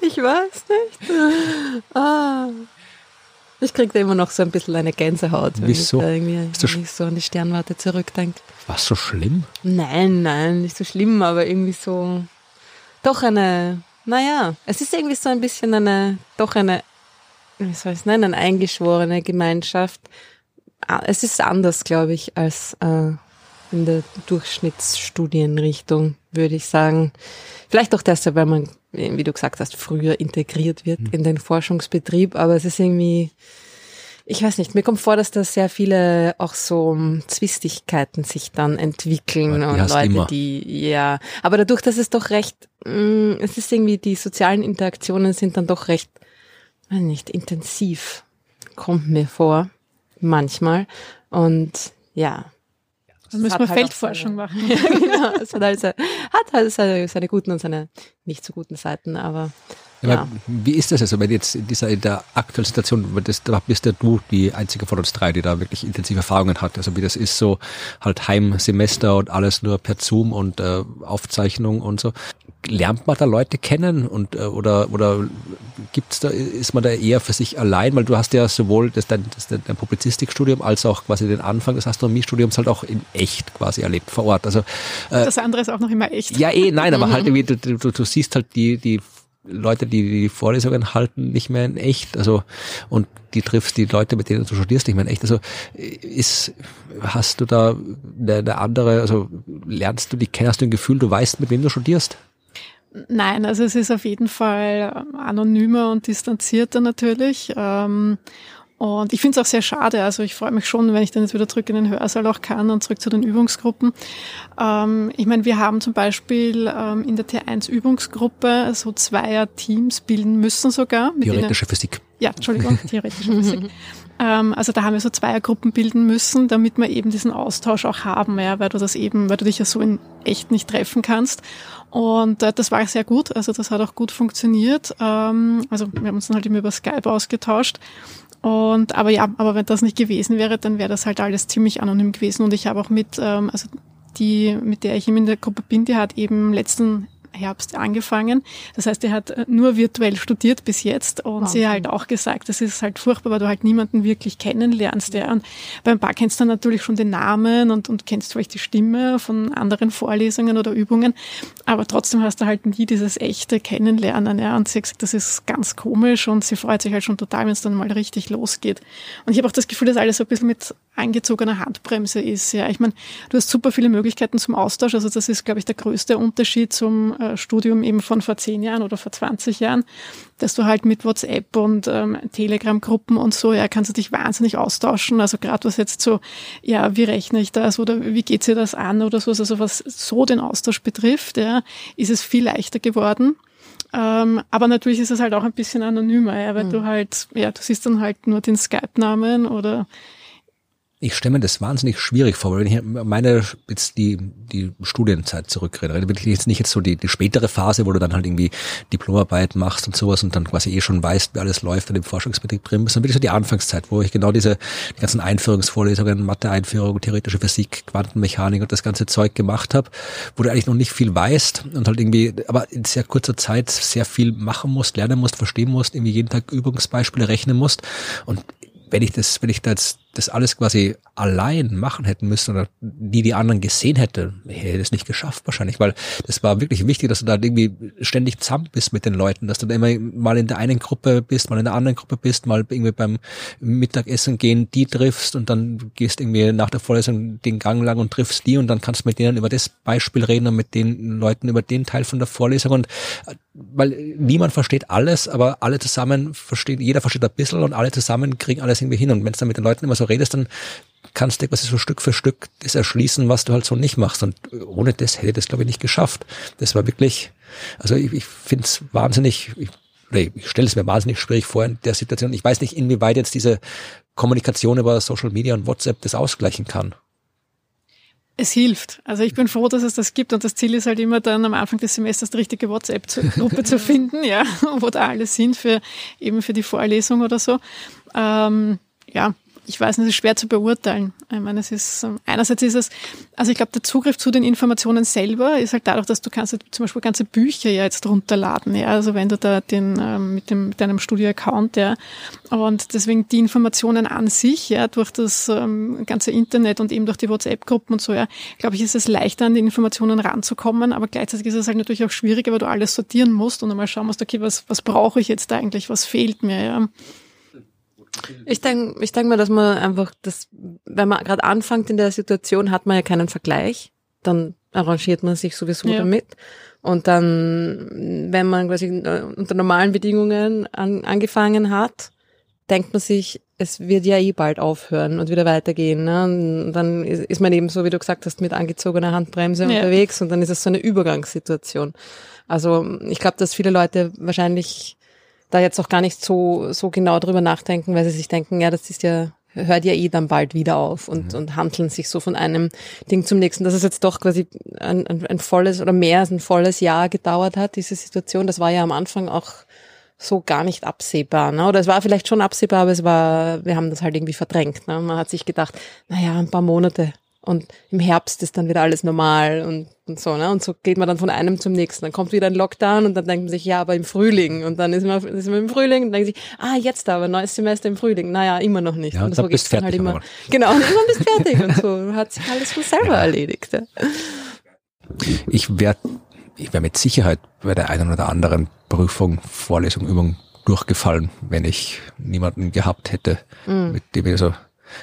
[SPEAKER 3] ich weiß nicht. Ah. Ich krieg da immer noch so ein bisschen eine Gänsehaut, wenn
[SPEAKER 2] Wieso?
[SPEAKER 3] ich da irgendwie wenn ich so an die Sternwarte zurückdenke.
[SPEAKER 2] War so schlimm?
[SPEAKER 3] Nein, nein, nicht so schlimm, aber irgendwie so doch eine, naja, es ist irgendwie so ein bisschen eine, doch eine, wie soll ich es nennen, eine eingeschworene Gemeinschaft. Ah, es ist anders, glaube ich, als äh, in der Durchschnittsstudienrichtung, würde ich sagen. Vielleicht auch deshalb, weil man, wie du gesagt hast, früher integriert wird mhm. in den Forschungsbetrieb, aber es ist irgendwie, ich weiß nicht, mir kommt vor, dass da sehr viele auch so Zwistigkeiten sich dann entwickeln ja, und Leute, immer. die, ja, aber dadurch, dass es doch recht, mh, mm, es ist irgendwie, die sozialen Interaktionen sind dann doch recht, weiß nicht, intensiv, kommt mir vor, manchmal. Und ja,
[SPEAKER 9] Dann müssen wir
[SPEAKER 3] halt
[SPEAKER 9] Feldforschung
[SPEAKER 3] seine-
[SPEAKER 9] machen. [laughs]
[SPEAKER 3] ja, genau. Es hat halt, se- hat halt seine, seine guten und seine nicht so guten Seiten, aber
[SPEAKER 2] Ja, Wie ist das also, wenn jetzt in dieser in der aktuellen Situation, das, da bist ja du die einzige von uns drei, die da wirklich intensive Erfahrungen hat. Also wie das ist, so halt Heimsemester und alles nur per Zoom und äh, Aufzeichnung und so. Lernt man da Leute kennen und äh, oder oder gibt's da ist man da eher für sich allein, weil du hast ja sowohl das dein, das dein Publizistikstudium als auch quasi den Anfang des Astronomiestudiums halt auch in echt quasi erlebt vor Ort. Also
[SPEAKER 9] Das andere ist auch noch immer echt.
[SPEAKER 2] ja, eh, nein, aber [laughs] halt irgendwie, du, du, du siehst halt die, die Leute, die die Vorlesungen halten, nicht mehr in echt. Also, und die triffst die Leute, mit denen du studierst, nicht mehr in echt. Also, ist, hast du da eine, eine andere, also, lernst du die kennen, hast du ein Gefühl, du weißt, mit wem du studierst?
[SPEAKER 9] Nein, also es ist auf jeden Fall anonymer und distanzierter natürlich. Ähm, Und ich finde es auch sehr schade. Also ich freue mich schon, wenn ich dann jetzt wieder zurück in den Hörsaal auch kann und zurück zu den Übungsgruppen. Ähm, ich meine, wir haben zum Beispiel ähm, in der T1-Übungsgruppe so Zweier-Teams bilden müssen sogar.
[SPEAKER 2] Theoretische Physik.
[SPEAKER 9] ja, Entschuldigung, [laughs] theoretische Physik. Ähm, also da haben wir so Zweiergruppen bilden müssen, damit wir eben diesen Austausch auch haben, ja, weil du das eben, weil du dich ja so in echt nicht treffen kannst. Und äh, das war sehr gut, also das hat auch gut funktioniert. Ähm, also wir haben uns dann halt immer über Skype ausgetauscht. Und aber ja, aber wenn das nicht gewesen wäre, dann wäre das halt alles ziemlich anonym gewesen. Und ich habe auch mit, ähm, also die, mit der ich eben in der Gruppe bin, die hat eben letzten Herbst angefangen. Das heißt, er hat äh, nur virtuell studiert bis jetzt und sie hat halt auch gesagt, das ist halt furchtbar, weil du halt niemanden wirklich kennenlernst. Ja. Und beim paar kennst du dann natürlich schon den Namen und, und kennst vielleicht die Stimme von anderen Vorlesungen oder Übungen, aber trotzdem hast du halt nie dieses echte Kennenlernen. Ja. Und sie hat gesagt, das ist ganz komisch und sie freut sich halt schon total, wenn es dann mal richtig losgeht. Und ich habe auch das Gefühl, dass alles so ein bisschen mit angezogener Handbremse ist. Ja, ich meine, du hast super viele Möglichkeiten zum Austausch. Also das ist, glaube ich, der größte Unterschied zum äh, Studium eben von vor zehn Jahren oder vor 20 Jahren, dass du halt mit WhatsApp und ähm, Telegram-Gruppen und so, ja, kannst du dich wahnsinnig austauschen. Also gerade was jetzt so, ja, wie rechne ich das oder wie geht sich das an oder so, also was so den Austausch betrifft, ja, ist es viel leichter geworden. Ähm, aber natürlich ist es halt auch ein bisschen anonymer, ja, weil du halt, ja, du siehst dann halt nur den Skype-Namen oder
[SPEAKER 2] Ich stelle mir das wahnsinnig schwierig vor, weil wenn ich meine jetzt die, die Studienzeit zurückrede, rede wirklich jetzt nicht jetzt so die, die spätere Phase, wo du dann halt irgendwie Diplomarbeit machst und sowas und dann quasi eh schon weißt, wie alles läuft in dem Forschungsbetrieb drin bist, dann wirklich so die Anfangszeit, wo ich genau diese die ganzen Einführungsvorlesungen, Mathe-Einführung, theoretische Physik, Quantenmechanik und das ganze Zeug gemacht habe, wo du eigentlich noch nicht viel weißt und halt irgendwie, aber in sehr kurzer Zeit sehr viel machen musst, lernen musst, verstehen musst, irgendwie jeden Tag Übungsbeispiele rechnen musst. Und wenn ich das, wenn ich das, das alles quasi allein machen hätten müssen oder nie die anderen gesehen hätte, hätte das nicht geschafft wahrscheinlich, weil das war wirklich wichtig, dass du da irgendwie ständig zusammen bist mit den Leuten, dass du da immer mal in der einen Gruppe bist, mal in der anderen Gruppe bist, mal irgendwie beim Mittagessen gehen, die triffst und dann gehst irgendwie nach der Vorlesung den Gang lang und triffst die und dann kannst du mit denen über das Beispiel reden und mit den Leuten über den Teil von der Vorlesung und äh, weil niemand versteht alles, aber alle zusammen verstehen, jeder versteht ein bisschen und alle zusammen kriegen alles irgendwie hin. Und wenn du dann mit den Leuten immer so redest, dann kannst du quasi so Stück für Stück das erschließen, was du halt so nicht machst. Und ohne das hätte ich das, glaube ich, nicht geschafft. Das war wirklich, also ich, ich finde es wahnsinnig, ich, ich stelle es mir wahnsinnig schwierig vor in der Situation. Ich weiß nicht, inwieweit jetzt diese Kommunikation über Social Media und WhatsApp das ausgleichen kann.
[SPEAKER 9] es hilft. Also ich bin froh, dass es das gibt und das Ziel ist halt immer dann am Anfang des Semesters die richtige WhatsApp-Gruppe zu finden, ja, [laughs] wo da alle sind für eben für die Vorlesung oder so. Ähm, ja, ich weiß nicht, es ist schwer zu beurteilen. Ich meine, es ist, ähm, einerseits ist es, also ich glaube, der Zugriff zu den Informationen selber ist halt dadurch, dass du kannst zum Beispiel ganze Bücher ja jetzt runterladen, ja, also wenn du da den, ähm, mit dem, mit deinem Studio-Account, ja, und deswegen die Informationen an sich, ja, durch das ähm, ganze Internet und eben durch die WhatsApp-Gruppen und so, ja, glaube ich, ist es leichter, an die Informationen ranzukommen, aber gleichzeitig ist es halt natürlich auch schwieriger, weil du alles sortieren musst und einmal schauen musst, okay, was, was brauche ich jetzt eigentlich, was fehlt mir, ja.
[SPEAKER 3] Ich denke ich denk mal, dass man einfach das, wenn man gerade anfängt in der Situation, hat man ja keinen Vergleich. Dann arrangiert man sich sowieso
[SPEAKER 9] Ja.
[SPEAKER 3] damit. Und dann, wenn man quasi äh, unter normalen Bedingungen an, angefangen hat, denkt man sich, es wird ja eh bald aufhören und wieder weitergehen. Ne? Und dann ist, ist man eben so, wie du gesagt hast, mit angezogener Handbremse
[SPEAKER 9] Ja.
[SPEAKER 3] unterwegs und dann ist es so eine Übergangssituation. Also ich glaube, dass viele Leute wahrscheinlich da jetzt auch gar nicht so, so genau drüber nachdenken, weil sie sich denken, ja, das ist ja hört ja eh dann bald wieder auf und,
[SPEAKER 2] Mhm.
[SPEAKER 3] und handeln sich so von einem Ding zum nächsten. Dass es jetzt doch quasi ein, ein, ein volles oder mehr als ein volles Jahr gedauert hat, diese Situation, das war ja am Anfang auch so gar nicht absehbar. Ne? Oder es war vielleicht schon absehbar, aber es war, wir haben das halt irgendwie verdrängt. Ne? Man hat sich gedacht, naja, ein paar Monate und im Herbst ist dann wieder alles normal und, und so. Ne? Und so geht man dann von einem zum nächsten. Dann kommt wieder ein Lockdown und dann denkt man sich, ja, aber im Frühling. Und dann ist man, ist man im Frühling und denkt sich, ah, jetzt aber, neues Semester im Frühling. Naja, immer noch nicht.
[SPEAKER 2] Ja,
[SPEAKER 3] und so
[SPEAKER 2] bist
[SPEAKER 3] dann halt
[SPEAKER 2] fertig
[SPEAKER 3] immer.
[SPEAKER 2] aber.
[SPEAKER 3] Genau, und irgendwann bist fertig und so. Hat sich alles von selber erledigt. Ja.
[SPEAKER 2] Ich werde ich wär mit Sicherheit bei der einen oder anderen Prüfung, Vorlesung, Übung durchgefallen, wenn ich niemanden gehabt hätte, mit dem ich so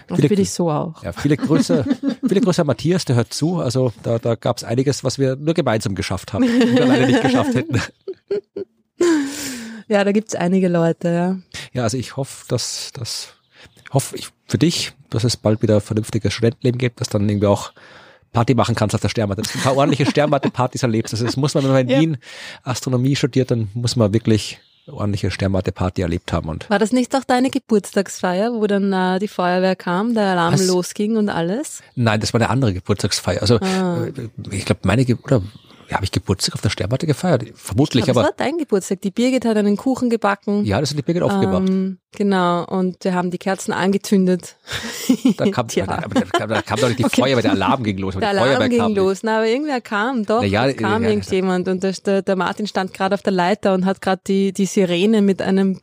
[SPEAKER 3] Das
[SPEAKER 2] Viele-
[SPEAKER 3] bin ich so auch.
[SPEAKER 2] ja, viele Grüße, viele Grüße an Matthias, der hört zu. Also da, da gab es einiges, was wir nur gemeinsam geschafft haben und wir alleine nicht geschafft hätten. [laughs]
[SPEAKER 3] Ja, da gibt's einige Leute, ja.
[SPEAKER 2] Ja, also ich hoffe, dass das hoffe ich für dich, dass es bald wieder vernünftiges Studentenleben gibt, dass dann irgendwie auch Party machen kannst auf der Sternmatte, dass du ein paar ordentliche Sternmatte-Partys erlebst. Also das muss man, wenn man in
[SPEAKER 9] Ja.
[SPEAKER 2] Wien Astronomie studiert, dann muss man wirklich ordentliche Sternmatte-Party erlebt haben. Und
[SPEAKER 3] War das nicht auch deine Geburtstagsfeier, wo dann äh, die Feuerwehr kam, der Alarm
[SPEAKER 2] Was?
[SPEAKER 3] losging und alles?
[SPEAKER 2] nein, das war eine andere Geburtstagsfeier. Also
[SPEAKER 3] Ah.
[SPEAKER 2] äh, ich glaube, meine Ge oder ja, habe ich Geburtstag auf der Sternmatte gefeiert? Vermutlich,
[SPEAKER 3] Aber das war dein Geburtstag. Die Birgit hat einen Kuchen gebacken.
[SPEAKER 2] ja, das hat die Birgit aufgebracht.
[SPEAKER 3] Ähm, genau, und wir haben die Kerzen angezündet. [laughs]
[SPEAKER 2] Da kam, [laughs]
[SPEAKER 3] Tja.
[SPEAKER 2] aber da, kam- da kam doch nicht die Feuerwehr, der Alarm ging los.
[SPEAKER 3] Der Alarm
[SPEAKER 2] Feuerwehr
[SPEAKER 3] ging los. Na, aber irgendwer kam, doch.
[SPEAKER 2] Na ja,
[SPEAKER 3] es kam
[SPEAKER 2] ja,
[SPEAKER 3] irgendjemand und der, der, Martin stand gerade auf der Leiter und hat gerade die, die Sirene mit einem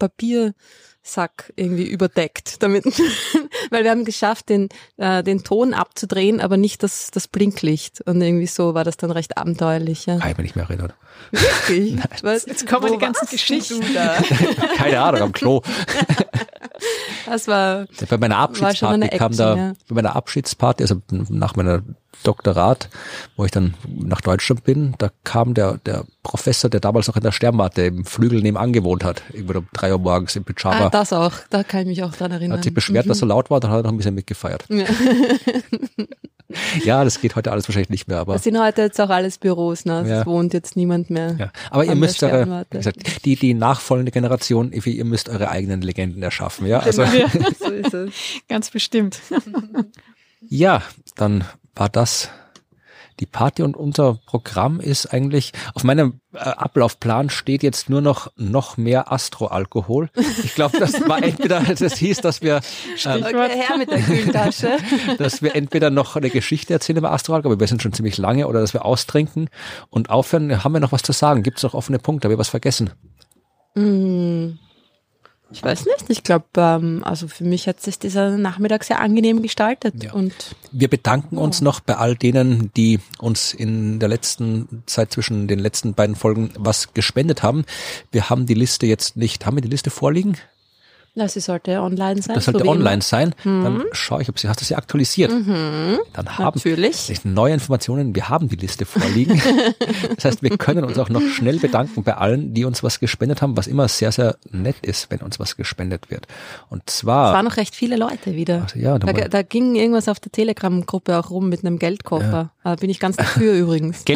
[SPEAKER 3] Papiersack irgendwie überdeckt, damit, [laughs] weil wir haben geschafft, den, äh, den Ton abzudrehen, aber nicht das, das Blinklicht. Und irgendwie so war das dann recht abenteuerlich. Ja.
[SPEAKER 2] Ich mich nicht mehr erinnern.
[SPEAKER 3] Wirklich? [laughs] Was?
[SPEAKER 9] Jetzt kommen
[SPEAKER 3] Wo
[SPEAKER 9] die ganzen Geschichten.
[SPEAKER 3] Da? [laughs]
[SPEAKER 2] Keine Ahnung, am Klo. [laughs]
[SPEAKER 3] Das war,
[SPEAKER 2] Bei meiner
[SPEAKER 3] War schon
[SPEAKER 2] Abschiedsparty
[SPEAKER 3] eine
[SPEAKER 2] kam
[SPEAKER 3] Action,
[SPEAKER 2] da,
[SPEAKER 3] ja.
[SPEAKER 2] bei meiner Abschiedsparty, also nach meiner Doktorat, wo ich dann nach Deutschland bin, da kam der, der Professor, der damals noch in der Sternwarte im Flügel nebenan gewohnt hat, irgendwann um drei Uhr morgens im Pyjama,
[SPEAKER 3] ah, das auch, da kann ich mich auch dran erinnern.
[SPEAKER 2] hat sich beschwert, dass so laut war, dann hat er noch ein bisschen mitgefeiert.
[SPEAKER 3] Ja.
[SPEAKER 2] Ja, das geht heute alles wahrscheinlich nicht mehr, aber
[SPEAKER 3] Das sind heute jetzt auch alles Büros, ne? Es
[SPEAKER 2] Ja.
[SPEAKER 3] wohnt jetzt niemand mehr.
[SPEAKER 2] ja. Aber ihr müsst eure, wie gesagt, die, die nachfolgende Generation, ihr müsst eure eigenen Legenden erschaffen, ja. Also, [laughs]
[SPEAKER 9] Ja,
[SPEAKER 3] So ist es.
[SPEAKER 9] ganz bestimmt.
[SPEAKER 2] Ja, dann war das die Party und unser Programm ist eigentlich, auf meinem äh, Ablaufplan steht jetzt nur noch noch mehr Astroalkohol. Ich glaube, das war entweder, [laughs] das hieß, dass wir, ähm,
[SPEAKER 3] Okay, her mit der Kühltasche. [laughs]
[SPEAKER 2] dass wir entweder noch eine Geschichte erzählen über Astroalkohol, aber wir sind schon ziemlich lange, oder dass wir austrinken und aufhören. Haben wir noch was zu sagen? Gibt es noch offene Punkte? Haben wir was vergessen?
[SPEAKER 3] Hm. Ich weiß nicht. Ich glaube, ähm, also für mich hat sich dieser Nachmittag sehr angenehm gestaltet.
[SPEAKER 2] Ja.
[SPEAKER 3] Und
[SPEAKER 2] Wir bedanken uns noch bei all denen, die uns in der letzten Zeit zwischen den letzten beiden Folgen was gespendet haben. Wir haben die Liste jetzt nicht, haben wir die Liste vorliegen?
[SPEAKER 3] Na, sie sollte online sein.
[SPEAKER 2] Das sollte
[SPEAKER 3] so
[SPEAKER 2] online sein. Dann schaue ich, ob sie, hast du sie aktualisiert?
[SPEAKER 3] Mhm.
[SPEAKER 2] Dann haben
[SPEAKER 3] Natürlich.
[SPEAKER 2] neue Informationen, wir haben die Liste vorliegen. [laughs] das heißt, wir können uns auch noch schnell bedanken bei allen, die uns was gespendet haben, was immer sehr, sehr nett ist, wenn uns was gespendet wird. Und
[SPEAKER 3] Es
[SPEAKER 2] zwar,
[SPEAKER 3] waren noch recht viele Leute wieder.
[SPEAKER 2] Also ja, da
[SPEAKER 3] da, da ging irgendwas auf der Telegram-Gruppe auch rum mit einem Geldkoffer. Da bin ich ganz dafür [laughs] übrigens. [laughs]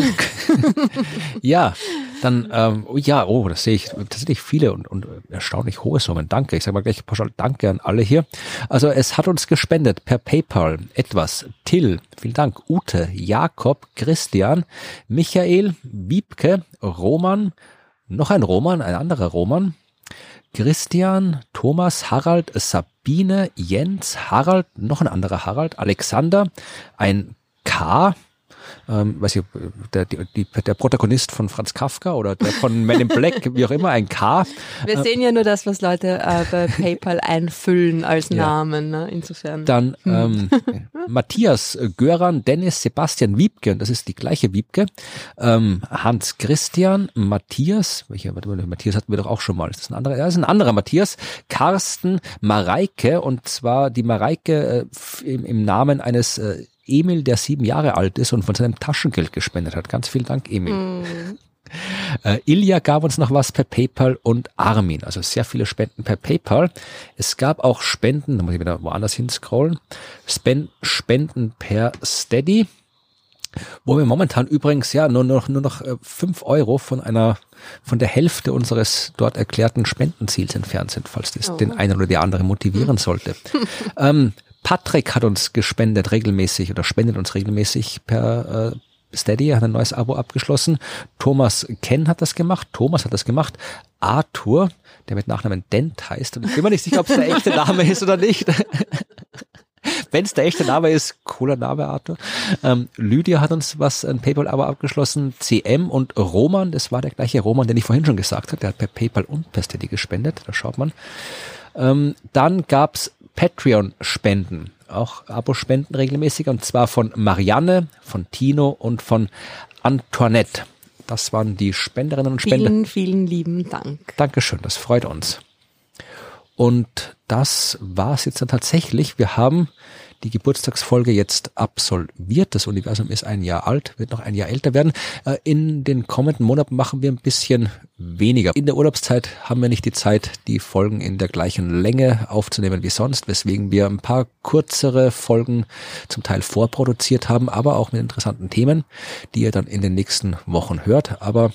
[SPEAKER 2] Ja, dann, ähm, oh ja, oh, das sehe ich tatsächlich viele und, und erstaunlich hohe Summen. Danke. Ich sage mal gleich pauschal Danke an alle hier. Also es hat uns gespendet per PayPal etwas. Till, vielen Dank. Ute, Jakob, Christian, Michael, Wiebke, Roman, noch ein Roman, ein anderer Roman, Christian, Thomas, Harald, Sabine, Jens, Harald, noch ein anderer Harald, Alexander, ein K, ähm, weiß ich, der, die, der Protagonist von Franz Kafka oder der von Men in Black, [laughs] wie auch immer, ein K.
[SPEAKER 3] Wir sehen ja nur das, was Leute äh, bei PayPal einfüllen als
[SPEAKER 2] Ja.
[SPEAKER 3] Namen. Ne? Insofern.
[SPEAKER 2] Dann ähm, [laughs] Matthias, äh, Göran, Dennis, Sebastian Wiebke, und das ist die gleiche Wiebke, ähm, Hans Christian, Matthias, welcher, warte mal, Matthias hatten wir doch auch schon mal, ist das ein anderer? Ja, das ist ein anderer Matthias, Carsten, Mareike, und zwar die Mareike äh, im, im Namen eines äh, Emil, der sieben Jahre alt ist und von seinem Taschengeld gespendet hat. Ganz vielen Dank, Emil. [laughs] Äh, Ilja gab uns noch was per PayPal und Armin. Also sehr viele Spenden per PayPal. Es gab auch Spenden, da muss ich wieder woanders hinscrollen. Spen Spenden per Steady. Wo wir momentan übrigens ja nur noch, nur noch äh, fünf Euro von einer, von der Hälfte unseres dort erklärten Spendenziels entfernt sind, falls das
[SPEAKER 3] Oh.
[SPEAKER 2] den einen oder die andere motivieren sollte. [laughs] ähm, Patrick hat uns gespendet regelmäßig oder spendet uns regelmäßig per äh, Steady, hat ein neues Abo abgeschlossen. Thomas Ken hat das gemacht, Thomas hat das gemacht. Arthur, der mit Nachnamen Dent heißt, und ich bin mir nicht sicher, ob es der echte Name ist oder nicht. [laughs] Wenn es der echte Name ist, cooler Name, Arthur. Ähm, Lydia hat uns was, ein PayPal-Abo abgeschlossen. CM und Roman, das war der gleiche Roman, den ich vorhin schon gesagt habe. Der hat per PayPal und per Steady gespendet. Da schaut man. Ähm, dann gab's Patreon-Spenden. Auch Abo-Spenden regelmäßig. Und zwar von Marianne, von Tino und von Antoinette. Das waren die Spenderinnen und Spender.
[SPEAKER 3] Vielen, vielen lieben Dank.
[SPEAKER 2] Dankeschön, das freut uns. Und das war's jetzt dann tatsächlich. Wir haben die Geburtstagsfolge jetzt absolviert. Das Universum ist ein Jahr alt, wird noch ein Jahr älter werden. Äh, In den kommenden Monaten machen wir ein bisschen weniger. In der Urlaubszeit haben wir nicht die Zeit, die Folgen in der gleichen Länge aufzunehmen wie sonst, weswegen wir ein paar kürzere Folgen zum Teil vorproduziert haben, aber auch mit interessanten Themen, die ihr dann in den nächsten Wochen hört. Aber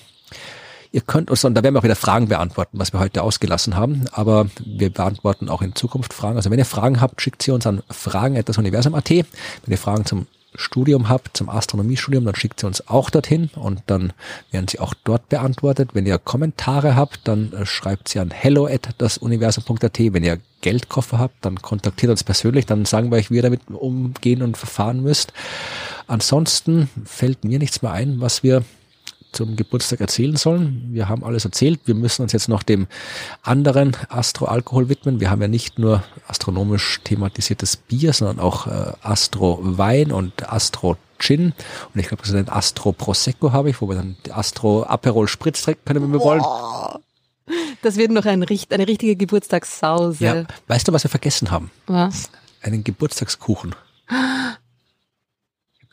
[SPEAKER 2] Ihr könnt uns, und da werden wir auch wieder Fragen beantworten, was wir heute ausgelassen haben, aber wir beantworten auch in Zukunft Fragen. Also wenn ihr Fragen habt, schickt sie uns an fragen.universum.at. Wenn ihr Fragen zum Studium habt, zum Astronomiestudium, dann schickt sie uns auch dorthin und dann werden sie auch dort beantwortet. Wenn ihr Kommentare habt, dann äh, schreibt sie an hello@dasuniversum.at. Wenn ihr Geldkoffer habt, dann kontaktiert uns persönlich, dann sagen wir euch, wie ihr damit umgehen und verfahren müsst. Ansonsten fällt mir nichts mehr ein, was wir zum Geburtstag erzählen sollen. Wir haben alles erzählt. Wir müssen uns jetzt noch dem anderen Astro-Alkohol widmen. Wir haben ja nicht nur astronomisch thematisiertes Bier, sondern auch äh, Astro-Wein und Astro-Gin. Und ich glaube, das ist ein Astro-Prosecco habe ich, wo wir dann die Astro-Aperol Spritz trinken können, wenn wir wollen.
[SPEAKER 3] Das wird noch ein, eine richtige Geburtstagssause.
[SPEAKER 2] Ja. Weißt du, was wir vergessen haben?
[SPEAKER 3] Was?
[SPEAKER 2] Einen Geburtstagskuchen.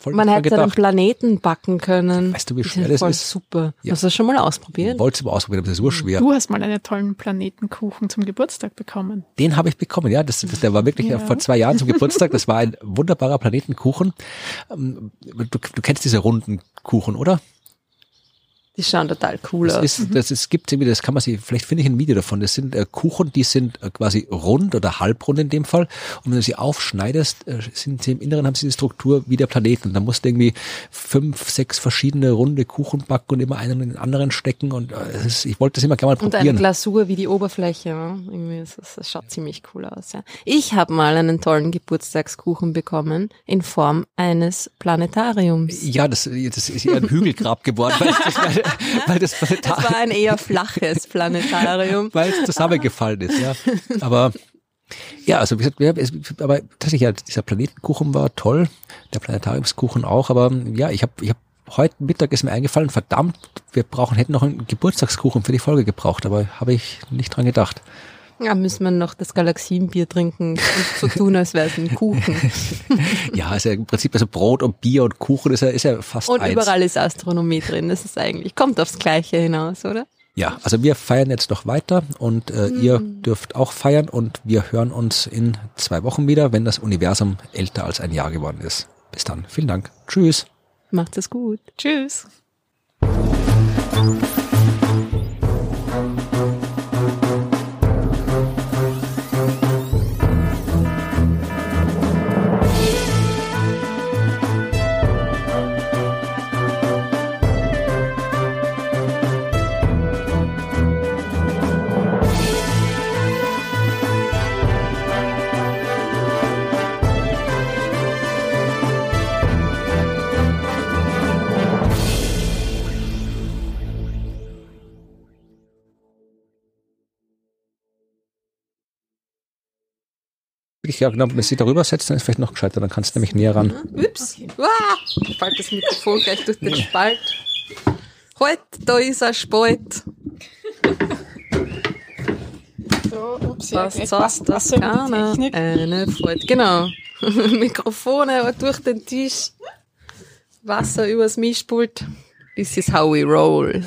[SPEAKER 2] Voll
[SPEAKER 3] Man hätte einen Planeten backen können.
[SPEAKER 2] Weißt du, wie schwer das
[SPEAKER 3] voll
[SPEAKER 2] ist?
[SPEAKER 3] super.
[SPEAKER 2] Ja.
[SPEAKER 3] Hast du das schon mal ausprobiert?
[SPEAKER 2] Wollte es mal ausprobieren, aber das ist urschwer.
[SPEAKER 9] Du hast mal einen tollen Planetenkuchen zum Geburtstag bekommen.
[SPEAKER 2] Den habe ich bekommen, ja. Das, das, der war wirklich
[SPEAKER 9] Ja.
[SPEAKER 2] vor zwei Jahren zum Geburtstag. Das war ein wunderbarer Planetenkuchen. Ähm, Du, du kennst diese runden Kuchen, oder?
[SPEAKER 3] Die schauen total cool
[SPEAKER 2] Das
[SPEAKER 3] aus.
[SPEAKER 2] ist, das ist, gibt irgendwie, das kann man sich, vielleicht finde ich ein Video davon. Das sind äh, Kuchen, die sind äh, quasi rund oder halbrund in dem Fall. Und wenn du sie aufschneidest, äh, sind sie im Inneren, haben sie die Struktur wie der Planet. Und da musst du irgendwie fünf, sechs verschiedene runde Kuchen backen und immer einen in den anderen stecken. Und äh, ist, ich wollte das immer gerne mal
[SPEAKER 3] Und eine
[SPEAKER 2] probieren.
[SPEAKER 3] Glasur wie die Oberfläche. Ja? Irgendwie ist das, das schaut ziemlich cool aus. Ja. Ich habe mal einen tollen Geburtstagskuchen bekommen in Form eines Planetariums.
[SPEAKER 2] Ja, das, das ist eher ein Hügelgrab geworden, weil [laughs] das, [laughs] weil, das
[SPEAKER 3] Es war ein eher flaches Planetarium.
[SPEAKER 2] weil es zusammengefallen ist, ja. Aber ja, also wie gesagt, wir, es, aber tatsächlich, ja, dieser Planetenkuchen war toll, der Planetariumskuchen auch, aber ja, ich habe ich hab, heute Mittag ist mir eingefallen, verdammt, wir brauchen, hätten noch einen Geburtstagskuchen für die Folge gebraucht, aber habe ich nicht dran gedacht.
[SPEAKER 3] Ja, müssen wir noch das Galaxienbier trinken und so tun, als wäre es ein Kuchen. [laughs]
[SPEAKER 2] Ja, ist ja im Prinzip also Brot und Bier und Kuchen ist ja, ist ja fast
[SPEAKER 3] Und
[SPEAKER 2] eins.
[SPEAKER 3] überall ist Astronomie drin. Das ist eigentlich, kommt aufs Gleiche hinaus, oder?
[SPEAKER 2] Ja, also wir feiern jetzt noch weiter und äh, ihr dürft auch feiern und wir hören uns in zwei Wochen wieder, wenn das Universum älter als ein Jahr geworden ist. Bis dann. Vielen Dank. Tschüss.
[SPEAKER 3] Macht es gut.
[SPEAKER 9] Tschüss.
[SPEAKER 2] Ich ja, genau, wenn sie darüber setzt, dann ist vielleicht noch gescheiter, dann kannst du nämlich näher ran.
[SPEAKER 3] Ups. Uah, fällt das Mikrofon gleich durch den Spalt. Halt, da ist ein Spalt.
[SPEAKER 9] So, ups,
[SPEAKER 3] Was sagst das keiner? Eine Freude. Genau. [laughs] Mikrofone durch den Tisch. Wasser übers Mischpult. This is how we roll. [laughs]